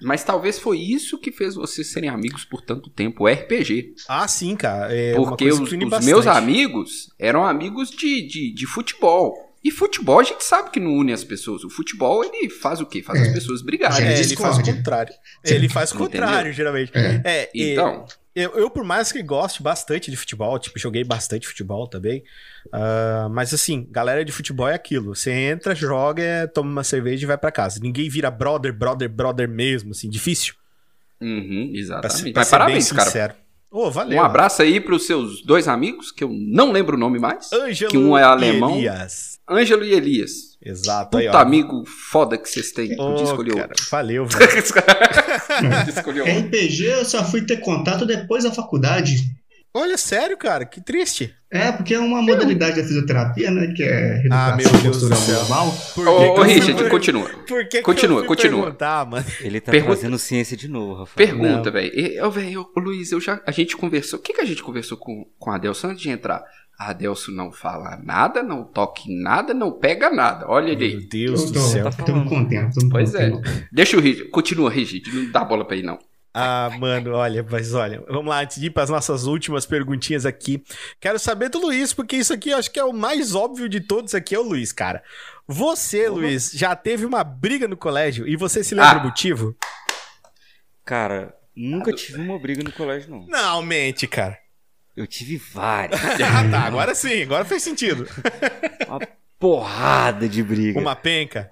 Mas talvez foi isso que fez vocês serem amigos por tanto tempo, o RPG. Ah, sim, cara. É uma Porque coisa os, os meus amigos eram amigos de, de, de futebol. E futebol a gente sabe que não une as pessoas. O futebol, ele faz o quê? Faz É. as pessoas brigarem. É, É, ele faz o contrário. Ele faz o contrário, geralmente. É. É, Então, Eu, eu, por mais que goste bastante de futebol, tipo, joguei bastante futebol também. ah, mas assim, galera de futebol é aquilo. Você entra, joga, toma uma cerveja e vai pra casa. Ninguém vira brother, brother, brother mesmo, assim, difícil. uhum, Pra, exatamente. ser- pra Mas ser bem parabéns, cara. Ô, valeu. Um abraço aí pros seus dois amigos, que eu não lembro o nome mais. Ângelo que um é e alemão. Elias. Ângelo e Elias. Exato. Puta aí, ó. amigo foda que vocês têm. Cara, outro. valeu, [LAUGHS] velho. Escolher outro. RPG eu só fui ter contato depois da faculdade. Olha, sério, cara, que triste. É, porque é uma modalidade da fisioterapia, né? Que é Ah, meu Deus do céu. Por Ô, que ô, que eu Richard, per- continua. Por que que Continua, eu fui continua. mano? Ele tá Pergunta- trazendo ciência de novo, Rafael. Pergunta, velho. E, Ô, velho, Luiz, eu já, a gente conversou. O que, que a gente conversou com, com a Adelson antes de entrar? A Adelson não fala nada, não toca em nada, não pega nada. Olha ele aí. Meu Deus Eu do tô, céu. Tá falando. me Pois é. contendo. Deixa o Rigid. Continua, Rigid. Não dá bola pra ele, não. Ah, mano, olha, mas olha, vamos lá, antes de ir para as nossas últimas perguntinhas aqui. Quero saber do Luiz, porque isso aqui acho que é o mais óbvio de todos aqui, é o Luiz, cara. Você, Luiz, já teve uma briga no colégio e você se lembra Ah. o motivo? Cara, nunca tive uma briga no colégio, não. Não, mente, cara. Eu tive várias. [LAUGHS] Ah, tá, agora sim, agora fez sentido. Uma porrada de briga. Uma penca.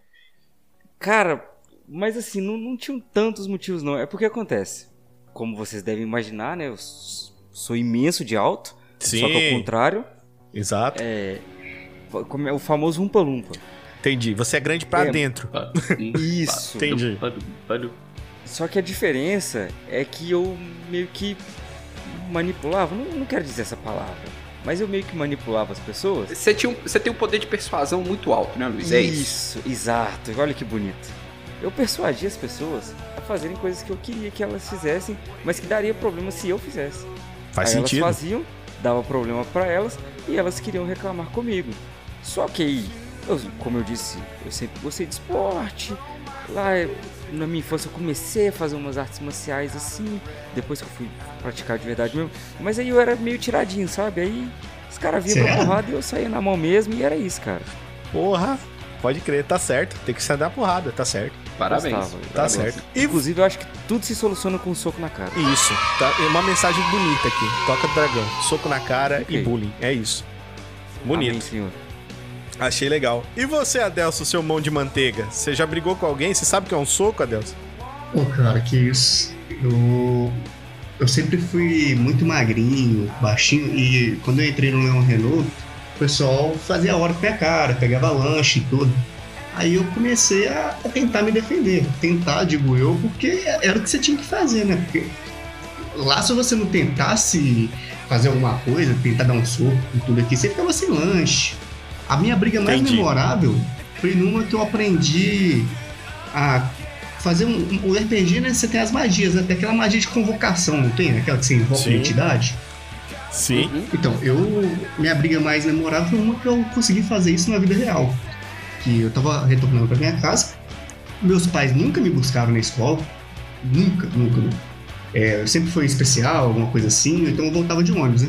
Cara, mas assim, não, não tinham tantos motivos, não. É porque acontece. Como vocês devem imaginar, né? Eu sou imenso de alto. Sim. Só que ao contrário, Exato. é. como é O famoso umpa-lumpa. Entendi. Você é grande pra É. dentro. Isso. Entendi. Só que a diferença é que eu meio que manipulava, não, não quero dizer essa palavra, mas eu meio que manipulava as pessoas. Você, tinha um- você tem um poder de persuasão muito alto, né, Luiz? É isso. Isso, exato. Olha que bonito. Eu persuadia as pessoas a fazerem coisas que eu queria que elas fizessem, mas que daria problema se eu fizesse. Faz aí sentido. elas faziam, dava problema pra elas e elas queriam reclamar comigo. Só que aí, eu- como eu disse, eu sempre gostei de esporte. Lá na minha infância eu comecei a fazer umas artes marciais assim, depois que eu fui praticar de verdade mesmo. Mas aí eu era meio tiradinho, sabe? Aí os caras Você pra porrada e eu saía na mão mesmo e era isso, cara. Porra, pode crer, tá certo. Tem que se dar porrada, tá certo. Parabéns. Gostava, Tá Parabéns. certo. E Inclusive eu acho que tudo se soluciona com um soco na cara. isso, tá? É uma mensagem bonita aqui. Toca do dragão. Soco na cara Ok. e bullying. É isso. Bonito. Amém, senhor. Achei legal. E você, Adelso, seu mão de manteiga? Você já brigou com alguém? Você sabe o que é um soco, Adelso? Pô, cara, que isso. Eu. Eu sempre fui muito magrinho, baixinho, e quando eu entrei no Leão Renault, o pessoal fazia hora com minha cara, pegava lanche e tudo. Aí eu comecei a, a tentar me defender. Tentar, digo eu, porque era o que você tinha que fazer, né? Porque lá se você não tentasse fazer alguma coisa, tentar dar um soco e tudo aqui, você ficava sem lanche. A minha briga mais Entendi. memorável foi numa que eu aprendi a fazer um, um- o RPG, né? Você tem as magias, né? Tem aquela magia de convocação, não tem? Aquela que você invoca Sim. uma entidade. Sim. Então, eu. Minha briga mais memorável foi uma que eu consegui fazer isso na vida real. Que eu tava retornando pra minha casa. Meus pais nunca me buscaram na escola. Nunca, nunca, nunca. É, sempre foi especial, alguma coisa assim, então eu voltava de ônibus, né?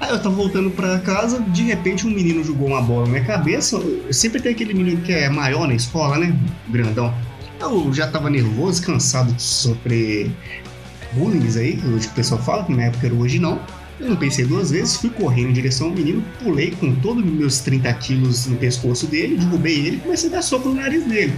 Aí eu tava voltando pra casa, de repente um menino jogou uma bola na minha cabeça. Sempre tem aquele menino que é maior na escola, né? Grandão. Eu já tava nervoso, cansado de sofrer bullying aí, que hoje o pessoal fala, que na época era hoje não. Eu não pensei duas vezes, fui correndo em direção ao menino, pulei com todos os meus 30 quilos no pescoço dele, derrubei ele e comecei a dar soco no nariz dele.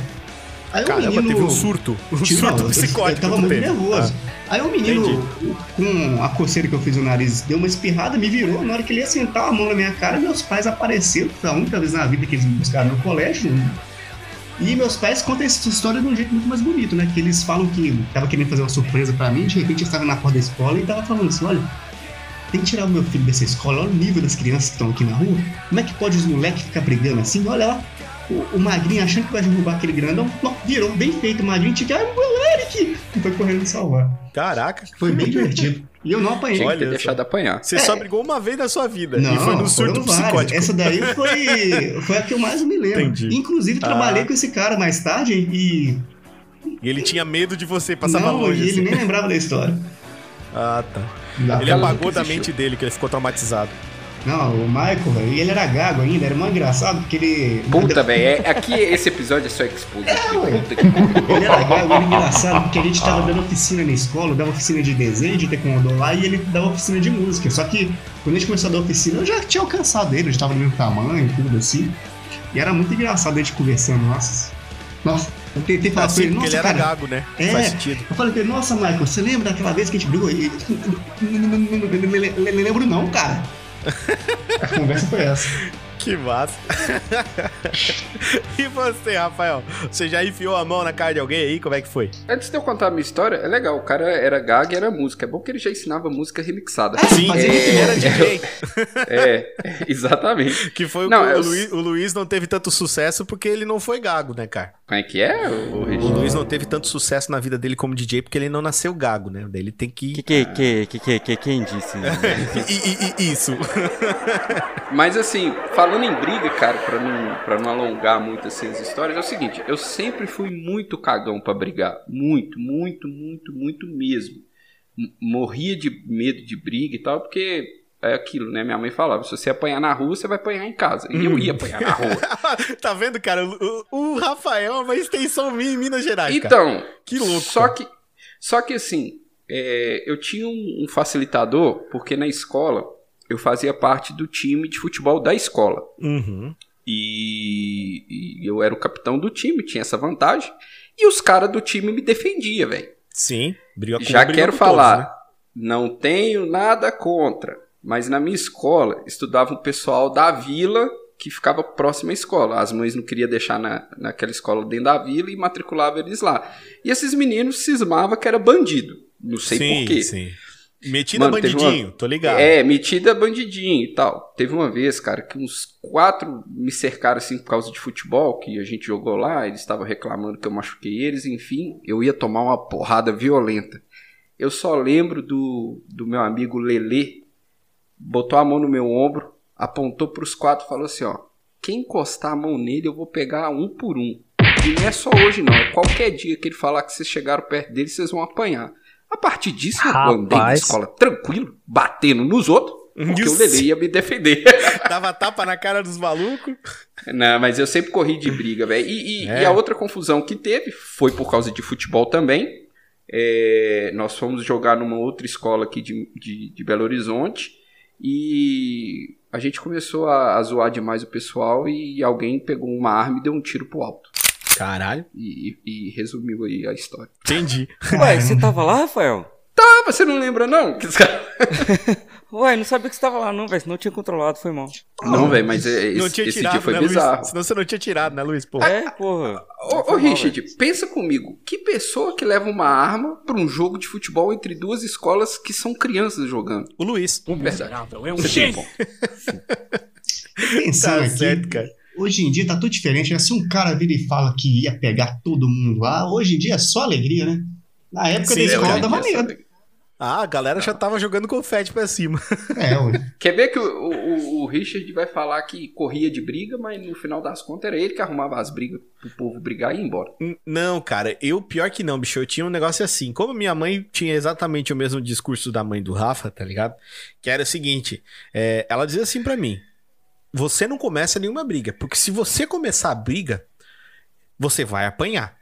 Aí o Caramba, menino. teve um surto. Um Tio, surto psicótico. Eu tava muito teve. nervoso. Aí o menino, Entendi. com a coceira que eu fiz no nariz, deu uma espirrada, me virou. Na hora que ele ia sentar a mão na minha cara, meus pais apareceram. Foi a única vez na vida que eles me buscaram no colégio. E meus pais contam essa história de um jeito muito mais bonito, né? Que eles falam que tava querendo fazer uma surpresa pra mim, de repente eu estava na porta da escola e tava falando assim: olha, tem que tirar o meu filho dessa escola, olha o nível das crianças que estão aqui na rua. Como é que pode os moleques ficar brigando assim? Olha lá, o, o magrinho achando que vai derrubar aquele grandão, não, virou bem feito o magrinho, tinha que, ai, meu Eric! E foi correndo me salvar. Caraca. Foi bem divertido. E eu não apanhei. Olha ter só. deixado apanhar. Você só brigou uma vez na sua vida. Não, e foi no surto psicótico. Essa daí [LAUGHS] foi, foi a que eu mais me lembro. Entendi. Inclusive, trabalhei Ah. com esse cara mais tarde e. E ele tinha medo de você, passava não, longe. e ele assim. nem lembrava da história. Ah, tá. Da- Ele apagou da mente dele, que ele ficou traumatizado. Não, o Michael, velho, e ele era gago ainda, era muito engraçado, porque ele. Puta, velho. É, aqui esse episódio é só expulso. ué. Puta que. Ele era gago, era engraçado, porque a gente tava dando oficina na escola, dava oficina de desenho, de taekwondo lá, e ele dava oficina de música. Só que quando a gente começou a dar oficina, eu já tinha alcançado ele, eu já tava no mesmo tamanho e tudo assim. E era muito engraçado a gente conversando, nossa. Nossa, eu tentei falar com Assim, ele, nossa, ele era cara, gago, né? É. Faz sentido. Eu falei pra ele, nossa, Michael, você lembra daquela vez que a gente brigou? E ele, Não lembro não, cara. A conversa foi essa. Que massa. [LAUGHS] e você, Rafael? Você já enfiou a mão na cara de alguém aí? Como é que foi? Antes de eu contar a minha história, é legal. O cara era gag e era música. É bom que ele já ensinava música remixada. Sim, fazia ele muito era bom. DJ. [LAUGHS] É, [LAUGHS] exatamente. Que foi o Não, que o, eu- Luiz, o Luiz não teve tanto sucesso porque ele não foi gago, né, cara? Como é que é, o, O Luiz não teve tanto sucesso na vida dele como DJ porque ele não nasceu gago, né? Daí ele tem que. Que, que, que, que, que, que, quem disse? I- i- i- isso. Mas assim, falando em briga, cara, pra não, pra não alongar muito assim as histórias, é o seguinte, eu sempre fui muito cagão pra brigar. Muito, muito, muito, muito mesmo. Morria de medo de briga e tal, porque é aquilo, né? Minha mãe falava, se você apanhar na rua, você vai apanhar em casa. E eu ia apanhar na rua. [LAUGHS] tá vendo, cara? O, o Rafael é uma extensão minha em Minas Gerais, cara. Então, Que louco, Só cara. que, só que assim, é, eu tinha um, um facilitador, porque na escola eu fazia parte do time de futebol da escola. Uhum. E, e eu era o capitão do time, tinha essa vantagem. E os caras do time me defendiam, velho. Sim. Briga com Já quero falar, todos, né? não tenho nada contra. Mas na minha escola estudava um pessoal da vila que ficava próxima à escola. As mães não queriam deixar na, naquela escola dentro da vila e matriculava eles lá. E esses meninos cismavam que era bandido. Não sei sim, por quê. Sim. Metida Mano, bandidinho, uma- tô ligado. É, metida bandidinho e tal. Teve uma vez, cara, que uns quatro me cercaram assim por causa de futebol, que a gente jogou lá, eles estavam reclamando que eu machuquei eles, enfim, eu ia tomar uma porrada violenta. Eu só lembro do, do meu amigo Lelê, botou a mão no meu ombro, apontou pros quatro e falou assim, ó, quem encostar a mão nele eu vou pegar um por um. E não é só hoje não, é qualquer dia que ele falar que vocês chegaram perto dele, vocês vão apanhar. A partir disso, eu andei na Rapaz. escola tranquilo, batendo nos outros, porque Isso. o Lelê ia me defender. [LAUGHS] Dava tapa na cara dos malucos. Não, mas eu sempre corri de briga, velho. E, e- É. e a outra confusão que teve foi por causa de futebol também. É, nós fomos jogar numa outra escola aqui de, de, de Belo Horizonte e a gente começou a, a zoar demais o pessoal e alguém pegou uma arma e deu um tiro pro alto. Caralho, E, e- resumiu aí a história. entendi. [LAUGHS] Ué, você tava lá, Rafael? Ah, você não lembra não? Ué, [LAUGHS] não sabia que você tava lá não, velho. Senão eu tinha controlado, foi mal. Não, velho, mas é- não esse, tinha esse tirado, dia foi né, bizarro. Luiz? Senão você não tinha tirado, né, Luiz? Pô. É, porra. Ô, ô Richard, velho. pensa comigo. Que pessoa que leva uma arma pra um jogo de futebol entre duas escolas que são crianças jogando? O Luiz. Verdade. é um. [LAUGHS] Pensando Tá aqui, certo, cara. Hoje em dia tá tudo diferente. né? Se um cara vira e fala que ia pegar todo mundo lá, hoje em dia é só alegria, né? Na época Sim, da é, escola hoje dava dia, medo. Ah, a galera já tava jogando confete pra cima. [LAUGHS] É, ué. Quer ver que o, o- o Richard vai falar que corria de briga, mas no final das contas era ele que arrumava as brigas pro povo brigar e ir embora. Não, cara, eu pior que não, bicho. Eu tinha um negócio assim. Como minha mãe tinha exatamente o mesmo discurso da mãe do Rafa, tá ligado? Que era o seguinte: é, ela dizia assim pra mim: você não começa nenhuma briga, porque se você começar a briga, você vai apanhar.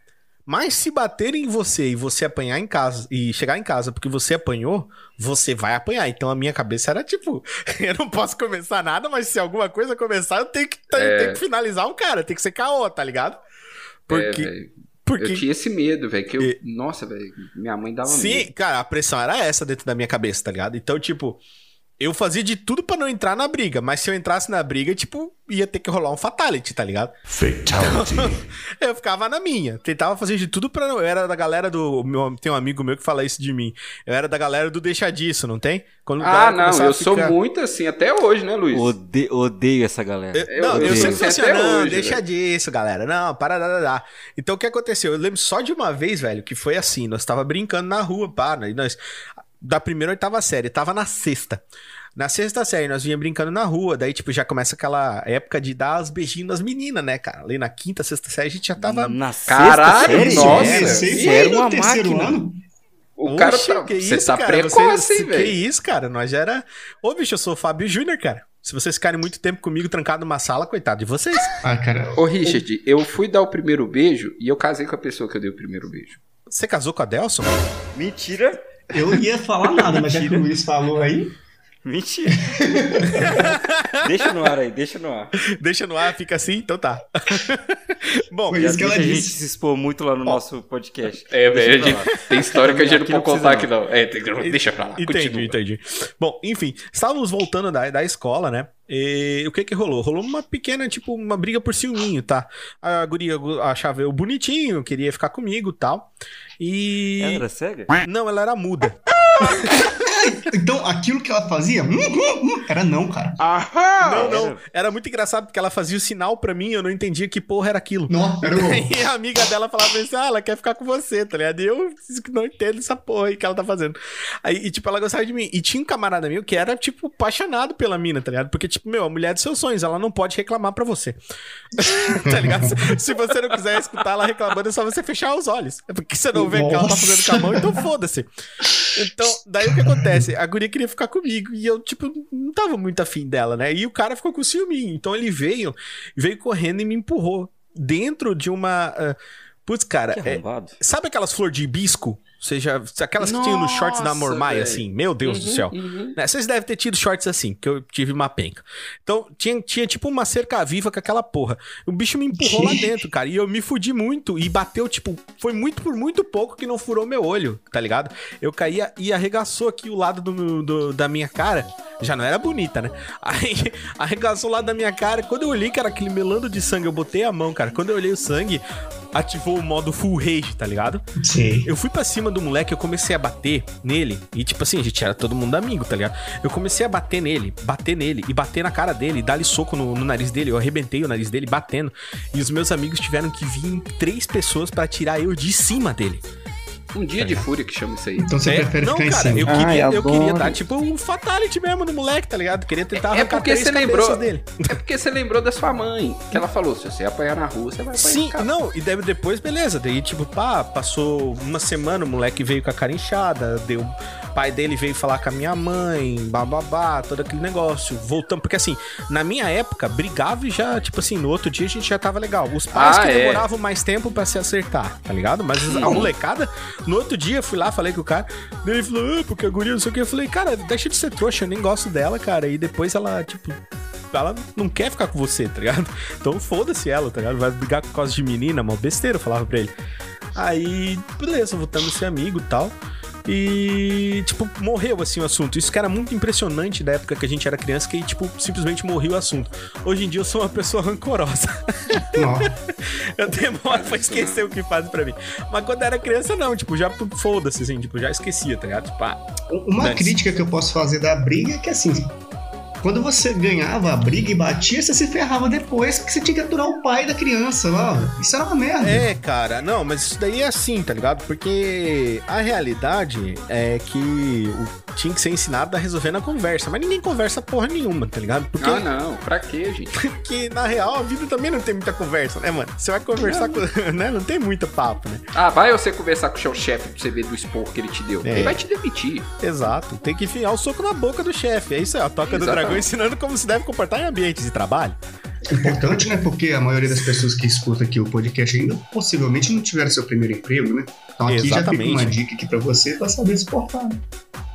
Mas se baterem em você e você apanhar em casa e chegar em casa porque você apanhou, você vai apanhar. Então a minha cabeça era tipo, [LAUGHS] eu não posso começar nada, mas se alguma coisa começar, eu tenho que, eu tenho que finalizar um cara, tem que ser KO, tá ligado? Porque, É, porque Eu tinha esse medo, velho. Que eu, E- Nossa, velho. Minha mãe dava Sim, medo. cara, a pressão era essa dentro da minha cabeça, tá ligado? Então, tipo, eu fazia de tudo pra não entrar na briga, mas se eu entrasse na briga, tipo, ia ter que rolar um fatality, tá ligado? Fatality. [LAUGHS] Eu ficava na minha, tentava fazer de tudo pra não. Eu era da galera do. Meu, tem um amigo meu que fala isso de mim. Eu era da galera do deixa disso, não tem? Quando Ah, não. Eu sou ficar- muito assim até hoje, né, Luiz? Ode- odeio essa galera. Eu- não, eu eu, sou sempre falei assim, até não, hoje, deixa velho. disso, galera. Não, para, dá, dá, dá. Então o que aconteceu? Eu lembro só de uma vez, velho, que foi assim, nós tava brincando na rua, pá, né, e nós da primeira ou oitava série, tava na sexta. Na sexta série, nós vinha brincando na rua, daí, tipo, já começa aquela época de dar os beijinhos nas meninas, né, cara? Ali na quinta, sexta série, a gente já tava. Na Caralho, série? nossa. É, você foi era uma máquina. ano. O cara Oxe, tá. que Você isso, tá cara? precoce, Você- hein, velho? Que isso, cara? Nós já era. Ô, bicho, eu sou o Fábio Júnior, cara. Se vocês ficarem muito tempo comigo trancado numa sala, coitado de vocês. Ah, cara. Ô, Richard, eu fui dar o primeiro beijo e eu casei com a pessoa que eu dei o primeiro beijo. Você casou com a Delson? Mentira. Eu ia falar nada, mas já que o Luiz falou aí. Mentira. [LAUGHS] deixa no ar aí, deixa no ar. Deixa no ar, fica assim, então tá. [LAUGHS] Bom, Foi isso que ela a gente disse. se expor muito lá no nosso podcast. É, velho. Tem história que a gente não pode contar aqui, não. É, tem- deixa pra lá. Entendi, continua. entendi. Bom, enfim, estávamos voltando da, da escola, né? E o que que rolou? Rolou uma pequena, tipo, uma briga por ciúminho, tá? A guria achava eu bonitinho, queria ficar comigo e tal. E. Ela era cega? Não, ela era muda. [LAUGHS] Então, aquilo que ela fazia, hum, hum, hum, era não, cara. não, não. era. Era muito engraçado porque ela fazia o sinal pra mim, eu não entendia que porra era aquilo. Não, era o. [LAUGHS] E a amiga dela falava assim, ah, ela quer ficar com você, tá ligado? E eu não entendo essa porra aí que ela tá fazendo. Aí, e, tipo, ela gostava de mim. E tinha um camarada meu que era, tipo, apaixonado pela mina, tá ligado? Porque, tipo, meu, a mulher dos seus sonhos, ela não pode reclamar pra você. [LAUGHS] tá ligado? Se, se você não quiser escutar ela reclamando, é só você fechar os olhos. É porque você não vê o que ela tá fazendo com a mão, então foda-se. Então, daí o que acontece? A guria queria ficar comigo e eu, tipo, não tava muito afim dela, né? E o cara ficou com ciúminho. Então ele veio, veio correndo e me empurrou dentro de uma. ah, Putz, cara, é- sabe aquelas flores de hibisco? Seja, aquelas que tinham nos shorts da Nossa, Mormai, assim. Meu Deus do Uhum, céu. uhum. Né, Vocês devem ter tido shorts assim, que eu tive uma penca. Então, tinha, tinha tipo uma cerca viva com aquela porra. O bicho me empurrou lá dentro, cara. E eu me fudi muito. E bateu, tipo, foi muito por muito pouco que não furou meu olho, tá ligado? Eu caía e arregaçou aqui o lado do, do- da minha cara. Já não era bonita, né? [LAUGHS] Aí arregaçou o lado da minha cara. Quando eu olhei, cara, aquele melando de sangue, eu botei a mão, cara. Quando eu olhei o sangue, ativou o modo full rage, tá ligado? Sim. Eu fui pra cima do moleque, eu comecei a bater nele. E, tipo assim, a gente era todo mundo amigo, tá ligado? Eu comecei a bater nele, bater nele e bater na cara dele, dar-lhe soco no, no nariz dele. Eu arrebentei o nariz dele batendo. E os meus amigos tiveram que vir três pessoas pra tirar eu de cima dele. Um dia de fúria que chama isso aí. Então você É, prefere não, ficar cara, em cima. eu Ai, queria, eu adoro. queria dar tipo um fatality mesmo no moleque, tá ligado? Queria tentar É arrancar porque três você lembrou. dele. É porque você lembrou da sua mãe. Que ela falou: se você apanhar na rua, você vai apanhar. Sim, não, e daí depois, beleza. Daí, tipo, pá, passou uma semana, o moleque veio com a cara inchada, deu. O pai dele veio falar com a minha mãe, bababá, todo aquele negócio. Voltamos, porque assim, na minha época, brigava e já, tipo assim, no outro dia a gente já tava legal. Os pais Ah, que é. demoravam mais tempo pra se acertar, tá ligado? Mas a molecada, no outro dia, fui lá, falei com o cara, daí ele falou, ah, porque a guria não sei o que. Eu falei, cara, deixa de ser trouxa, eu nem gosto dela, cara. E depois ela, tipo, ela não quer ficar com você, tá ligado? [LAUGHS] Então foda-se ela, tá ligado? Vai brigar por causa de menina, mal besteira, eu falava pra ele. Aí, beleza, voltamos a ser amigo e tal. E, tipo, morreu assim o assunto. Isso que era muito impressionante da época que a gente era criança, que, tipo, simplesmente morreu o assunto. Hoje em dia eu sou uma pessoa rancorosa. [LAUGHS] Eu demoro pra esquecer o que faz pra mim. Mas quando eu era criança, não, tipo, já foda-se, assim, tipo, já esquecia, tá ligado? Tipo, ah, Uma crítica que eu posso fazer da briga é que assim. Quando você ganhava a briga e batia, você se ferrava depois, porque você tinha que aturar o pai da criança lá. Isso era uma merda. É, cara, não, mas isso daí é assim, tá ligado? Porque a realidade é que o- tinha que ser ensinado a resolver na conversa, mas ninguém conversa porra nenhuma, tá ligado? Porque, Ah, não. Pra quê, gente? [LAUGHS] porque na real a vida também não tem muita conversa, né, mano? Você vai conversar com. [LAUGHS] né? Não tem muito papo, né? Ah, vai você conversar com o seu chefe pra você ver do esporro que ele te deu. É. Ele vai te demitir. Exato. Tem que enfiar o soco na boca do chefe. É isso aí, a toca do Exatamente. Ensinando como se deve comportar em ambientes de trabalho. Importante, né? Porque a maioria das pessoas que escuta aqui o podcast ainda possivelmente não tiveram seu primeiro emprego, né? Então aqui já fica Exatamente. uma dica aqui pra você pra saber se portar. né?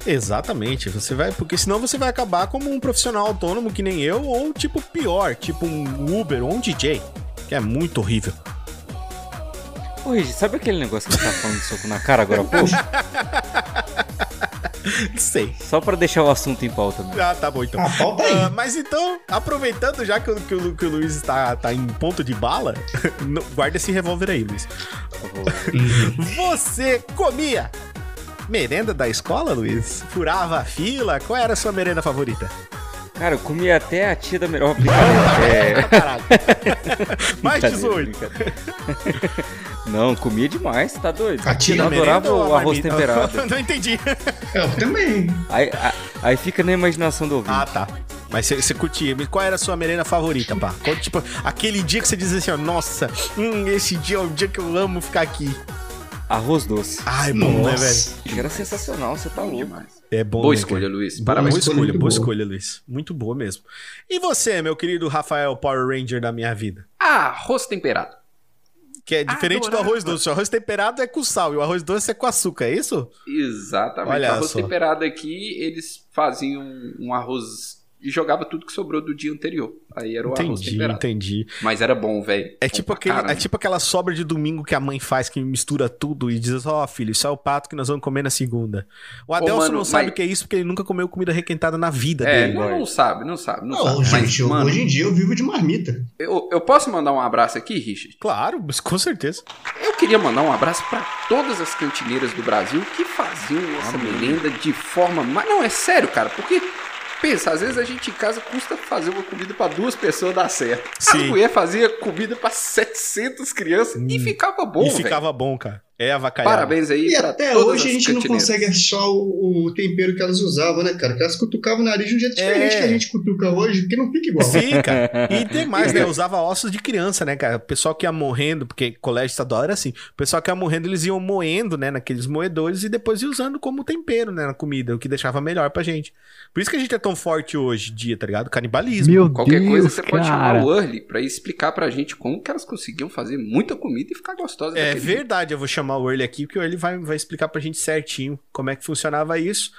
Exatamente, você vai, porque senão você vai acabar como um profissional autônomo que nem eu, ou tipo pior, tipo um Uber ou um DJ, que é muito horrível. Ô, Regi, sabe aquele negócio que você tá falando de soco na cara agora há pouco? [LAUGHS] Sei. Só pra deixar o assunto em pauta mesmo. Ah, tá bom então. Ah, pauta aí. Ah, mas então, aproveitando já que, o- que o, que o Luiz tá, tá em ponto de bala, [LAUGHS] guarda esse revólver aí, Luiz. Você comia merenda da escola, Luiz? Furava a fila? Qual era a sua merenda favorita? Cara, eu comi até a tia da melhor. [LAUGHS] É. [LAUGHS] Mais brincadeira, 18. Não, comia demais, tá doido. A tia eu adorava o arroz temperado. [LAUGHS] Não entendi. Eu também. Aí, a- aí fica na imaginação do ouvinte. Ah, tá. Mas você- curtia. Mas Qual era a sua merenda favorita, pá? Qual, tipo, aquele dia que você dizia assim, ó, nossa, hum, esse dia é o dia que eu amo ficar aqui. Arroz doce. Ai, bom, né, Nossa. velho? Era sensacional, você tá louco. Demais. É bom, Boa né, escolha, cara? Luiz. Parabéns. boa escolha, muito boa boa. escolha, Luiz. Muito boa mesmo. E você, meu querido Rafael Power Ranger da minha vida? Ah, arroz temperado. Que é diferente do Adorava. arroz doce. O arroz temperado é com sal e o arroz doce é com açúcar, é isso? Exatamente. Olha o arroz só. temperado aqui, eles faziam um arroz e jogava tudo que sobrou do dia anterior. Aí era o arroz Entendi, temperado. entendi. Mas era bom, velho. É tipo, aquele, é tipo aquela sobra de domingo que a mãe faz, que mistura tudo e diz: Ó, filho, isso é o prato que nós vamos comer na segunda. O Adelson mano, não sabe mas- o que é isso porque ele nunca comeu comida requentada na vida É, dele. não, não sabe, não sabe, não, Não, sabe. Mas, gente, eu- mano, hoje em dia eu vivo de marmita. eu, eu posso mandar um abraço aqui, Richard? Claro, mas com certeza. Eu queria mandar um abraço pra todas as cantineiras do Brasil que faziam essa merenda de forma. Mas não, é sério, cara, porque. Pensa, às vezes a gente em casa custa fazer uma comida pra duas pessoas dar certo. Sim. A mulher fazia comida pra 700 crianças e ficava bom, e ficava bom, cara. É avacalhado. Parabéns aí E pra até todas hoje a gente não consegue achar o, o tempero que elas usavam, né, cara? Que elas cutucavam o nariz de um jeito diferente É. que a gente cutuca hoje, porque não fica igual. Fica. [LAUGHS] E tem mais, né? Usava ossos de criança, né, cara? O pessoal que ia morrendo, porque colégio estadual era assim. O pessoal que ia morrendo, eles iam moendo, né, naqueles moedores e depois ia usando como tempero, né, na comida, o que deixava melhor pra gente. Por isso que a gente é tão forte hoje em dia, tá ligado? Canibalismo. Meu Qualquer Deus, coisa você pode chamar cara. o Early pra explicar pra gente como que elas conseguiam fazer muita comida e ficar gostosa É daquele verdade, eu vou chamar o Early aqui, porque o Early vai, vai explicar pra gente certinho como é que funcionava isso.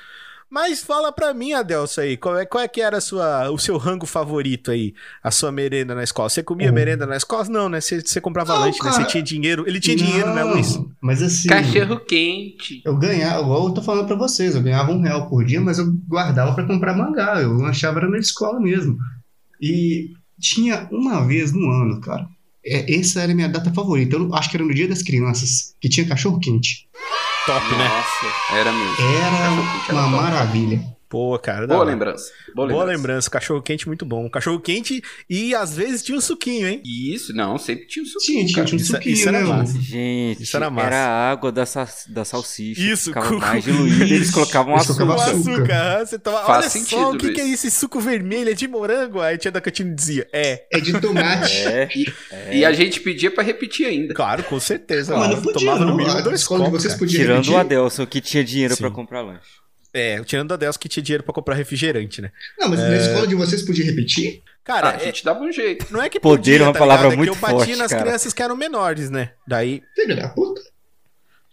Mas fala pra mim, Adelso, aí, qual é, qual é que era a sua, o seu rango favorito aí, a sua merenda na escola? Você comia Oh. merenda na escola? Não, né? Você, você comprava Não, lanche, né? Você cara. tinha dinheiro. Ele tinha dinheiro, né, Não, Luiz? Mas assim. Cachorro quente. Eu ganhava, igual eu tô falando pra vocês, eu ganhava um real por dia, mas eu guardava pra comprar mangá. Eu lanchava era na escola mesmo. E tinha uma vez no ano, cara. É, essa era a minha data favorita. Eu acho que era no Dia das Crianças, que tinha cachorro quente. Top, né? Nossa, era mesmo. Era Cachorro-quente era uma top. maravilha. Pô, cara. Boa lembrança. Boa, Boa lembrança. lembrança. Cachorro quente muito bom. Cachorro quente e às vezes tinha um suquinho, hein? Isso, não, sempre tinha um Tinha, suquinho, tinha, tinha um Isso- suquinho, isso era né? massa. Gente, Isso era massa. era a água da, sa da salsicha. Isso, ficava com- mais diluída, eles colocavam Eles açúcar. açúcar. açúcar. Você toma... Faz Olha só, sentido, o que, que é esse suco vermelho? É de morango? Aí a tia da cantina dizia, é. É de tomate. [LAUGHS] É, E a gente pedia pra repetir ainda. Claro, com certeza. Não podia, tomava no não. mínimo A dois copos, vocês cara. podia tirando repetir? o Adelson, que tinha dinheiro Sim. pra comprar lanche. É, tirando a Deus que tinha dinheiro pra comprar refrigerante, né? Não, mas na escola de vocês podia repetir? Cara, Ah, a é- gente dava um jeito. não é que Poder podia, é uma tá palavra ligado? É muito que eu batia forte, nas cara. crianças que eram menores, né? Daí... [LAUGHS] Filho da puta.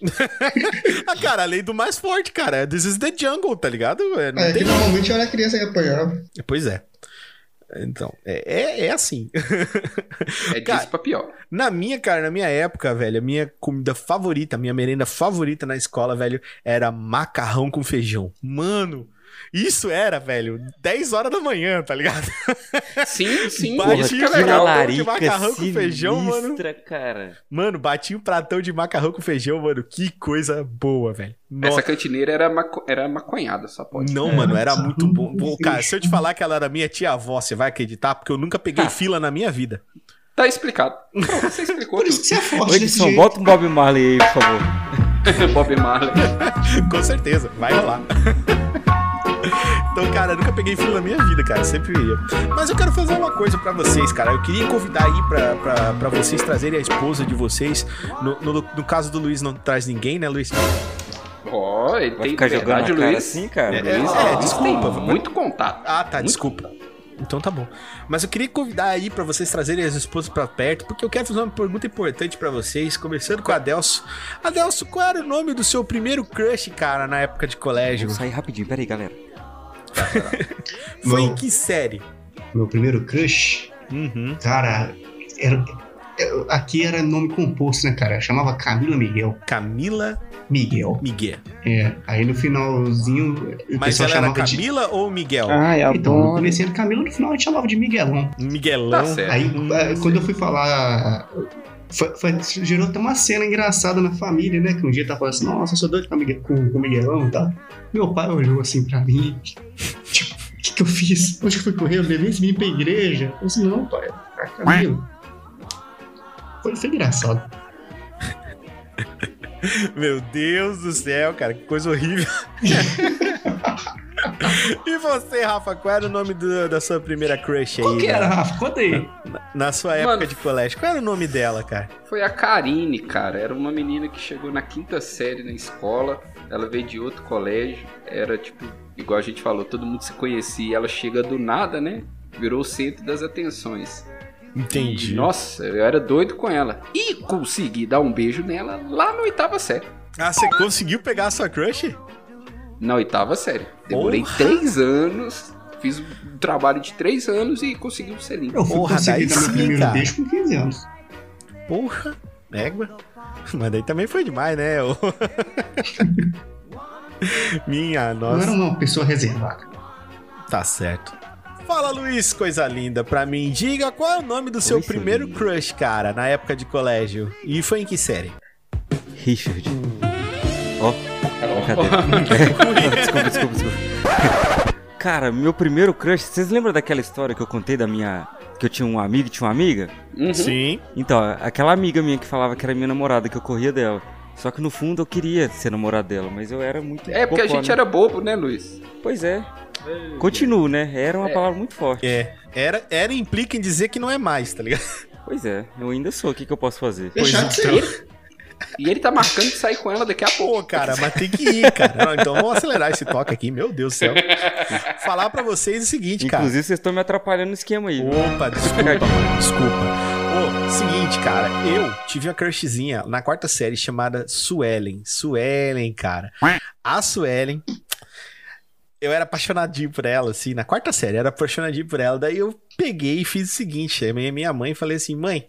[LAUGHS] Ah, cara, a lei do mais forte, cara. This is the jungle, tá ligado? É, não É, que tem... normalmente era a criança que apanhava. Pois é. Então, é, é, é assim. É [LAUGHS] Cara, disso pra pior. Na minha, cara, na minha época, velho, a minha comida favorita, a minha merenda favorita na escola, velho, era macarrão com feijão. Mano, isso era, velho, 10 horas da manhã, tá ligado? Sim, sim. Que que é legal. larica macarrão com feijão, mano. cara. Mano, bati um pratão de macarrão com feijão, mano. Que coisa boa, velho. Essa Nossa. cantineira era, maco... era maconhada, só pode. Não, É, mano, era muito bom. Pô, cara, se eu te falar que ela era minha tia-avó, você vai acreditar? Porque eu nunca peguei fila na minha vida. Tá explicado. Você explicou Por isso que você é forte Edson, jeito. bota um Bob Marley aí, por favor. [LAUGHS] Bob Marley. Com certeza, vai rolar. Então, cara, eu nunca peguei fila na minha vida, cara. Sempre ia. Mas eu quero fazer uma coisa pra vocês, cara. Eu queria convidar aí pra, pra, pra vocês trazerem a esposa de vocês. No, no, no caso do Luiz, não traz ninguém, né, Luiz? Ó, ele Vai tem ficar jogando verdade, na cara Luiz. assim, cara? É, Luiz, é, Luiz desculpa. Tem muito contato. Ah, tá, Muito desculpa. Então tá bom. Mas eu queria convidar aí pra vocês trazerem as esposas pra perto, porque eu quero fazer uma pergunta importante pra vocês, começando com a Adelso. Adelso, qual era o nome do seu primeiro crush, cara, na época de colégio? Vou sair rapidinho, peraí, galera. [LAUGHS] Foi Não. em que série? Meu primeiro crush, Uhum. cara, era, eu- aqui era nome composto, né, cara? Chamava Camila Miguel. Camila Miguel. Miguel. É, aí no finalzinho o Mas pessoal ela era chamava de... Camila ou Miguel? Ai, Então, no adoro. começo era Camila, no final a gente chamava de Miguelão. Miguelão. Tá certo. Aí, Hum, quando eu fui falar. Foi, foi- gerou até uma cena engraçada na família, né? Que um dia tá falando assim: Nossa, eu sou doido com, com, o Miguelão e tal. Meu pai olhou assim pra mim: Tipo, o que, que eu fiz? Onde que eu fui correr? Eu levei esse menino pra igreja. Eu assim: Não, pai, é a Camila. Foi, foi engraçado. [LAUGHS] Meu Deus do céu, cara, que coisa horrível. [LAUGHS] [LAUGHS] e você, Rafa, qual era o nome do- da sua primeira crush aí? Qual que né? era, Rafa? Conta aí. Na sua Mano. época de colégio. Qual era o nome dela, cara? Foi a Karine, cara. Era uma menina que chegou na quinta série na escola. Ela veio de outro colégio. Era tipo, igual a gente falou, todo mundo se conhecia. Ela chega do nada, né? Virou o centro das atenções. Entendi. E, nossa, eu era doido com ela. E consegui dar um beijo nela lá na oitava série. Ah, você conseguiu pegar a sua crush? Na oitava série. Demorei Porra! três anos. Fiz um trabalho de três anos e consegui um selinho. Eu Porra, daí conseguir dar meu primeiro cara. beijo com 15 anos. Porra, égua. [LAUGHS] Mas daí também foi demais, né? ô? [LAUGHS] Minha Eu era nossa. uma pessoa reservada. Tá certo. Fala, Luiz, coisa linda. Pra mim, diga qual é o nome do seu Oi, primeiro lindo. crush, cara, na época de colégio. E foi em que série? Richard. Ó, brincadeira. [LAUGHS] desculpa, desculpa, desculpa. Cara, meu primeiro crush, vocês lembram daquela história que eu contei da minha. Que eu tinha um amigo e tinha uma amiga? Uhum. Sim. Então, aquela amiga minha que falava que era minha namorada, que eu corria dela. Só que no fundo eu queria ser namorado dela, mas eu era muito. É, porque a gente né? era bobo, né, Luiz? Pois é. Continuo, né? Era uma É. palavra muito forte. É, era, era implica em dizer que não é mais, tá ligado? Pois é, eu ainda sou. O que, que eu posso fazer? Deixar de ser. E ele tá marcando de sair com ela daqui a pouco. Pô, cara, mas tem que ir, cara. Não, então vamos acelerar esse toque aqui, meu Deus do céu. Falar pra vocês o seguinte, cara. Inclusive, vocês estão me atrapalhando no esquema aí. viu? Opa, desculpa, [LAUGHS] mano, desculpa. Ô, seguinte, cara, eu tive uma crushzinha na quarta série chamada Suelen. Suelen, cara. A Suelen. Eu era apaixonadinho por ela, assim, na quarta série, eu era apaixonadinho por ela. Daí eu peguei e fiz o seguinte: minha mãe e falei assim, mãe.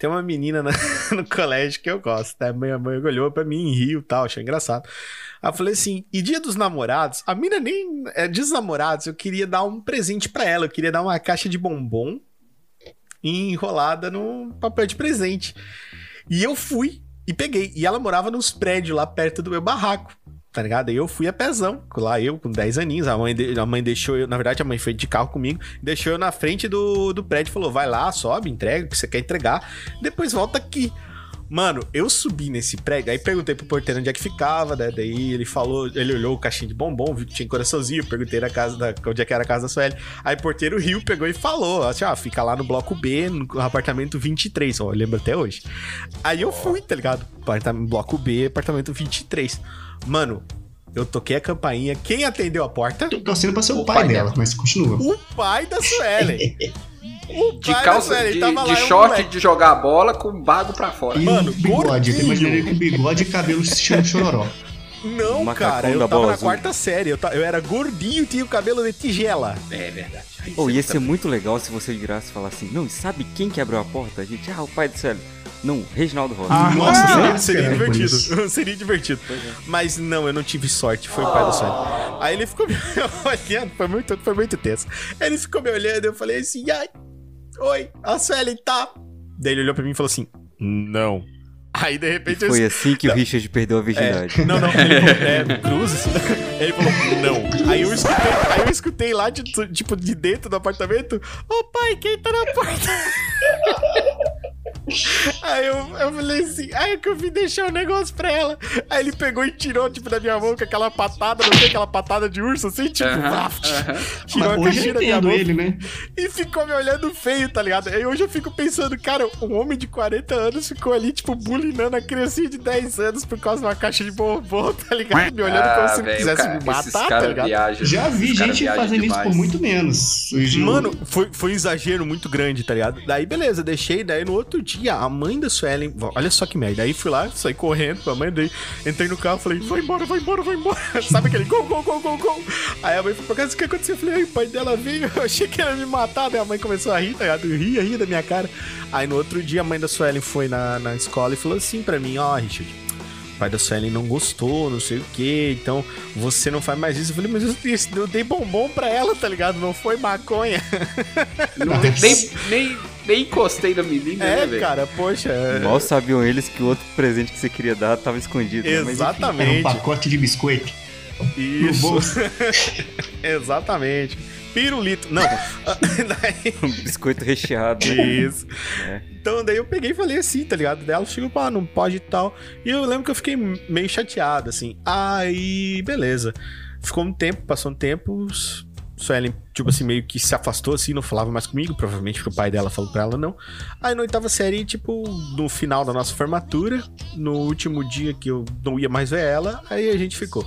Tem uma menina na- [LAUGHS] no colégio que eu gosto, né? Minha mãe olhou pra mim rio e tal, achei engraçado. Aí eu falei assim: e dia dos namorados? A mina nem. É, dia dos namorados, eu queria dar um presente pra ela. Eu queria dar uma caixa de bombom enrolada no papel de presente. E eu fui e peguei. E ela morava nos prédios lá perto do meu barraco. Tá ligado? Eu fui a pezão. Lá eu, com 10 aninhos. A mãe, de- a mãe deixou eu. Na verdade, a mãe foi de carro comigo. Deixou eu na frente do, do prédio. Falou: vai lá, sobe, entrega o que você quer entregar. Depois volta aqui. Mano, eu subi nesse prédio, aí perguntei pro porteiro onde é que ficava, né? Daí ele falou, ele olhou o caixinho de bombom, viu que tinha coraçãozinho, perguntei na casa da, onde é que era a casa da Sueli. Aí o porteiro riu, pegou e falou, assim, ó, fica lá no bloco B, no apartamento 23, ó, eu lembro até hoje. Aí eu fui, tá ligado? Apartamento, bloco B, apartamento 23. Mano, eu toquei a campainha, quem atendeu a porta? Tô torcendo pra ser o, O pai, pai dela, dela. mas continua. O pai da Suelen. [LAUGHS] O De pai calça, da Suelen, de, tava lá, de é short moleque. de jogar bola com bago pra fora. E Mano, um bigode, eu ele com bigode e cabelo estilo chororó. Não, Macacão cara, eu tava na azul. quarta série. Eu, ta- eu era gordinho e tinha o cabelo de tigela. É verdade. Você ia ser muito legal se você virasse e falasse assim: Não, e sabe quem que abriu a porta? A gente, ah, o pai do Célio. Não, Reginaldo Rosa. Ah, Nossa, Nossa, seria, eu seria esperava por divertido. Seria divertido. [LAUGHS] Mas não, eu não tive sorte. Foi o pai da Sueli. Aí ele ficou me [LAUGHS] olhando. Foi muito, foi muito tenso. Ele ficou me olhando. Eu falei assim: ai, oi, a Sueli tá. Daí ele olhou pra mim e falou assim: não. Aí de E repente eu foi assim que o Richard perdeu a virgindade. É, não, não, ele falou, é, [LAUGHS] Cruzes? Ele falou, não. Aí eu escutei, aí eu escutei lá, de, tipo, de dentro do apartamento, ô pai, quem tá na porta? Aí eu, eu falei assim, aí que eu vim deixar o negócio pra ela. Aí ele pegou e tirou, tipo, da minha mão com aquela patada, não sei, aquela patada de urso, assim, tipo, Aham, vaft. aham. tirou Mas a hoje eu caixinha da minha mão ele, né? e ficou me olhando feio, tá ligado? Aí hoje eu fico pensando, cara, um homem de 40 anos ficou ali, tipo, bulinando a criancinha de 10 anos por causa de uma caixa de bombom, [LAUGHS] tá ligado? Me olhando como Ah, se velho, quisesse cara, me matar, tá ligado? viajam. Já vi gente fazendo isso por muito menos. Mano, foi, foi um exagero muito grande, tá ligado? Daí, beleza, deixei. Daí, no outro dia, a mãe da Suelen... Olha só que merda. Aí, fui lá, saí correndo com a mãe. Daí, entrei no carro, falei, vai embora, vai embora, vai embora. [LAUGHS] Sabe aquele gol, gol, gol, gol, gol? Aí, a mãe foi pra casa, o que aconteceu? Eu falei, ai, o pai dela veio. [LAUGHS] Eu achei que ia me matar. Daí, a mãe começou a rir, tá ligado? Ria, ria da minha cara. Aí, no outro dia, a mãe da Suelen foi na, na escola e falou assim pra mim, ó, Richard... O pai da Suelen não gostou, não sei o que, então você não faz mais isso. Eu falei, mas eu, eu dei bombom pra ela, tá ligado? Não foi maconha. [LAUGHS] Não, nem, nem, nem encostei na menina, né, É, velho? cara, poxa. Mal sabiam eles que o outro presente que você queria dar tava escondido. né? Mas, enfim. Era um Exatamente. pacote de biscoito. no Isso. bolso. [LAUGHS] Exatamente. Pirulito. Não. daí, [LAUGHS] um biscoito recheado. isso. É. Então daí eu peguei e falei assim, tá ligado? Daí ela chegou, pá, não pode e tal. E eu lembro que eu fiquei meio chateado, assim. Aí, beleza. Ficou um tempo, passou um tempo. Suelen, tipo assim, meio que se afastou, assim, não falava mais comigo. Provavelmente porque o pai dela falou pra ela não. Aí na oitava série, tipo, no final da nossa formatura, no último dia que eu não ia mais ver ela, aí a gente ficou.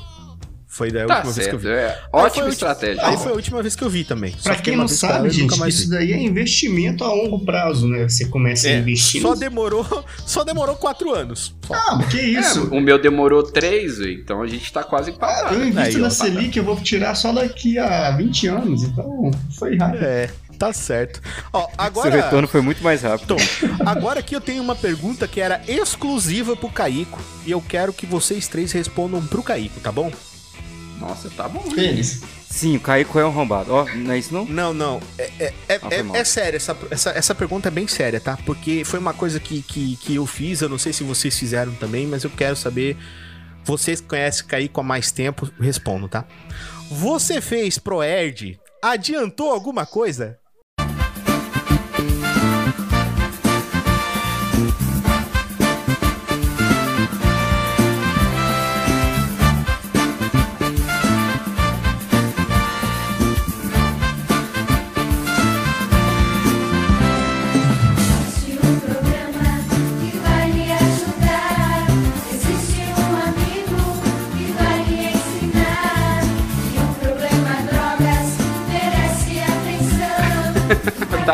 Foi da Tá última vez que eu vi. é. Aí foi Ótima a estratégia. Aí foi a última vez que eu vi também. Só Pra quem não sabe, gente, mais vi. isso daí é investimento a longo prazo, né? Você começa a É, investir. só demorou, só demorou quatro anos. Só. Ah, mas que isso? É, o meu demorou três, então a gente tá quase empatado. eu invisto na tá Selic, eu vou tirar só daqui a 20 anos, então foi rápido. É, tá certo. Ó, Seu agora, retorno foi muito mais rápido. Então, agora aqui eu tenho uma pergunta que era exclusiva pro Caico e eu quero que vocês três respondam pro Caico, tá bom? Nossa, tá bom. Feliz. Sim, o Caico é um arrombado. Ó, não é isso não? Não, não. É, é, é, Ah, é- mal. é sério, essa, essa, essa pergunta é bem séria, tá? Porque foi uma coisa que, que, que eu fiz, eu não sei se vocês fizeram também, mas eu quero saber. Vocês que conhecem Caico há mais tempo, respondam, tá? Você fez Proerd, adiantou alguma coisa?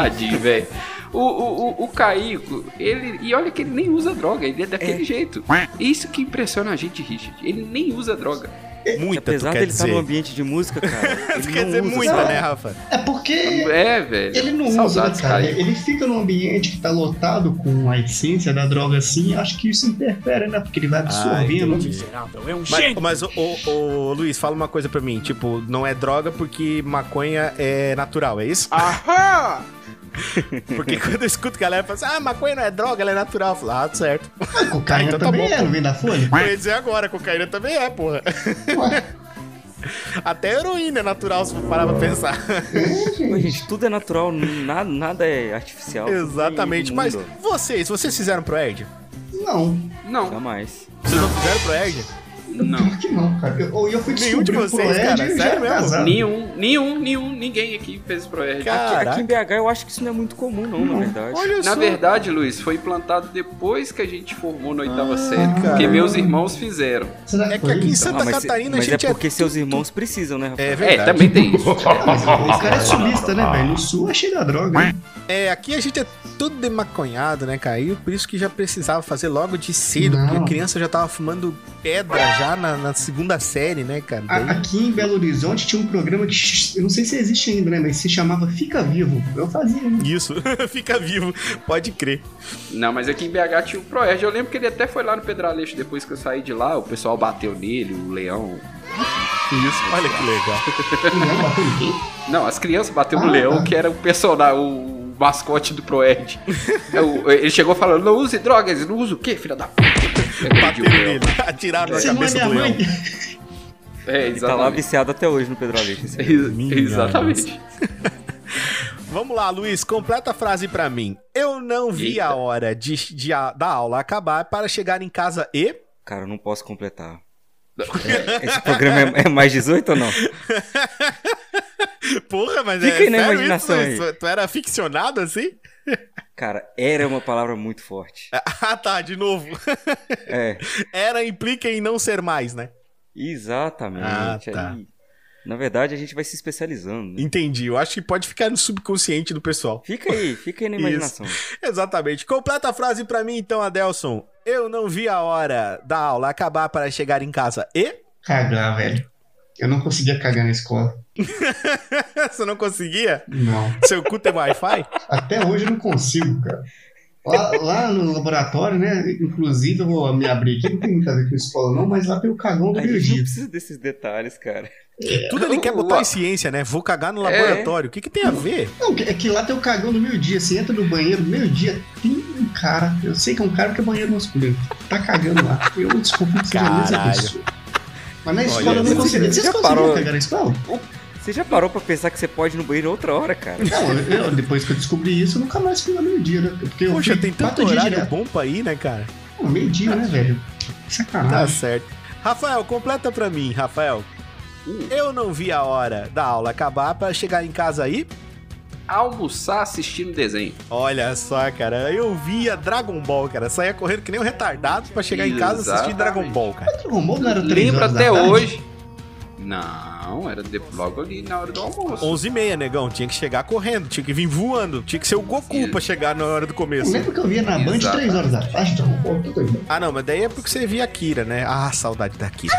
Tadinho, velho. O, o, o, o Caico, ele. E olha que ele nem usa droga, ele é daquele jeito. Isso que impressiona a gente, Richard. Ele nem usa droga. Muita, tu Apesar quer dele estar dizer. no ambiente de música, cara, [LAUGHS] Tu ele quer não dizer usa, muita, né, Rafa? É porque É, velho. ele não usa, né, Saudades, cara? Caico. Ele fica num ambiente que tá lotado com a essência da droga assim, acho que isso interfere, né? Porque ele vai absorvendo. é um Mas, mas ô, ô, ô, Luiz, fala uma coisa pra mim. Tipo, não é droga porque maconha é natural, é isso? Aham! [LAUGHS] Porque quando eu escuto galera falando assim, ah, maconha não é droga, ela é natural. Eu falo, ah, certo. Ah, cocaína Então tá também bom, é, não vem da folha? Eu ia dizer agora, cocaína também é, porra. Ué, Até heroína é natural, se for parar pra pensar. Gente, tudo é natural, nada, nada é artificial. Exatamente. Mas vocês, vocês fizeram pro Erd? não, Não, Jamais. Vocês não fizeram pro Erd? Não. pior que não, cara. Eu, eu fui Nenhum de descobrir vocês, Proerd cara, já sério mesmo? casado. Nenhum, nenhum, nenhum, ninguém aqui fez pro R. Caraca. Aqui em BH eu acho que isso não é muito comum, não, na verdade. Olha Na só. verdade, Luiz, foi implantado depois que a gente formou na oitava série. Porque caramba. meus irmãos fizeram. Será É que aqui em? Santa Ah, mas Catarina mas a gente é porque seus irmãos precisam, né, Rafael? É É, verdade. também tem isso. [LAUGHS] Mas o cara é sulista, né, velho? No sul é cheio da droga. É, aqui a gente é tudo demaconhado, né, cara? E por isso que já precisava fazer logo de cedo, Não. porque a criança já tava fumando pedra já na, na segunda série, né, cara? Daí- Aqui em Belo Horizonte tinha um programa que eu não sei se existe ainda, né? Mas se chamava Fica Vivo. Eu fazia, né? Isso, [LAUGHS] fica vivo, pode crer. Não, mas aqui em BH tinha o Proerd. Eu lembro que ele até foi lá no Pedraleixo depois que eu saí de lá. O pessoal bateu nele, o leão. Isso, olha que legal. [LAUGHS] Não, as crianças bateu no Ah, leão, tá. que era o personagem, o mascote do Proerd. [LAUGHS] É, Ele chegou falando, não use drogas. Não usa o quê, filha da puta? Bateram nele, atiraram na é cabeça minha do leão. É, [LAUGHS] Ele tá lá exatamente. viciado até hoje no Pedro Aleixo. esse cara. Ex- Minha Exatamente. [LAUGHS] Vamos lá, Luiz, completa a frase pra mim. Eu não vi Eita. a hora de, de a- da aula acabar para chegar em casa e... Cara, eu não posso completar. É, esse programa é, é mais 18 ou não? Porra, mas Fica é aí na sério imaginação isso? Tu, tu era ficcionado assim? Cara, era uma palavra muito forte. [LAUGHS] Ah, tá, de novo. [LAUGHS] É, Era implica em não ser mais, né? exatamente. Ah, tá. Aí, na verdade, a gente vai se especializando. né? Entendi. Eu acho que pode ficar no subconsciente do pessoal. Fica aí, fica aí na [LAUGHS] imaginação. Exatamente. Completa a frase pra mim, então, Adelson. Eu não vi a hora da aula acabar para chegar em casa e. Cagar, velho. Eu não conseguia cagar na escola. [LAUGHS] Você não conseguia? Não. Seu cu tem Wi-Fi? Até hoje eu não consigo, cara. Lá, lá no laboratório, né? Inclusive, eu vou me abrir aqui, não tem muito a ver com escola, não, mas lá tem o cagão do gente não precisa desses detalhes, cara. Tudo ele quer botar em ciência, né? Vou cagar no laboratório. O que, que tem a ver? Não, é que lá tem o cagão do meio-dia. Você entra no banheiro, meio-dia, tem um cara. Eu sei que é um cara porque é banheiro masculino. Tá cagando lá. Eu desconfio que seja a mesma pessoa. Mas na escola Olha, eu você não conseguia. Vocês parou? cagar na escola? Você já parou pra pensar que você pode ir no banheiro outra hora, cara? Não, eu, eu- depois que eu descobri isso, eu nunca mais fui lá meio-dia, né? Porque eu Poxa, tem tanto horário direto. bom pra ir, né, cara? Pô, meio-dia, né, velho? Tá Sacanagem. certo. Rafael, completa pra mim, Rafael. Eu não vi a hora da aula acabar para chegar em casa aí. Almoçar assistindo desenho. Olha só, cara, eu via Dragon Ball, cara. Saía correndo que nem um retardado pra chegar em casa assistir Exatamente. Dragon Ball, cara. Dragon Ball não era três Lembro horas da até tarde? hoje. Não, era de- logo ali na hora do almoço. 11 e meia, negão. Tinha que chegar correndo, tinha que vir voando. Tinha que ser o Goku Isso. pra chegar na hora do começo. lembro que eu via na Band Exatamente. 3 horas da tarde, aí. Ah, não, mas daí é porque você via a Kira, né? Ah, saudade da Kira.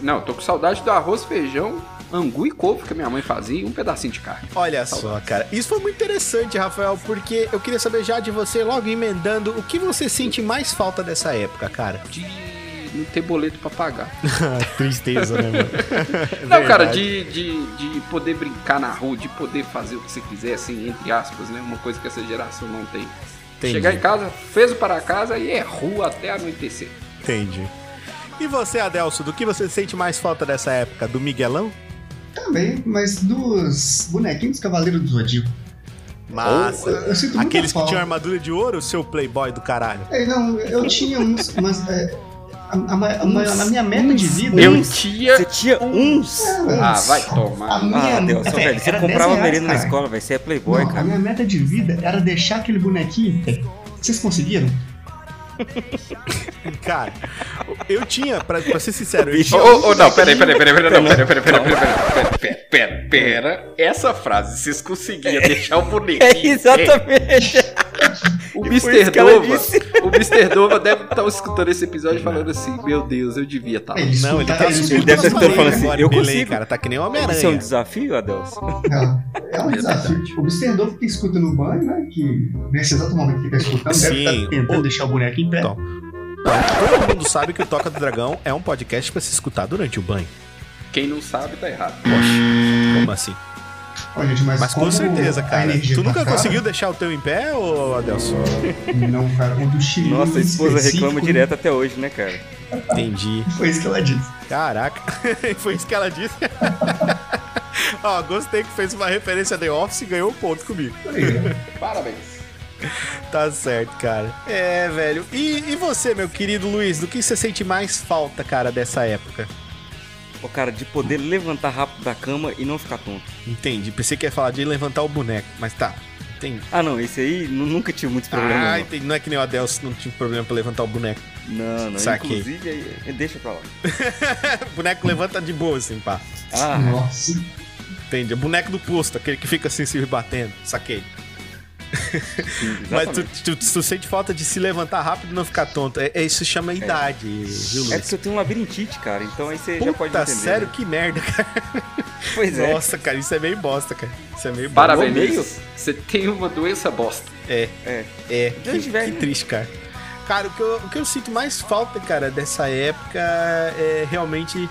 Não, tô com saudade do arroz, feijão, angu e couve que a minha mãe fazia e um pedacinho de carne. Olha só, cara. Isso foi muito interessante, Rafael, porque eu queria saber já de você, logo emendando, o que você sente mais falta dessa época, cara? De não ter boleto pra pagar. [LAUGHS] Tristeza, né, mano? [LAUGHS] Não, cara, de, de, de poder brincar na rua, de poder fazer o que você quiser, assim, entre aspas, né? Uma coisa que essa geração não tem. Entendi. Chegar em casa, fez o para casa e é rua até anoitecer. Entendi. E você, Adelso, do que você sente mais falta dessa época? Do Miguelão? Também, mas dos bonequinhos do Cavaleiro do Zodíaco. Massa. Eu, eu sinto muita Aqueles que tinham armadura de ouro, seu playboy do caralho. É, não, eu tinha uns, mas é, a, a, a, a- a minha meta de vida. Eu tinha. Você tinha uns. Ah, vai tomar. A minha, Ah, Deus, é, velho. Você comprava 10 reais, merenda na escola, vai ser playboy, Não, a cara. minha meta de vida era deixar aquele bonequinho. Vocês conseguiram? Cara, eu tinha, pra, pra ser sincero, eu Ô, tinha. ô, ô, não, peraí, peraí, peraí, peraí, não, peraí, peraí, peraí, peraí, peraí, peraí, pera, pera. Essa frase, vocês conseguiam deixar o bonequinho. É exatamente. O Mr. Dova, o Mr. Dova deve estar escutando esse episódio falando assim: Meu Deus, eu devia estar lá. Ele Não, ele tá ele subindo ele deve estar escutando falando assim, agora, eu consigo. cara, tá que nem o Isso é um Homem-Aranha. desafio, Adelson? É, é um desafio. O Mr. Dove que escuta no banho, né? Que nesse exato momento que fica escutando, deve Sim. estar tentando deixar o boneco em pé. Então. Todo mundo sabe que o Toca do Dragão é um podcast pra se escutar durante o banho. Quem não sabe, tá errado. Como assim? Ó, gente, mas, Mas com certeza, cara. Tu tá nunca cara- conseguiu deixar o teu em pé, ô Adelson? Não, cara, o Chile. Nossa, a esposa reclama direto até hoje, né, cara? Entendi. Foi isso que ela disse. Caraca, [LAUGHS] foi isso que ela disse. [LAUGHS] Ó, gostei que fez uma referência a The Office e ganhou um ponto comigo. Parabéns. Tá certo, cara. É, velho. E, e você, meu querido Luiz, do que você sente mais falta, cara, dessa época? O cara, de poder levantar rápido da cama e não ficar tonto. Entendi. Pensei que ia falar de levantar o boneco, mas tá. Entendi. Ah, não, esse aí nu- nunca tive muitos problemas. Ah, não. entendi. Não é que nem o Adelson não tinha problema pra levantar o boneco. Não, não. Saquei. Inclusive, aí- deixa pra lá. o [LAUGHS] boneco levanta de boa, assim, pá. Ah, Nossa. Entende? O boneco do posto, aquele que fica assim se batendo. Saquei. Sim, Mas tu, tu, tu sente falta de se levantar rápido e não ficar tonto. É, é- isso chama idade, viu, É Luiz? porque eu tenho um labirintite, cara. Então aí você já pode Puta, entender. sério, né? que merda, cara. Pois é. Nossa, cara, isso é meio bosta, cara. Isso é meio bosta. Parabéns. meio? Você tem uma doença bosta. É, É. é. Que, que né? triste, cara. Cara, o que, eu, o que eu sinto mais falta, cara, dessa época é realmente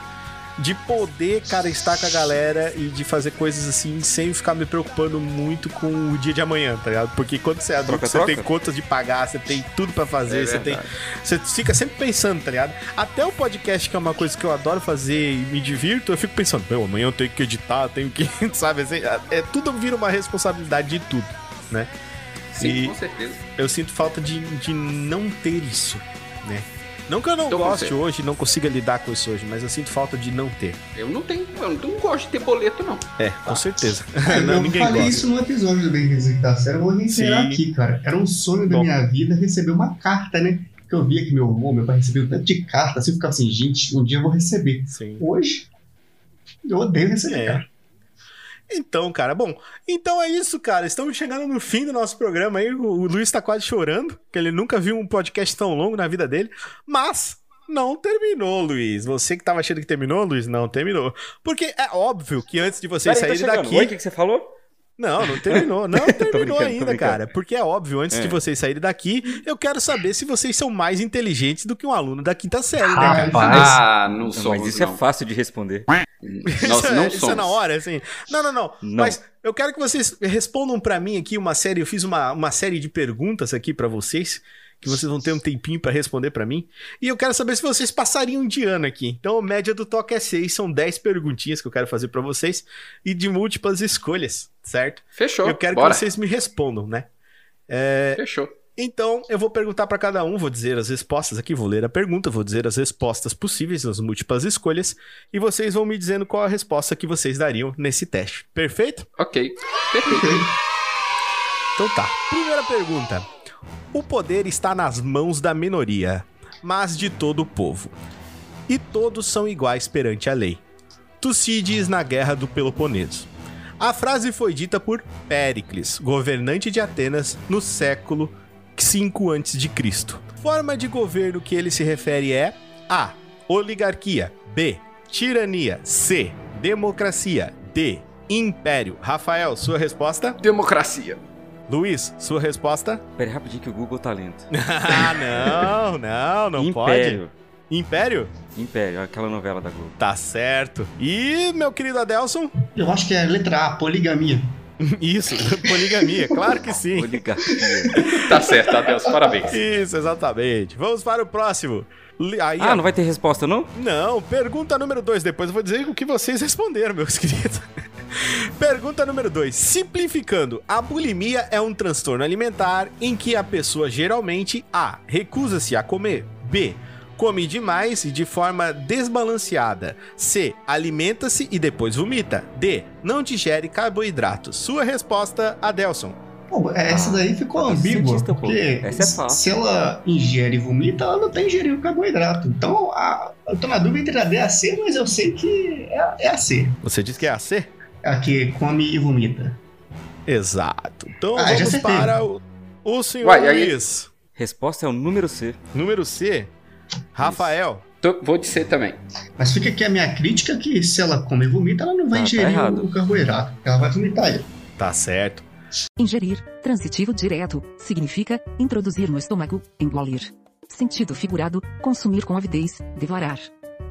de poder, cara, estar com a galera e de fazer coisas assim sem ficar me preocupando muito com o dia de amanhã, tá ligado? Porque quando você é adulto, Troca, você troca. tem contas de pagar, você tem tudo pra fazer, É você tem. Você fica sempre pensando, tá ligado? Até o podcast, que é uma coisa que eu adoro fazer e me divirto, eu fico pensando, meu, amanhã eu tenho que editar, tenho que, [LAUGHS] sabe, assim, é, tudo vira uma responsabilidade de tudo, né? Sim, E- com certeza. eu sinto falta de, de não ter isso, né? Não que eu não Tô com goste hoje, não consiga lidar com isso hoje, mas eu sinto falta de não ter. Eu não tenho, eu não gosto de ter boleto, não. É, com certeza. [LAUGHS] [LAUGHS] Eu não, ninguém falei gosta. isso no episódio do Bem Dizer que tá sério, eu vou reiterar aqui, cara. Era um sonho da Bom. minha vida receber uma carta, né? Que eu via que meu avô, meu pai recebeu tanto de carta, assim, eu ficava assim, gente, um dia eu vou receber. Sim. Hoje, eu odeio receber É. carta. Então, cara, bom, então é isso, cara. Estamos chegando no fim do nosso programa aí. O, o Luiz tá quase chorando, que ele nunca viu um podcast tão longo na vida dele. Mas não terminou, Luiz. Você que tava achando que terminou, Luiz, não terminou. Porque é óbvio que antes de vocês Peraí, tô saírem chegando. daqui. Oi, o que, que você falou? Não, não terminou. Não [LAUGHS] terminou ainda, cara. Porque é óbvio, antes É. de vocês saírem daqui, eu quero saber se vocês são mais inteligentes do que um aluno da quinta série, né, cara? Ah, não, Não, somos, mas isso não. é fácil de responder. Nós isso, não é, somos. isso é na hora, assim. Não, não, não, Não. Mas eu quero que vocês respondam pra mim aqui uma série. Eu fiz uma, uma série de perguntas aqui pra vocês. Que vocês vão ter um tempinho pra responder pra mim. E eu quero saber se vocês passariam de ano aqui. Então, a média do toque é 6. São 10 perguntinhas que eu quero fazer pra vocês. E de múltiplas escolhas, certo? Fechou. eu quero Bora. que vocês me respondam, né? É, Fechou. então, eu vou perguntar pra cada um, vou dizer as respostas aqui, vou ler a pergunta, vou dizer as respostas possíveis nas múltiplas escolhas e vocês vão me dizendo qual a resposta que vocês dariam nesse teste. Perfeito? Ok. Perfeito. Então tá. Primeira pergunta. O poder está nas mãos da minoria, mas de todo o povo. E todos são iguais perante a lei. Tucídides na Guerra do Peloponeso. A frase foi dita por Péricles, governante de Atenas no século 5 a.C. Forma de governo que ele se refere é A. Oligarquia. B. Tirania. C. Democracia. D. Império. Rafael, sua resposta? Democracia. Luiz, sua resposta? Pera aí, rapidinho que o Google tá lento. [LAUGHS] ah, não, não, não Império. pode. Império? Império, aquela novela da Globo. Tá certo. E, meu querido Adelson? Eu acho que é letra A, poligamia. [LAUGHS] Isso, poligamia, claro que sim. Oligarquia. [LAUGHS] Tá certo, Adeus. Parabéns. Isso, exatamente. Vamos para o próximo. Aí, ah, ó, não vai ter resposta, não? Não, pergunta número 2. Depois eu vou dizer o que vocês responderam, meus queridos. [LAUGHS] Pergunta número 2. Simplificando, a bulimia é um transtorno alimentar em que a pessoa geralmente A. Recusa-se a comer. B. Come demais e de forma desbalanceada. C. Alimenta-se e depois vomita. D. Não digere carboidratos. Sua resposta, Adelson. Pô, essa Ah, daí ficou tá ambígua, cientista, porque Essa é fácil. se ela ingere e vomita, ela não tá ingerindo carboidrato. Então, a, eu tô na dúvida entre a D e a C, mas eu sei que é, é a C. Você disse que é a C? A que come e vomita. Exato. Então Ah, vamos para o, o senhor Uai, aí- Luiz. Resposta é o número C. Número C, Rafael. Tô- vou de C também. Mas fica aqui a minha crítica que se ela come e vomita, ela não vai Tá, tá ingerir errado. o carboidrato. Ela vai vomitar ele. Tá certo. Ingerir, transitivo direto, significa introduzir no estômago, engolir. Sentido figurado, consumir com avidez, devorar.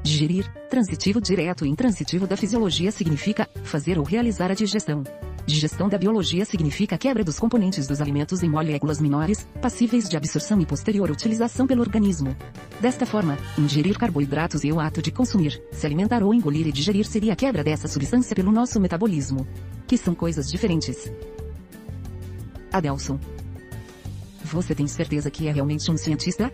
Digerir, transitivo direto e intransitivo da fisiologia significa fazer ou realizar a digestão. Digestão da biologia significa quebra dos componentes dos alimentos em moléculas menores, passíveis de absorção e posterior utilização pelo organismo. Desta forma, ingerir carboidratos e o ato de consumir, se alimentar ou engolir e digerir seria a quebra dessa substância pelo nosso metabolismo. Que são coisas diferentes. Adelson. Você tem certeza que é realmente um cientista?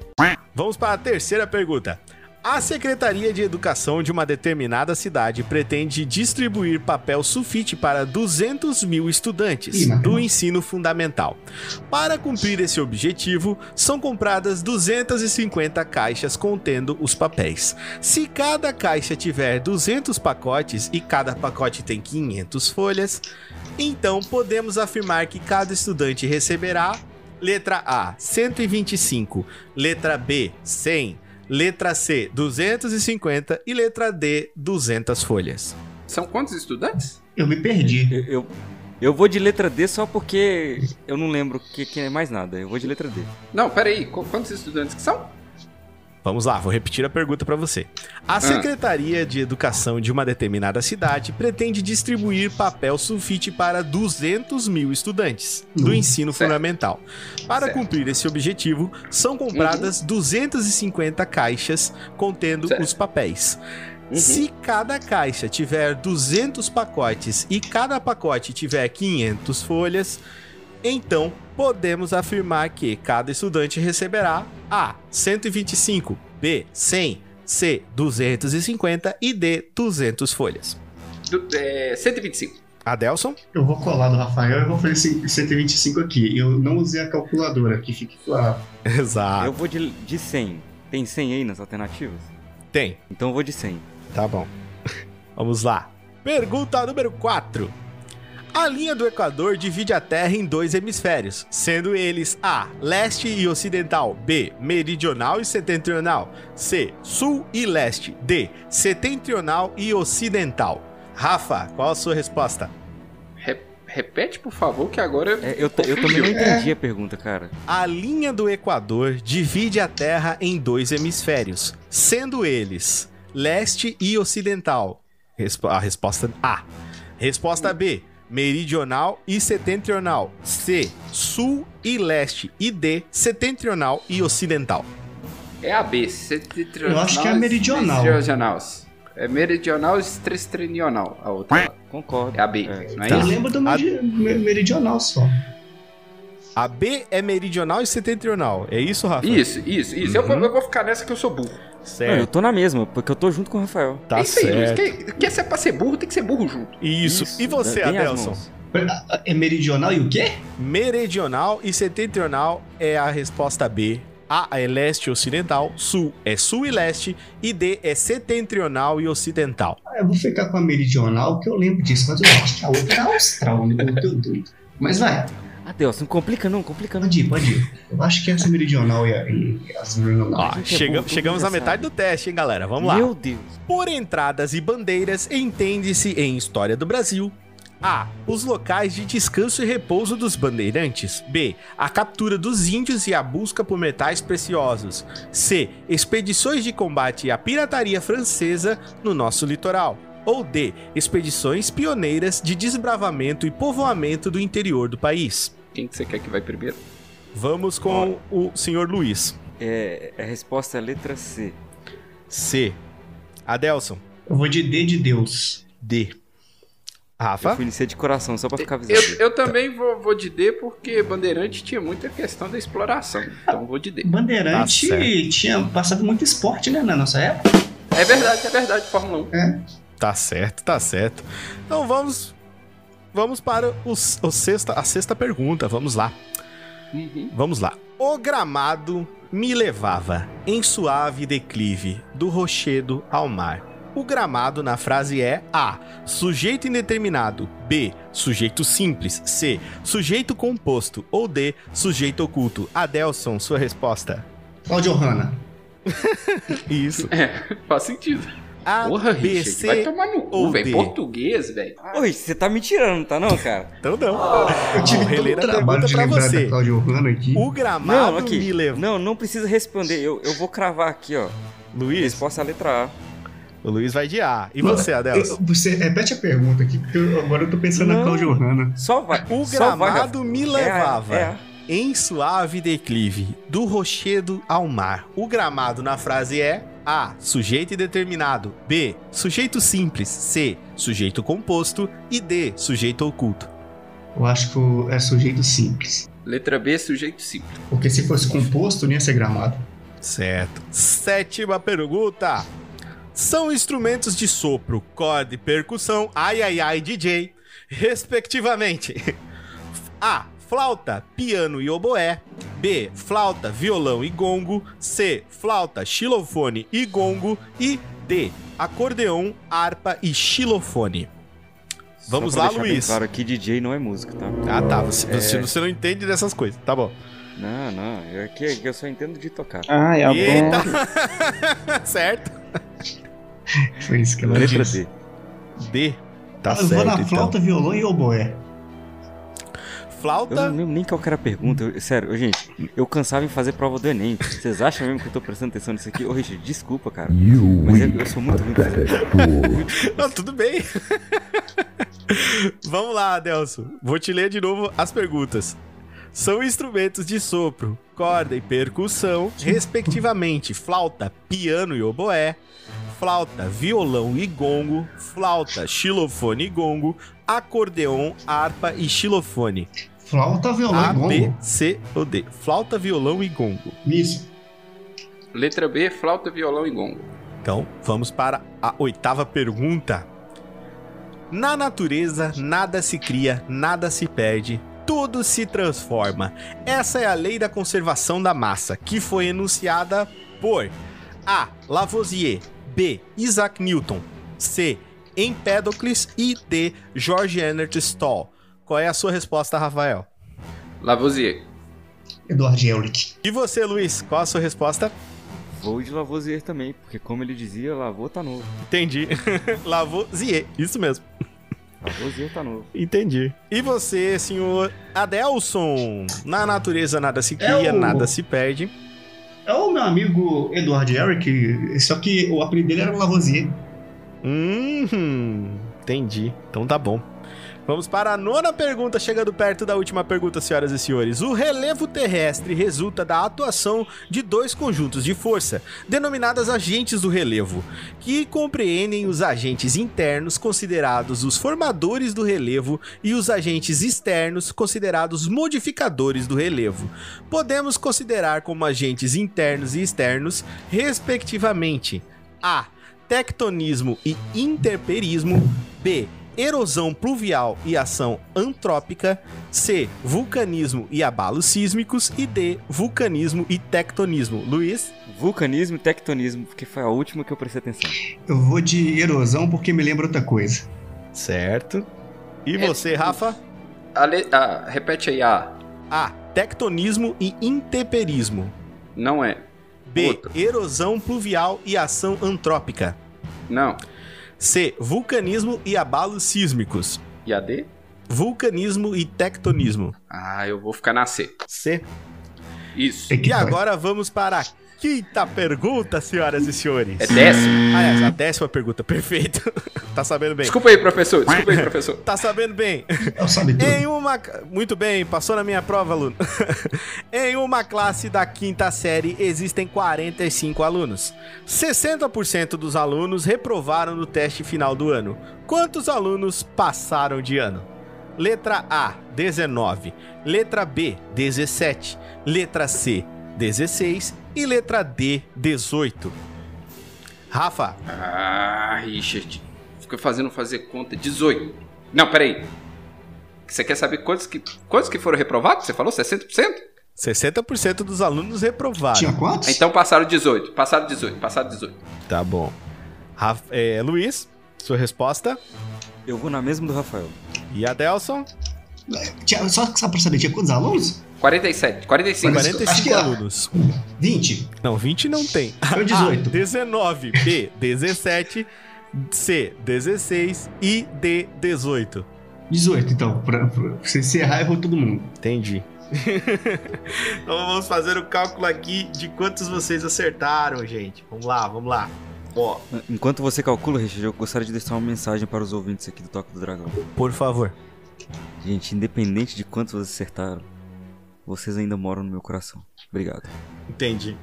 Vamos para a terceira pergunta. A Secretaria de Educação de uma determinada cidade pretende distribuir papel sulfite para 200 mil estudantes do ensino fundamental. Para cumprir esse objetivo, são compradas 250 caixas contendo os papéis. Se cada caixa tiver 200 pacotes e cada pacote tem 500 folhas, então podemos afirmar que cada estudante receberá Letra A, 125. Letra B, 100. Letra C, 250. E letra D, 200 folhas. São quantos estudantes? Eu me perdi. Eu, eu, eu vou de letra D só porque eu não lembro que, que é mais nada. Eu vou de letra D. Não, peraí. qu- Quantos estudantes que são? Vamos lá, vou repetir a pergunta para você. A Secretaria de Educação de uma determinada cidade pretende distribuir papel sulfite para 200 mil estudantes do Hum, ensino certo. fundamental. Para Certo. cumprir esse objetivo, são compradas 250 caixas contendo Certo. os papéis. Uhum. Se cada caixa tiver 200 pacotes e cada pacote tiver 500 folhas, então podemos afirmar que cada estudante receberá A. 125, B. 100, C. 250 e D. 200 folhas. Do, é, 125. Adelson? Eu vou colar do Rafael e vou fazer esse 125 aqui. Eu não usei a calculadora, que fique claro. [LAUGHS] Exato. Eu vou de, de 100. Tem 100 aí nas alternativas? Tem. Então eu vou de 100. Tá bom. [LAUGHS] Vamos lá. Pergunta número 4. A linha do Equador divide a Terra em dois hemisférios, sendo eles A. Leste e ocidental, B. Meridional e setentrional, C. Sul e leste, D. Setentrional e ocidental. Rafa, qual a sua resposta? Re- repete, por favor, que agora É, eu, eu também não entendi a pergunta, cara. A linha do Equador divide a Terra em dois hemisférios, sendo eles leste e ocidental. Respo- a resposta A. Resposta B. Meridional e setentrional. C. Sul e leste. E D. Setentrional e ocidental. É a B. setentrional Eu acho que é a meridional. meridional. É meridional e setentrional. A outra. Concordo. É a B, É. não é Tá. Eu isso? lembro do me- meridional só. A B é meridional e setentrional. É isso, Rafa? Isso, isso, isso. Eu, vou- eu vou ficar nessa que eu sou burro. Não, eu Certo. tô na mesma, porque eu tô junto com o Rafael. Tá é isso aí, Luiz. certo. Quer, quer ser pra ser burro, tem que ser burro junto. Isso. E você, Adelson? É meridional e o quê? Meridional e setentrional é a resposta B. A é leste e ocidental, sul é sul e leste e D é setentrional e ocidental. Ah, eu vou ficar com a meridional, que eu lembro disso, mas eu acho que a outra é austral, né? Eu tô doido. Mas vai, Adeus, não complica não, complica não. pode ir, pode ir. Eu acho que essa meridional e a, e a meridional. Ó, é chega- todo chegamos à metade do teste, hein, galera? Vamos lá. Meu Deus. Por entradas e bandeiras, entende-se em História do Brasil. A. Os locais de descanso e repouso dos bandeirantes. B. A captura dos índios e a busca por metais preciosos. C. Expedições de combate à pirataria francesa no nosso litoral. Ou D. Expedições pioneiras de desbravamento e povoamento do interior do país. Quem que você quer que vai primeiro? Vamos com o senhor Luiz. É, a resposta é a letra C. C. Adelson. Eu vou de D de Deus. D. Eu Rafa. fui iniciar de coração, só pra ficar avisado. Eu, eu também vou, vou de D porque Bandeirante tinha muita questão da exploração. Então vou de D. Bandeirante Tá tinha passado muito esporte, né, na nossa época. É verdade, é verdade, Fórmula 1. É. Tá certo, tá certo. Então vamos vamos para os, o sexta, a sexta pergunta. Vamos lá. Uhum. Vamos lá. O gramado me levava em suave declive do rochedo ao mar. O gramado na frase é A. Sujeito indeterminado. B. Sujeito simples. C. Sujeito composto. Ou D. Sujeito oculto. Adelson, sua resposta. Cláudio Hanna. [LAUGHS] Isso. É, faz sentido. A, Porra, B, Richard, C vai tomar no ou cu, velho. Português, velho. Oi, você tá me tirando, tá não, cara? Então não. Eu tive o a trabalho pergunta de pra lembrar você. O gramado Não, aqui. me levava. Não, não precisa responder. Eu, eu vou cravar aqui, ó. Luiz, Resposta é a letra A. o Luiz vai de A. E você, eu- Você repete a pergunta aqui, porque eu- agora eu tô pensando Não. na Cláudio Hanna. Só vai. O vai, gramado me É levava é a- em suave declive do rochedo ao mar. O gramado na frase é A. Sujeito indeterminado. B. Sujeito simples. C. Sujeito composto. E D. Sujeito oculto. Eu acho que é sujeito simples. Letra B, sujeito simples. Porque se fosse composto, não ia ser gramado. Certo. Sétima pergunta. São instrumentos de sopro, corda e percussão, ai ai ai DJ, respectivamente. [LAUGHS] A. Flauta, piano e oboé. B. Flauta, violão e gongo. C. Flauta, xilofone e gongo. E D. Acordeon, harpa e xilofone. Vamos Só pra lá, Luiz. Claro que DJ não é música, tá? Ah, tá. Você, você- você não entende dessas coisas. Tá bom. Não, não. Eu, aqui, eu só entendo de tocar. Ah, é a Eita. bom. [LAUGHS] certo. Foi isso que ela Letra disse. D. D. Tá eu vou certo, na então. flauta, violão e oboé. Eu Flauta. não lembro nem qual que era a pergunta. Eu- sério, gente, eu cansava em fazer prova do Enem. Vocês acham mesmo que eu tô prestando atenção nisso aqui? Ô, Richard, desculpa, cara. Mas eu, eu sou muito ruim fazer. [LAUGHS] Não, tudo bem. [LAUGHS] Vamos lá, Adelson. Vou te ler de novo as perguntas. São instrumentos de sopro, corda e percussão, respectivamente, flauta, piano e oboé, flauta, violão e gongo, flauta, xilofone e gongo, acordeon, harpa e xilofone. Flauta, violão A, e gongo. B, C ou D. Flauta, violão e gongo. Isso. Letra B, flauta, violão e gongo. Então, vamos para a oitava pergunta. Na natureza, nada se cria, nada se perde, tudo se transforma. Essa é a lei da conservação da massa, que foi enunciada por A. Lavoisier, B. Isaac Newton, C. Empédocles e D. George Ernest Stahl. Qual é a sua resposta, Rafael? Lavoisier. Eduardo Elric. E você, Luiz, qual a sua resposta? Vou de Lavoisier também, porque como ele dizia, lavou tá novo. Entendi. [LAUGHS] Lavoisier, isso mesmo. Lavoisier tá novo. Entendi. E você, senhor Adelson? Na natureza nada se cria, É o- nada se perde. É o meu amigo Eduardo Eric, só que o apelido dele era Lavoisier. Hum, entendi. Então tá bom. Vamos para a nona pergunta, chegando perto da última pergunta, senhoras e senhores. O relevo terrestre resulta da atuação de dois conjuntos de força, denominadas agentes do relevo, que compreendem os agentes internos, considerados os formadores do relevo, e os agentes externos, considerados modificadores do relevo. Podemos considerar como agentes internos e externos, respectivamente, A. Tectonismo e interperismo. B. Erosão pluvial e ação antrópica. C. Vulcanismo e abalos sísmicos. E D. Vulcanismo e tectonismo. Luiz? Vulcanismo e tectonismo, porque foi a última que eu prestei atenção. Eu vou de erosão porque me lembra outra coisa. Certo. E É, você, Rafa? A le- a- repete aí A. A. Tectonismo e interperismo. Não é. B. Outra. Erosão pluvial e ação antrópica. Não. C. Vulcanismo e abalos sísmicos. E a D? Vulcanismo e tectonismo. Ah, eu vou ficar na C. C. Isso. E agora vamos para a quinta pergunta, senhoras e senhores. É décimo. Aliás, a décima pergunta, perfeito. [LAUGHS] tá sabendo bem. Desculpa aí, professor. Desculpa aí, [LAUGHS] professor. Tá sabendo bem. Eu sabe tudo. Em uma. Muito bem, passou na minha prova, aluno. [LAUGHS] em uma classe da quinta série existem 45 alunos. 60% dos alunos reprovaram no teste final do ano. Quantos alunos passaram de ano? Letra A, 19. Letra B, 17. Letra C, 16. E letra D, 18. Rafa, Ah, Richard. Fica fazendo fazer conta. 18. Não, peraí. Você quer saber quantos que, quantos que foram reprovados? Você falou 60%? 60% dos alunos reprovaram. Tinha quantos? Então passaram 18. Passaram 18. Passaram 18. Tá bom. Raf- é, Luiz, sua resposta. Eu vou na mesma do Rafael. E Adelson? Tinha, só, só pra saber, tinha quantos alunos? 47. 45. Mas- 45 acho que é. alunos. 20. Não, 20 não tem. [LAUGHS] Foi 18. A, 19. B, 17. C, 16. E D, 18. 18, então. Pra, pra você encerrar, errou todo mundo. Entendi. [LAUGHS] então vamos fazer o cálculo aqui de quantos vocês acertaram, gente. Vamos lá, vamos lá. Ó, Enquanto você calcula, Richard, eu gostaria de deixar uma mensagem para os ouvintes aqui do Toque do Dragão. por favor. Gente, independente de quantos vocês acertaram, vocês ainda moram no meu coração. Obrigado. Entendi.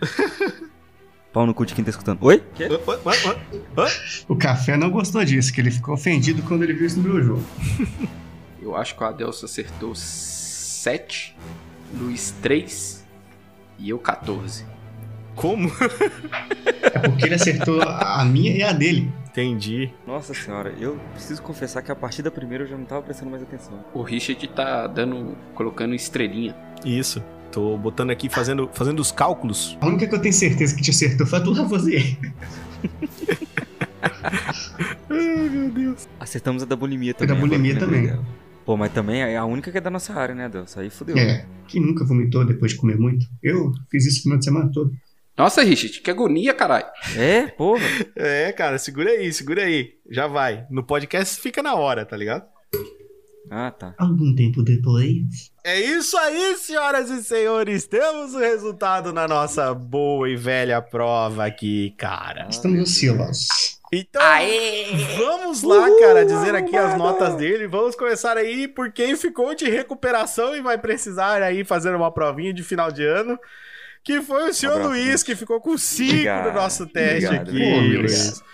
[LAUGHS] Pau no cu de quem tá escutando. Oi? O Café não gostou disso, que ele ficou ofendido quando ele viu isso no meu jogo. [LAUGHS] Eu acho que o Adelson acertou 7. Luiz 3. E eu 14. Como? É porque ele acertou a minha e a dele. Entendi. Nossa senhora, eu preciso confessar que a partir da primeira eu já não tava prestando mais atenção. O Richard tá dando. colocando estrelinha. Isso. Tô botando aqui, fazendo, fazendo os cálculos. A única que eu tenho certeza que te acertou foi a do Lavoisier. [LAUGHS] Ai, meu Deus. Acertamos a da bulimia também. da bulimia agora que também. Pô, mas também é a única que é da nossa área, né, Deus? Aí fudeu. É. Quem nunca vomitou depois de comer muito? Eu fiz isso no final de semana todo. Nossa, Richard, que agonia, caralho. É, porra. [LAUGHS] É, cara, segura aí, segura aí. Já vai. No podcast fica na hora, tá ligado? Ah, tá. Algum tempo depois. É isso aí, senhoras e senhores. Temos o resultado na nossa boa e velha prova aqui, cara. Estamos ansiosos. Então, vamos lá, cara, dizer aqui as notas dele. Vamos começar aí por quem ficou de recuperação e vai precisar aí fazer uma provinha de final de ano. Que foi o senhor Abraço, Luiz, que ficou com 5 no nosso teste obrigado, aqui. obrigado.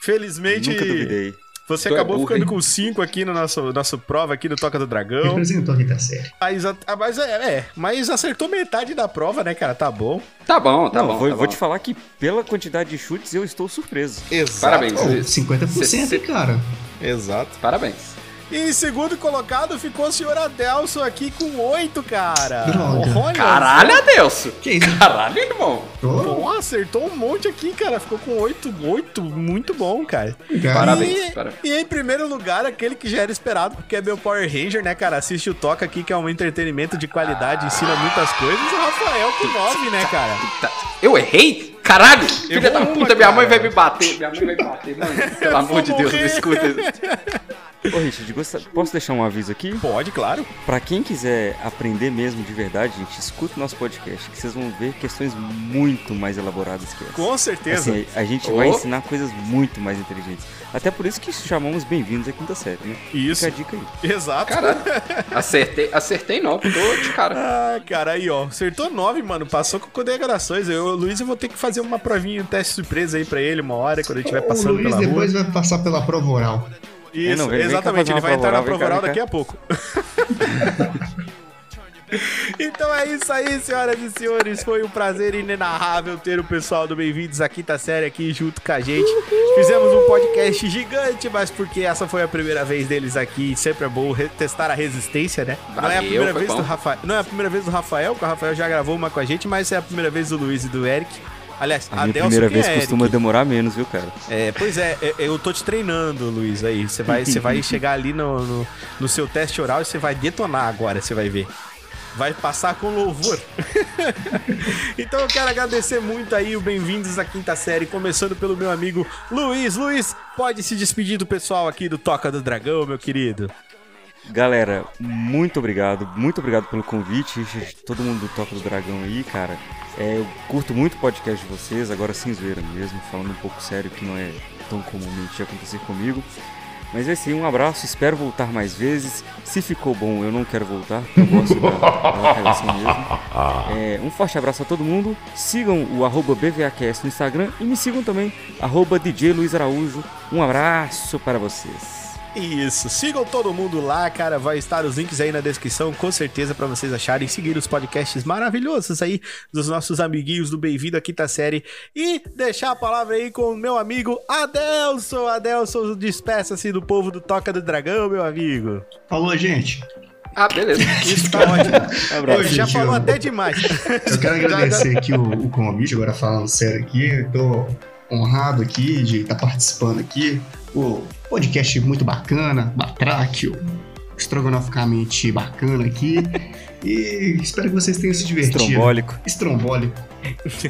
Felizmente, Nunca duvidei. Você Tu é acabou burro, ficando hein? com 5 aqui no nosso, nosso prova aqui do Toca do Dragão. Representou a quinta série. Mas, mas é, é, mas acertou metade da prova, né, cara? Tá bom. Tá bom, tá não, bom. vou, tá vou bom. te falar que pela quantidade de chutes eu estou surpreso. Exato. Parabéns, Luiz. 50%, Cê- cara. Exato. Parabéns. E em segundo colocado ficou o senhor Adelson aqui com 8, cara. Droga. Olha Caralho, Adelson. Que isso? Caralho, irmão. Pô, acertou um monte aqui, cara. Ficou com 8, 8, muito bom, cara. Parabéns. E, parabéns. e em primeiro lugar, aquele que já era esperado, porque é meu Power Ranger, né, cara? Assiste o Toca aqui, que é um entretenimento de qualidade, ensina muitas coisas. O Rafael com 9, né, cara? Eu errei? Caralho! Filha da uma, puta, minha mãe vai me bater. Minha mãe vai me bater, mano. [LAUGHS] Pelo amor de Deus, não escuta isso. [LAUGHS] Ô, Richard, gosta- posso deixar um aviso aqui? Pode, claro. Pra quem quiser aprender mesmo de verdade, gente, escuta o nosso podcast, que vocês vão ver questões muito mais elaboradas que essa. Com certeza. Assim, a gente Oh. vai ensinar coisas muito mais inteligentes. Até por isso que chamamos bem-vindos à quinta série, né? Isso. Fica a dica aí. Exato. Caralho. Acertei, acertei não, tô de cara. Ah, cara, aí, ó. Acertou 9, mano. Passou com condecorações. Eu, o Luiz, eu vou ter que fazer uma provinha, um teste surpresa aí pra ele uma hora, quando ele estiver o passando Luiz pela rua. depois vai passar pela prova oral. Isso, É, não, exatamente. Ele vai entrar na prova oral, daqui a pouco. [LAUGHS] então é isso aí, senhoras e senhores. Foi um prazer inenarrável ter o pessoal do Bem-vindos à Quinta Série aqui junto com a gente. Fizemos um podcast gigante, mas porque essa foi a primeira vez deles aqui. Sempre é bom testar a resistência, né? não é a primeira vez bom. do Rafael. Não é a primeira vez do Rafael, porque o Rafael já gravou uma com a gente, mas é a primeira vez do Luiz e do Eric. Aliás, A minha Adelson, primeira vez é Eric? costuma demorar menos, viu, cara? É, pois é, é, eu tô te treinando, Luiz, aí. Você vai, você vai [LAUGHS] chegar ali no, no, no seu teste oral e você vai detonar agora, você vai ver. Vai passar com louvor. [LAUGHS] então eu quero agradecer muito aí o Bem-vindos à Quinta Série, começando pelo meu amigo Luiz. Luiz, pode se despedir do pessoal aqui do Toca do Dragão, meu querido. Galera, muito obrigado, muito obrigado pelo convite, todo mundo do Toca do Dragão aí, cara. É, eu curto muito o podcast de vocês, agora sem zoeira mesmo, falando um pouco sério que não é tão comumente acontecer comigo. Mas é assim, um abraço, espero voltar mais vezes. Se ficou bom, eu não quero voltar, eu gosto da, da relação mesmo. É, um forte abraço a todo mundo. Sigam o arroba no Instagram e me sigam também, arroba DJ Luiz Araújo. Um abraço para vocês. Isso, sigam todo mundo lá, cara. Vai estar os links aí na descrição, com certeza, para vocês acharem. Seguir os podcasts maravilhosos aí dos nossos amiguinhos do Bem-vindo à Quinta Série. E deixar a palavra aí com o meu amigo Adelson. Adelson, despeça-se do povo do Toca do Dragão, meu amigo. Falou, gente. Ah, beleza. Isso tá ótimo. [LAUGHS] Já gente, falou eu- até demais. Eu quero [LAUGHS] agradecer aqui o, o convite, agora falando sério aqui. Eu tô honrado aqui de estar participando aqui. O podcast muito bacana, batráquio, estrogonoficamente bacana aqui. E espero que vocês tenham se divertido. Estrombólico. Estrombólico.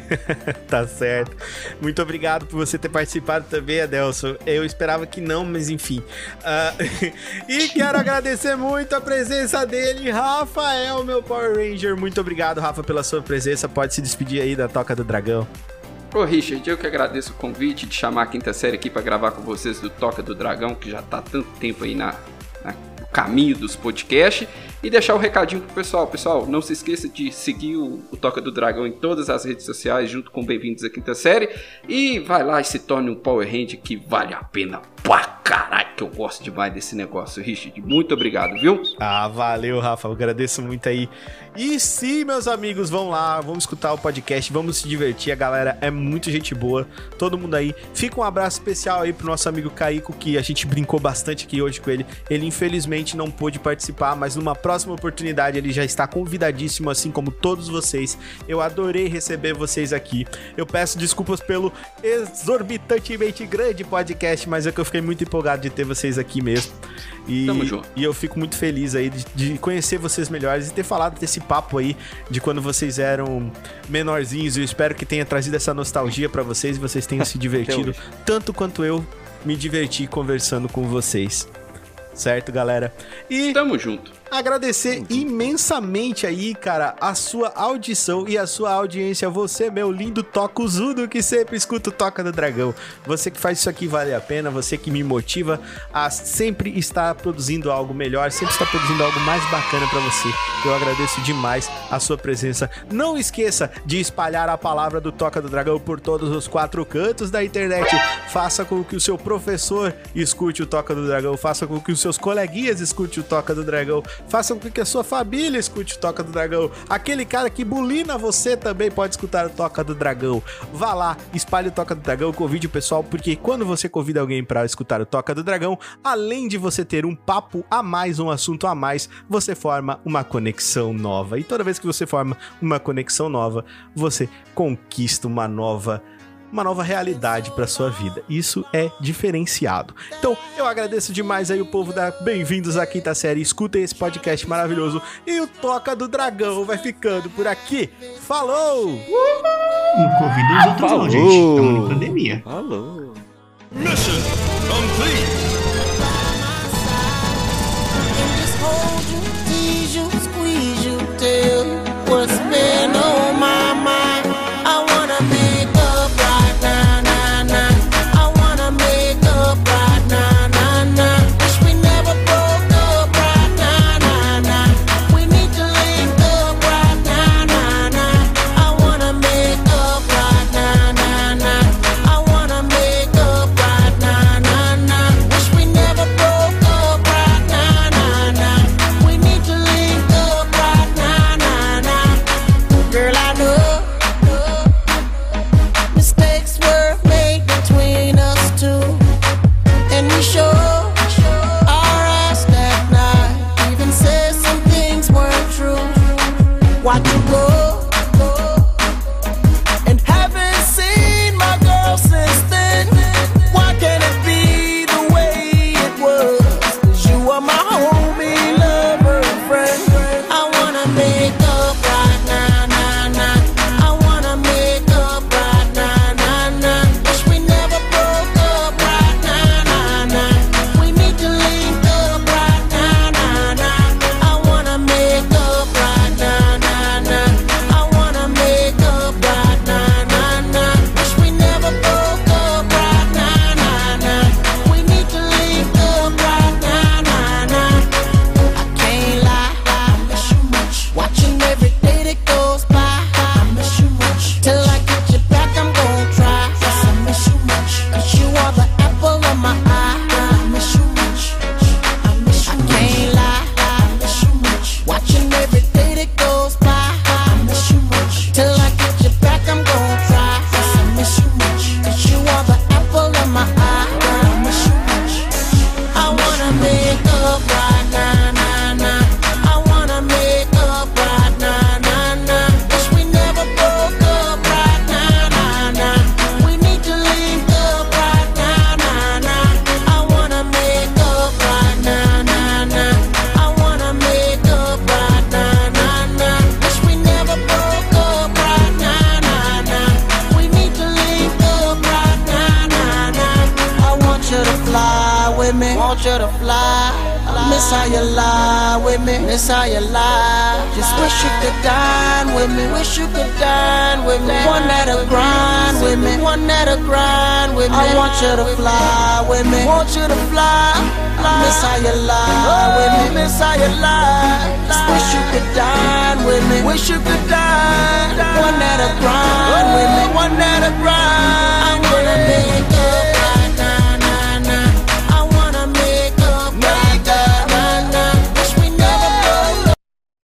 [LAUGHS] tá certo. Muito obrigado por você ter participado também, Adelson. Eu esperava que não, mas enfim. Ah, [LAUGHS] e quero agradecer muito a presença dele, Rafael, meu Power Ranger. Muito obrigado, Rafa, pela sua presença. Pode se despedir aí da Toca do Dragão. Ô Richard, eu que agradeço o convite de chamar a quinta série aqui pra gravar com vocês do Toca do Dragão, que já tá tanto tempo aí na, na- caminho dos podcasts. E deixar o recadinho pro pessoal. Pessoal, não se esqueça de seguir o, o Toca do Dragão em todas as redes sociais, junto com Bem-vindos à Quinta Série. E vai lá e se torne um Power Ranger que vale a pena pra caralho, que eu gosto demais desse negócio, Richard. Muito obrigado, viu? Ah, valeu, Rafa. Eu agradeço muito aí. E sim, meus amigos, vão lá, vamos escutar o podcast, vamos se divertir. A galera é muito gente boa, todo mundo aí. Fica um abraço especial aí pro nosso amigo Caico, que a gente brincou bastante aqui hoje com ele. Ele infelizmente não pôde participar, mas numa próxima oportunidade ele já está convidadíssimo, assim como todos vocês. Eu adorei receber vocês aqui. Eu peço desculpas pelo exorbitantemente grande podcast, mas é que eu fiquei muito empolgado de ter vocês aqui mesmo. E, Tamo junto. e eu fico muito feliz aí de, de conhecer vocês melhores e ter falado desse papo aí de quando vocês eram menorzinhos. Eu espero que tenha trazido essa nostalgia pra vocês e vocês tenham se [LAUGHS] divertido tanto quanto eu me diverti conversando com vocês. Certo, galera? E Tamo junto. Agradecer imensamente aí, cara, a sua audição e a sua audiência. Você, meu lindo tocuzudo que sempre escuta o Toca do Dragão. Você que faz isso aqui vale a pena, você que me motiva a sempre estar produzindo algo melhor, sempre estar produzindo algo mais bacana pra você. Eu agradeço demais a sua presença. Não esqueça de espalhar a palavra do Toca do Dragão por todos os quatro cantos da internet. Faça com que o seu professor escute o Toca do Dragão, faça com que os seus coleguinhas escute o Toca do Dragão, faça com que a sua família escute o Toca do Dragão. Aquele cara que bulina você também pode escutar o Toca do Dragão. Vá lá, espalhe o Toca do Dragão, convide o pessoal, porque quando você convida alguém para escutar o Toca do Dragão, além de você ter um papo a mais, um assunto a mais, você forma uma conexão nova. E toda vez que você forma uma conexão nova, você conquista uma nova uma nova realidade para sua vida. Isso é diferenciado. Então, eu agradeço demais aí o povo da Bem-vindos à Quinta Série. Escutem esse podcast maravilhoso e o Toca do Dragão vai ficando por aqui. Falou! Não convida os outros, não, gente. Estamos em pandemia. Falou. You what's been on Miss how you lie. Just wish you could dine with me. Wish you could dine with me. One that'll grind with me. One that'll grind with me. I want you to fly with me. Want you to fly. Miss how you lie with me. Miss how you lie. Just wish you could dine with me. Wish you could dine. One that'll grind with me. One that'll grind.